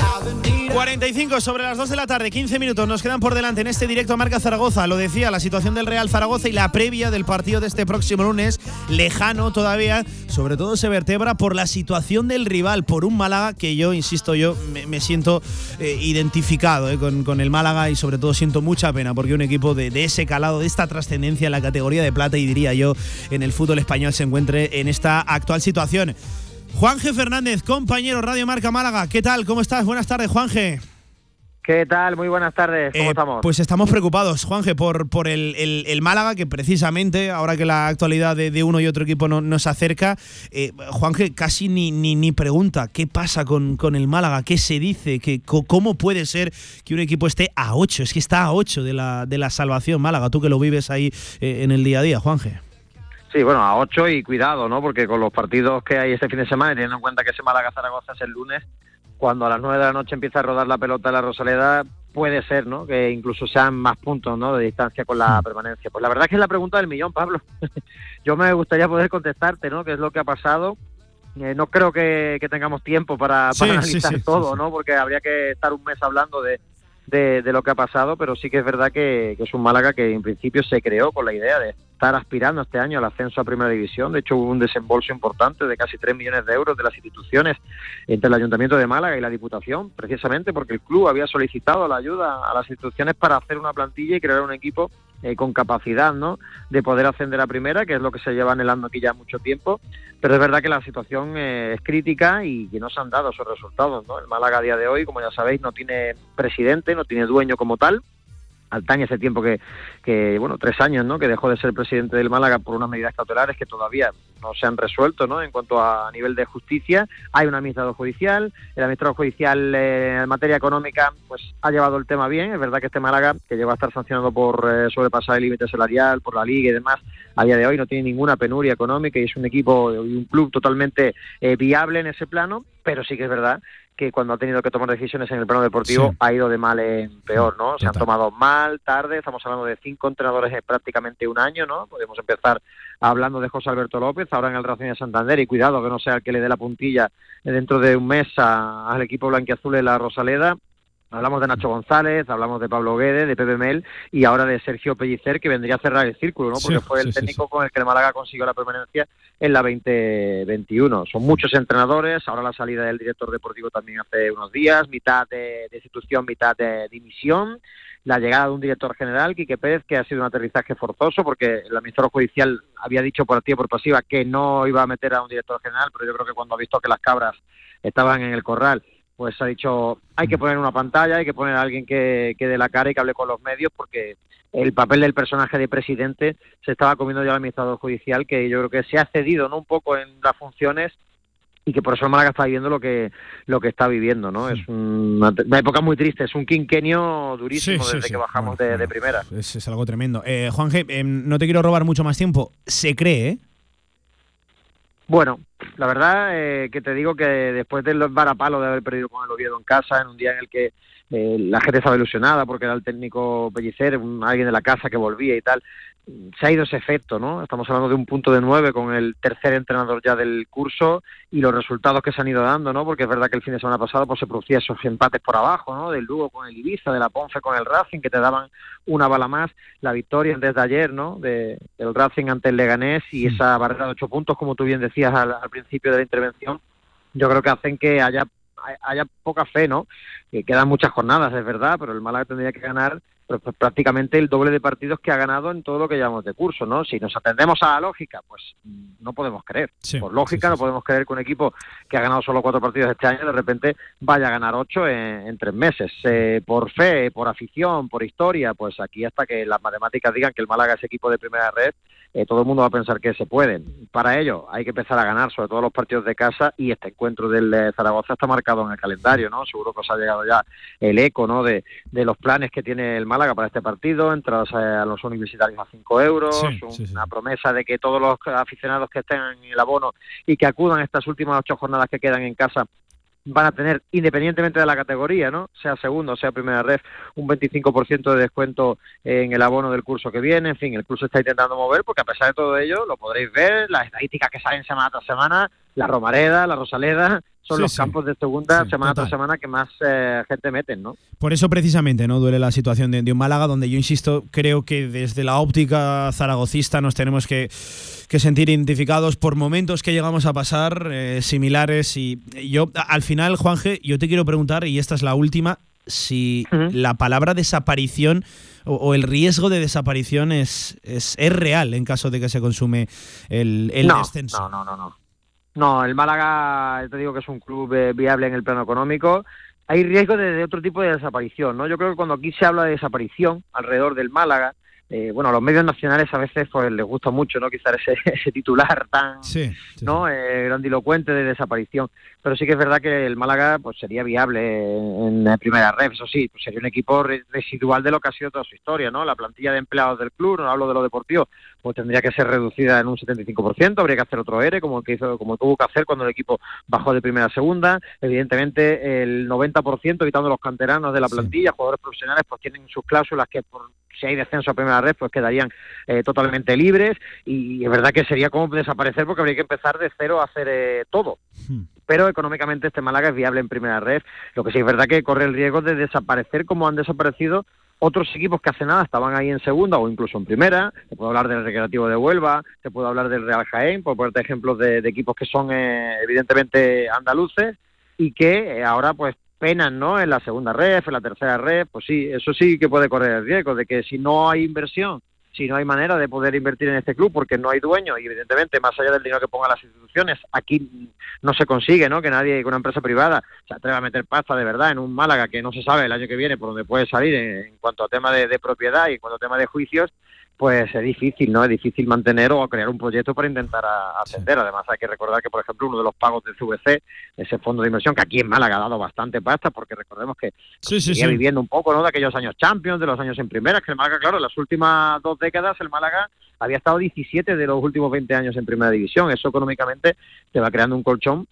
45 sobre las 2 de la tarde, 15 minutos nos quedan por delante en este directo a Marca Zaragoza. Lo decía, la situación del Real Zaragoza y la previa del partido de este próximo lunes, lejano todavía, sobre todo se vertebra por la situación del rival, por un Málaga que yo, insisto, yo me, siento eh, identificado eh, con, el Málaga y sobre todo siento mucha pena porque un equipo de, de ese calado, de esta trascendencia en la categoría de plata y diría yo en el fútbol español se encuentre en esta actual situación. Juanje Fernández, compañero Radio Marca Málaga. ¿Qué tal? ¿Cómo estás? Buenas tardes, Juanje. ¿Qué tal? Muy buenas tardes. ¿Cómo eh, estamos? Pues estamos preocupados, Juanje, por, por el, Málaga, que precisamente, ahora que la actualidad de, uno y otro equipo no, nos acerca, eh, Juanje casi ni, ni, pregunta qué pasa con, con el Málaga, qué se dice, que, cómo puede ser que un equipo esté a 8, es que está a 8 de la, de la salvación Málaga, tú que lo vives ahí eh, en el día a día, Juanje. Sí, bueno, a ocho y cuidado, ¿no? Porque con los partidos que hay este fin de semana, teniendo en cuenta que ese Málaga-Zaragoza es el lunes, cuando a las nueve de la noche empieza a rodar la pelota de la Rosaleda, puede ser, ¿no? Que incluso sean más puntos, ¿no? De distancia con la permanencia. Pues la verdad es que es la pregunta del millón, Pablo. Yo me gustaría poder contestarte, ¿no? ¿Qué es lo que ha pasado? Eh, no creo que, tengamos tiempo para, analizar todo, ¿no? Porque habría que estar un mes hablando de, de, lo que ha pasado, pero sí que es verdad que, es un Málaga que en principio se creó con la idea de estar aspirando este año al ascenso a Primera División. De hecho, hubo un desembolso importante de casi 3 millones de euros de las instituciones entre el Ayuntamiento de Málaga y la Diputación, precisamente porque el club había solicitado la ayuda a las instituciones para hacer una plantilla y crear un equipo eh, con capacidad ¿no? de poder ascender a primera, que es lo que se lleva anhelando aquí ya mucho tiempo. Pero es verdad que la situación eh, es crítica y que no se han dado esos resultados. ¿no? El Málaga a día de hoy, como ya sabéis, no tiene presidente, no tiene dueño como tal. Altaña ese tiempo que, que, bueno, tres años, ¿no? Que dejó de ser presidente del Málaga por unas medidas cautelares que todavía no se han resuelto, ¿no? En cuanto a nivel de justicia, hay un administrador judicial, el administrador judicial eh, en materia económica, pues ha llevado el tema bien. Es verdad que este Málaga, que llegó a estar sancionado por eh, sobrepasar el límite salarial, por la liga y demás, a día de hoy no tiene ninguna penuria económica y es un equipo y un club totalmente eh, viable en ese plano, pero sí que es verdad que cuando ha tenido que tomar decisiones en el plano deportivo ha ido de mal en peor, ¿no? Se han tomado mal, tarde, estamos hablando de cinco entrenadores en prácticamente un año, ¿no? Podemos empezar hablando de José Alberto López, ahora en el Racing de Santander, y cuidado que no sea el que le dé la puntilla dentro de un mes al equipo blanquiazul de la Rosaleda, Hablamos de Nacho González, hablamos de Pablo Guedes, de Pepe Mel y ahora de Sergio Pellicer, que vendría a cerrar el círculo, ¿no? Porque fue el técnico con el que el Málaga consiguió la permanencia en la 2021. Son muchos entrenadores, ahora la salida del director deportivo también hace unos días, mitad de, institución, mitad de dimisión. La llegada de un director general, Quique Pérez, que ha sido un aterrizaje forzoso, porque el administrador judicial había dicho por activa y por pasiva que no iba a meter a un director general, pero yo creo que cuando ha visto que las cabras estaban en el corral, pues ha dicho, hay que poner una pantalla, hay que poner a alguien que, que dé la cara y que hable con los medios, porque el papel del personaje de presidente se estaba comiendo ya el administrador judicial, que yo creo que se ha cedido ¿no? un poco en las funciones y que por eso el Málaga está viviendo lo que lo que está viviendo, ¿no? Es una, época muy triste, es un quinquenio durísimo desde que bajamos de, primera. Es, algo tremendo. Eh, Juan G, em, no te quiero robar mucho más tiempo. Se cree, ¿eh? Bueno, la verdad eh, que te digo que después del varapalo de haber perdido con el Oviedo en casa, en un día en el que eh, la gente estaba ilusionada porque era el técnico Pellicer, alguien de la casa que volvía y tal, se ha ido ese efecto, ¿no? Estamos hablando de un punto de nueve con el tercer entrenador ya del curso y los resultados que se han ido dando, ¿no? Porque es verdad que el fin de semana pasado pues se producía esos empates por abajo, ¿no? Del Lugo con el Ibiza, de la Ponce con el Racing, que te daban una bala más. La victoria desde ayer, ¿no? De, del Racing ante el Leganés y esa barrera de ocho puntos, como tú bien decías al, al principio de la intervención, yo creo que hacen que haya haya poca fe, ¿no? Que quedan muchas jornadas, es verdad, pero el Málaga tendría que ganar pues, prácticamente el doble de partidos que ha ganado en todo lo que llamamos de curso, ¿no? Si nos atendemos a la lógica, pues no podemos creer. por lógica, no podemos creer que un equipo que ha ganado solo cuatro partidos este año de repente vaya a ganar ocho en, tres meses. Eh, por fe, por afición, por historia, pues aquí hasta que las matemáticas digan que el Málaga es equipo de primera red, eh, todo el mundo va a pensar que se pueden. Para ello hay que empezar a ganar, sobre todo los partidos de casa, y este encuentro del eh, Zaragoza está marcado en el calendario, ¿no? Seguro que os ha llegado ya el eco, ¿no? De, de los planes que tiene el Málaga para este partido, entradas eh, a los universitarios a 5 euros, una promesa de que todos los aficionados que estén en el abono y que acudan a estas últimas ocho jornadas que quedan en casa van a tener, independientemente de la categoría, ¿no? Sea segundo, sea primera red, un 25% de descuento en el abono del curso que viene. En fin, el curso está intentando mover porque a pesar de todo ello, lo podréis ver, las estadísticas que salen semana tras semana, la Romareda, la Rosaleda, son los campos de segunda semana tras semana que más eh, gente meten, ¿no? Por eso precisamente no duele la situación de, un Málaga, donde yo insisto, creo que desde la óptica zaragocista nos tenemos que, sentir identificados por momentos que llegamos a pasar eh, similares. Y yo, al final, Juanje, yo te quiero preguntar, y esta es la última, si la palabra desaparición o, el riesgo de desaparición es, es, real en caso de que se consume el, el descenso. No, no, no, no. No, el Málaga, te digo que es un club eh, viable en el plano económico. Hay riesgo de, otro tipo de desaparición, ¿no? Yo creo que cuando aquí se habla de desaparición alrededor del Málaga, eh, bueno, a los medios nacionales a veces pues les gusta mucho, ¿no? Quizás ese, ese titular tan, ¿no? Eh, grandilocuente de desaparición. Pero sí que es verdad que el Málaga pues sería viable en, la primera red, eso sí, pues sería un equipo residual de lo que ha sido toda su historia, ¿no? La plantilla de empleados del club, no hablo de lo deportivo, pues tendría que ser reducida en un 75%, habría que hacer otro ERE, como que hizo, como tuvo que hacer cuando el equipo bajó de primera a segunda. Evidentemente, el 90%, quitando los canteranos de la plantilla, jugadores profesionales, pues tienen sus cláusulas que por si hay descenso a primera red, pues quedarían eh, totalmente libres y es verdad que sería como desaparecer porque habría que empezar de cero a hacer eh, todo. Hmm. Pero económicamente este Málaga es viable en primera red, lo que sí es verdad que corre el riesgo de desaparecer como han desaparecido otros equipos que hace nada estaban ahí en segunda o incluso en primera. Te puedo hablar del Recreativo de Huelva, te puedo hablar del Real Jaén, por ponerte ejemplos de, equipos que son eh, evidentemente andaluces y que ahora pues penan ¿no? en la segunda red, en la tercera red, pues sí, eso sí que puede correr el riesgo de que si no hay inversión, si no hay manera de poder invertir en este club porque no hay dueño y evidentemente más allá del dinero que pongan las instituciones, aquí no se consigue ¿no? que nadie, que una empresa privada se atreva a meter pasta de verdad en un Málaga que no se sabe el año que viene por dónde puede salir en, cuanto a tema de, de propiedad y en cuanto a tema de juicios, pues es difícil, ¿no? Es difícil mantener o crear un proyecto para intentar ascender. Además, hay que recordar que, por ejemplo, uno de los pagos del CVC, ese fondo de inversión, que aquí en Málaga ha dado bastante pasta, porque recordemos que sigue viviendo un poco, ¿no? De aquellos años Champions, de los años en primera, que el Málaga, claro, en las últimas dos décadas el Málaga había estado 17 de los últimos 20 años en primera división. Eso económicamente te va creando un colchón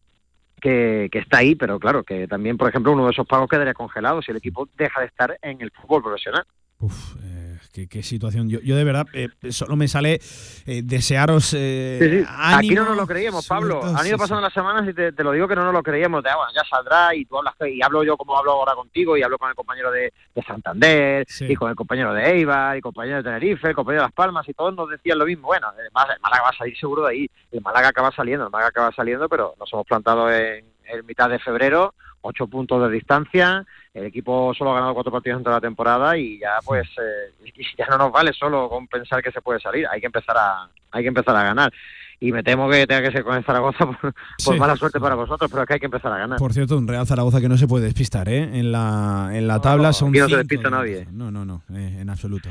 que, que, está ahí, pero claro, que también, por ejemplo, uno de esos pagos quedaría congelado si el equipo deja de estar en el fútbol profesional. Uf, eh, qué, situación. Yo, yo de verdad eh, solo me sale eh, desearos. Eh, Aquí no nos lo creíamos, Pablo. Han ido pasando las semanas y te, lo digo que no nos lo creíamos. De, ah, bueno, ya saldrá y tú hablas y hablo yo como hablo ahora contigo y hablo con el compañero de, Santander y con el compañero de Eibar y compañero de Tenerife, el compañero de Las Palmas y todos nos decían lo mismo. Bueno, el Málaga va a salir seguro de ahí. El Málaga acaba saliendo, el Málaga acaba saliendo, pero nos hemos plantado en, en mitad de febrero ocho puntos de distancia. El equipo solo ha ganado cuatro partidos en toda la temporada y ya pues eh, ya no nos vale solo con pensar que se puede salir. Hay que empezar a hay que empezar a ganar. y me temo que tenga que ser con el Zaragoza por, mala suerte para vosotros, pero es que hay que empezar a ganar. Por cierto, un Real Zaragoza que no se puede despistar, ¿eh? En la, en la tabla son Aquí no se despista nadie. No, no, no, eh, en absoluto.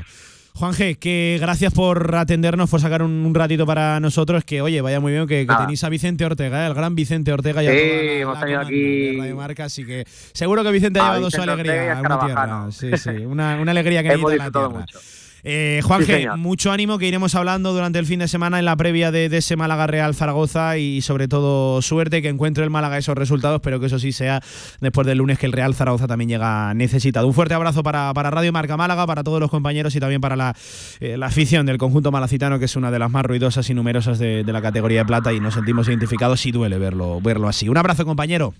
Juan G, que gracias por atendernos, por sacar un, ratito para nosotros. Que oye, vaya muy bien que, tenéis a Vicente Ortega, ¿eh? el gran Vicente Ortega. Ya sí, hemos tenido aquí. Radio Marca, así que seguro que Vicente ha llevado su alegría a una tierra. Sí, sí, una, alegría que necesita la tierra. Mucho. Eh, Juanje, mucho ánimo que iremos hablando durante el fin de semana en la previa de, ese Málaga Real Zaragoza y sobre todo suerte que encuentre el Málaga esos resultados, pero que eso sí sea después del lunes que el Real Zaragoza también llega necesitado. Un fuerte abrazo para, Radio Marca Málaga, para todos los compañeros y también para la, eh, afición del conjunto malacitano, que es una de las más ruidosas y numerosas de, de, la categoría de plata y nos sentimos identificados y duele verlo, verlo así. Un abrazo, compañero.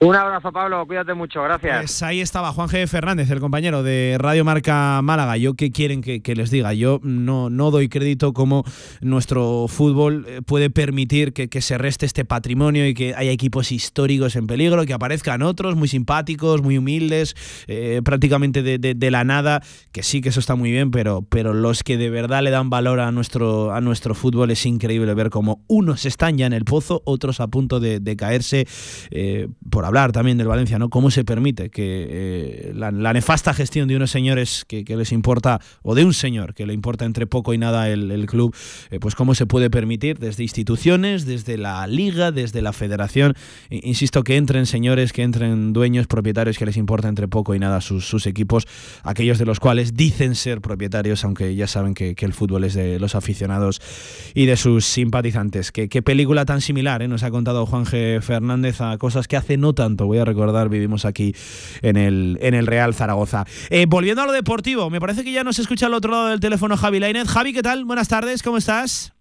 Un abrazo, Pablo. Cuídate mucho. Gracias. Pues ahí estaba Juan G. Fernández, el compañero de Radio Marca Málaga. Yo, ¿qué quieren que, les diga? Yo no, no doy crédito como nuestro fútbol eh, puede permitir que, se reste este patrimonio y que haya equipos históricos en peligro, que aparezcan otros muy simpáticos, muy humildes, eh, prácticamente de, la nada, que sí que eso está muy bien, pero, pero los que de verdad le dan valor a nuestro, a nuestro fútbol es increíble ver cómo unos están ya en el pozo, otros a punto de, caerse eh, por hablar también del Valencia, ¿no? ¿Cómo se permite que eh, la, nefasta gestión de unos señores que, les importa, o de un señor que le importa entre poco y nada el, club, eh, pues cómo se puede permitir desde instituciones, desde la liga, desde la federación, insisto, que entren señores, que entren dueños, propietarios que les importa entre poco y nada sus, equipos, aquellos de los cuales dicen ser propietarios, aunque ya saben que, el fútbol es de los aficionados y de sus simpatizantes. Qué, película tan similar, ¿eh? nos ha contado Juan G. Fernández a cosas que hace no tanto, voy a recordar, vivimos aquí en el, en el Real Zaragoza. Eh, volviendo a lo deportivo, me parece que ya nos escucha al otro lado del teléfono Javi Lainez. Javi, ¿qué tal? Buenas tardes, ¿cómo estás?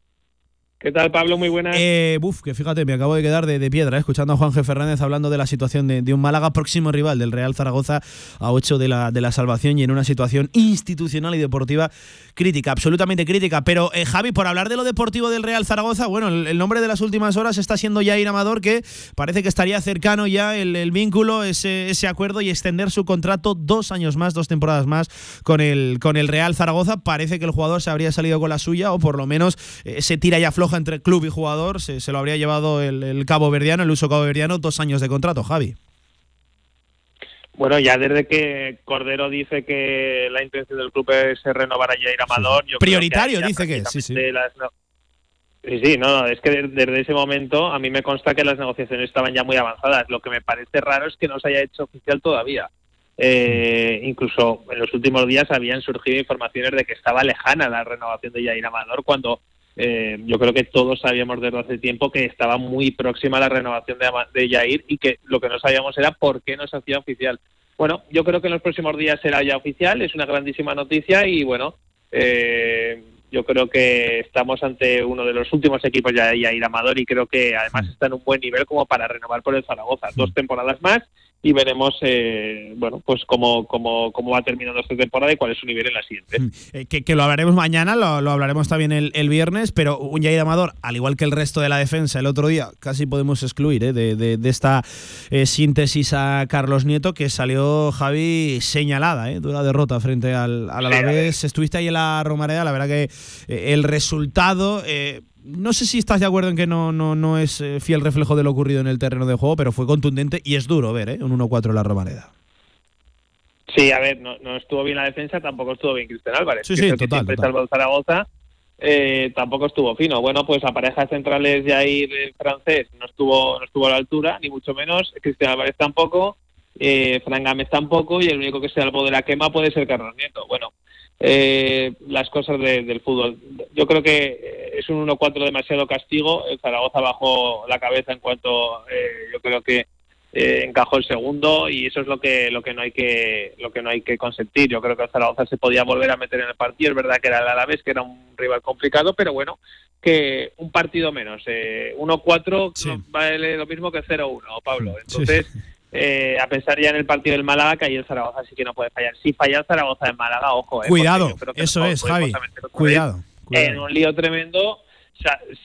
¿Qué tal, Pablo? Muy buenas. Eh, buf, que fíjate, me acabo de quedar de, piedra, eh, escuchando a Juan G. Fernández hablando de la situación de, un Málaga próximo rival del Real Zaragoza a 8 de la, de la salvación y en una situación institucional y deportiva crítica, absolutamente crítica. Pero, eh, Javi, por hablar de lo deportivo del Real Zaragoza, bueno, el, nombre de las últimas horas está siendo Jair Amador, que parece que estaría cercano ya el, vínculo, ese, acuerdo y extender su contrato dos años más, dos temporadas más con el, con el Real Zaragoza. Parece que el jugador se habría salido con la suya o por lo menos se tira ya floja entre club y jugador, se, lo habría llevado el, cabo verdiano, el uso cabo verdiano, dos años de contrato, Javi. Bueno, ya desde que Cordero dice que la intención del club es renovar a Jair Amador. Prioritario, dice que sí, sí. Sí, sí, no, es que desde ese momento a mí me consta que las negociaciones estaban ya muy avanzadas. Lo que me parece raro es que no se haya hecho oficial todavía. Eh, incluso en los últimos días habían surgido informaciones de que estaba lejana la renovación de Jair Amador cuando eh, yo creo que todos sabíamos desde hace tiempo que estaba muy próxima la renovación de, de Yair y que lo que no sabíamos era por qué no se hacía oficial. Bueno, yo creo que en los próximos días será ya oficial, es una grandísima noticia y bueno, eh, yo creo que estamos ante uno de los últimos equipos ya de Yair Amador y creo que además está en un buen nivel como para renovar por el Zaragoza. Dos temporadas más y veremos eh, bueno pues cómo, cómo, cómo, va terminando esta temporada y cuál es su nivel en la siguiente. Mm. Eh, que, lo hablaremos mañana, lo, hablaremos también el, viernes, pero un Jair Amador, al igual que el resto de la defensa el otro día, casi podemos excluir eh, de, esta síntesis a Carlos Nieto, que salió Javi señalada, de una derrota frente al, al Alavés. Estuviste ahí en la Romareda, la verdad que el resultado no sé si estás de acuerdo en que no, no, no es eh, fiel reflejo de lo ocurrido en el terreno de juego, pero fue contundente y es duro ver ¿eh? un 1-4 en la Romareda. Sí, a ver, no, estuvo bien la defensa, tampoco estuvo bien Cristian Álvarez. Sí, sí, total, Zaragoza, eh, tampoco estuvo fino. Bueno, pues a parejas centrales de ahí el francés no estuvo, no estuvo a la altura, ni mucho menos. Cristian Álvarez tampoco, eh, Fran Gámez tampoco, y el único que se salvó de la quema puede ser Carlos Nieto. Bueno, eh, las cosas del fútbol. Yo creo que es un 1-4 demasiado castigo. El Zaragoza bajó la cabeza en cuanto eh, yo creo que eh, encajó el segundo y eso es lo que lo que no hay que lo que no hay que consentir. Yo creo que el Zaragoza se podía volver a meter en el partido. Es verdad que era el Alavés, que era un rival complicado, pero bueno, que un partido menos. 1-4 vale lo mismo que 0-1, Pablo. Entonces. Eh, a pensar ya en el partido del Málaga, que ahí el Zaragoza sí que no puede fallar. Si falla el Zaragoza en Málaga, ojo. Eh, cuidado, eso es, Javi. Cuidado, En un lío tremendo,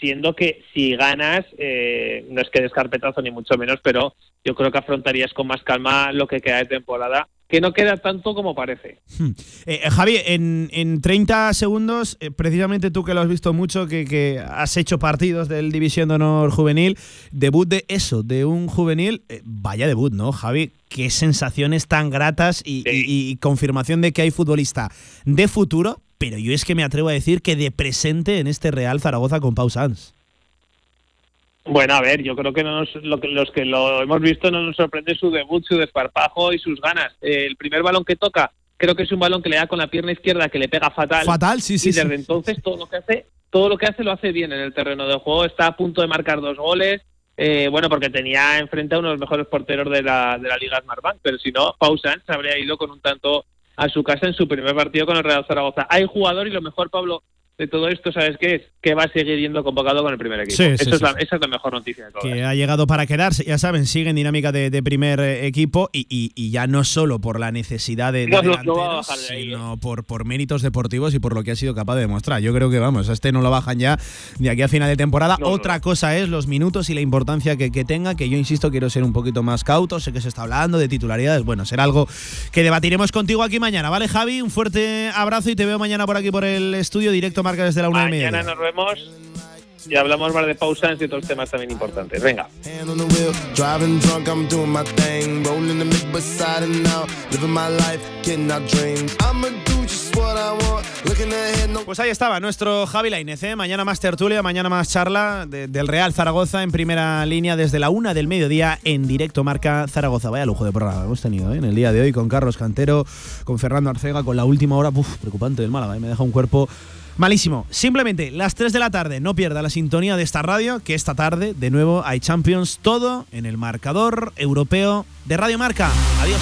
siendo que si ganas, eh, no es que descarpetazo ni mucho menos, pero yo creo que afrontarías con más calma lo que queda de temporada que no queda tanto como parece. Hmm. Eh, eh, Javi, en, en, 30 segundos, eh, precisamente tú que lo has visto mucho, que, que, has hecho partidos del División de Honor Juvenil, debut de eso, de un juvenil, vaya debut, ¿no, Javi? Qué sensaciones tan gratas y, y, confirmación de que hay futbolista de futuro, pero yo es que me atrevo a decir que de presente en este Real Zaragoza con Pau Sanz. Bueno, a ver, yo creo que, no lo que los que lo hemos visto no nos sorprende su debut, su desparpajo y sus ganas. el primer balón que toca, creo que es un balón que le da con la pierna izquierda que le pega fatal. Fatal, sí, sí. Y desde entonces todo lo que hace, todo lo que hace lo hace bien en el terreno de juego. Está a punto de marcar dos goles. Eh, bueno, porque tenía enfrente a uno de los mejores porteros de la, de la Liga Smartbank, pero si no, Pausan se habría ido con un tanto a su casa en su primer partido con el Real Zaragoza. Hay jugador y lo mejor, Pablo, de todo esto, ¿sabes qué es? Que va a seguir yendo convocado con el primer equipo. esa es la mejor noticia de todo. Que ha llegado para quedarse, ya saben, sigue en dinámica de, primer eh, equipo y, ya no solo por la necesidad de, delanteros, sino ¿eh? por, por méritos deportivos y por lo que ha sido capaz de demostrar. Yo creo que, vamos, a este no lo bajan ya de aquí a final de temporada. Otra cosa es los minutos y la importancia que, que, tenga, que yo insisto, quiero ser un poquito más cauto, sé que se está hablando de titularidades, bueno, será algo que debatiremos contigo aquí mañana, ¿vale, Javi? Un fuerte abrazo y te veo mañana por aquí por el estudio directo marca desde la una y Mañana nos vemos y hablamos más de pausas y otros temas también importantes. Venga. Pues ahí estaba nuestro Javi Lainez, ¿eh? mañana más tertulia, mañana más charla del Real Zaragoza en primera línea desde la una del mediodía en directo marca Zaragoza. Vaya lujo de programa hemos tenido ¿eh? en el día de hoy con Carlos Cantero, con Fernando Arcega, con la última hora, uf, preocupante del Málaga, ¿eh? me deja un cuerpo Malísimo. Simplemente las 3 de la tarde, no pierda la sintonía de esta radio, que esta tarde de nuevo hay Champions, todo en el marcador europeo de Radio Marca. Adiós.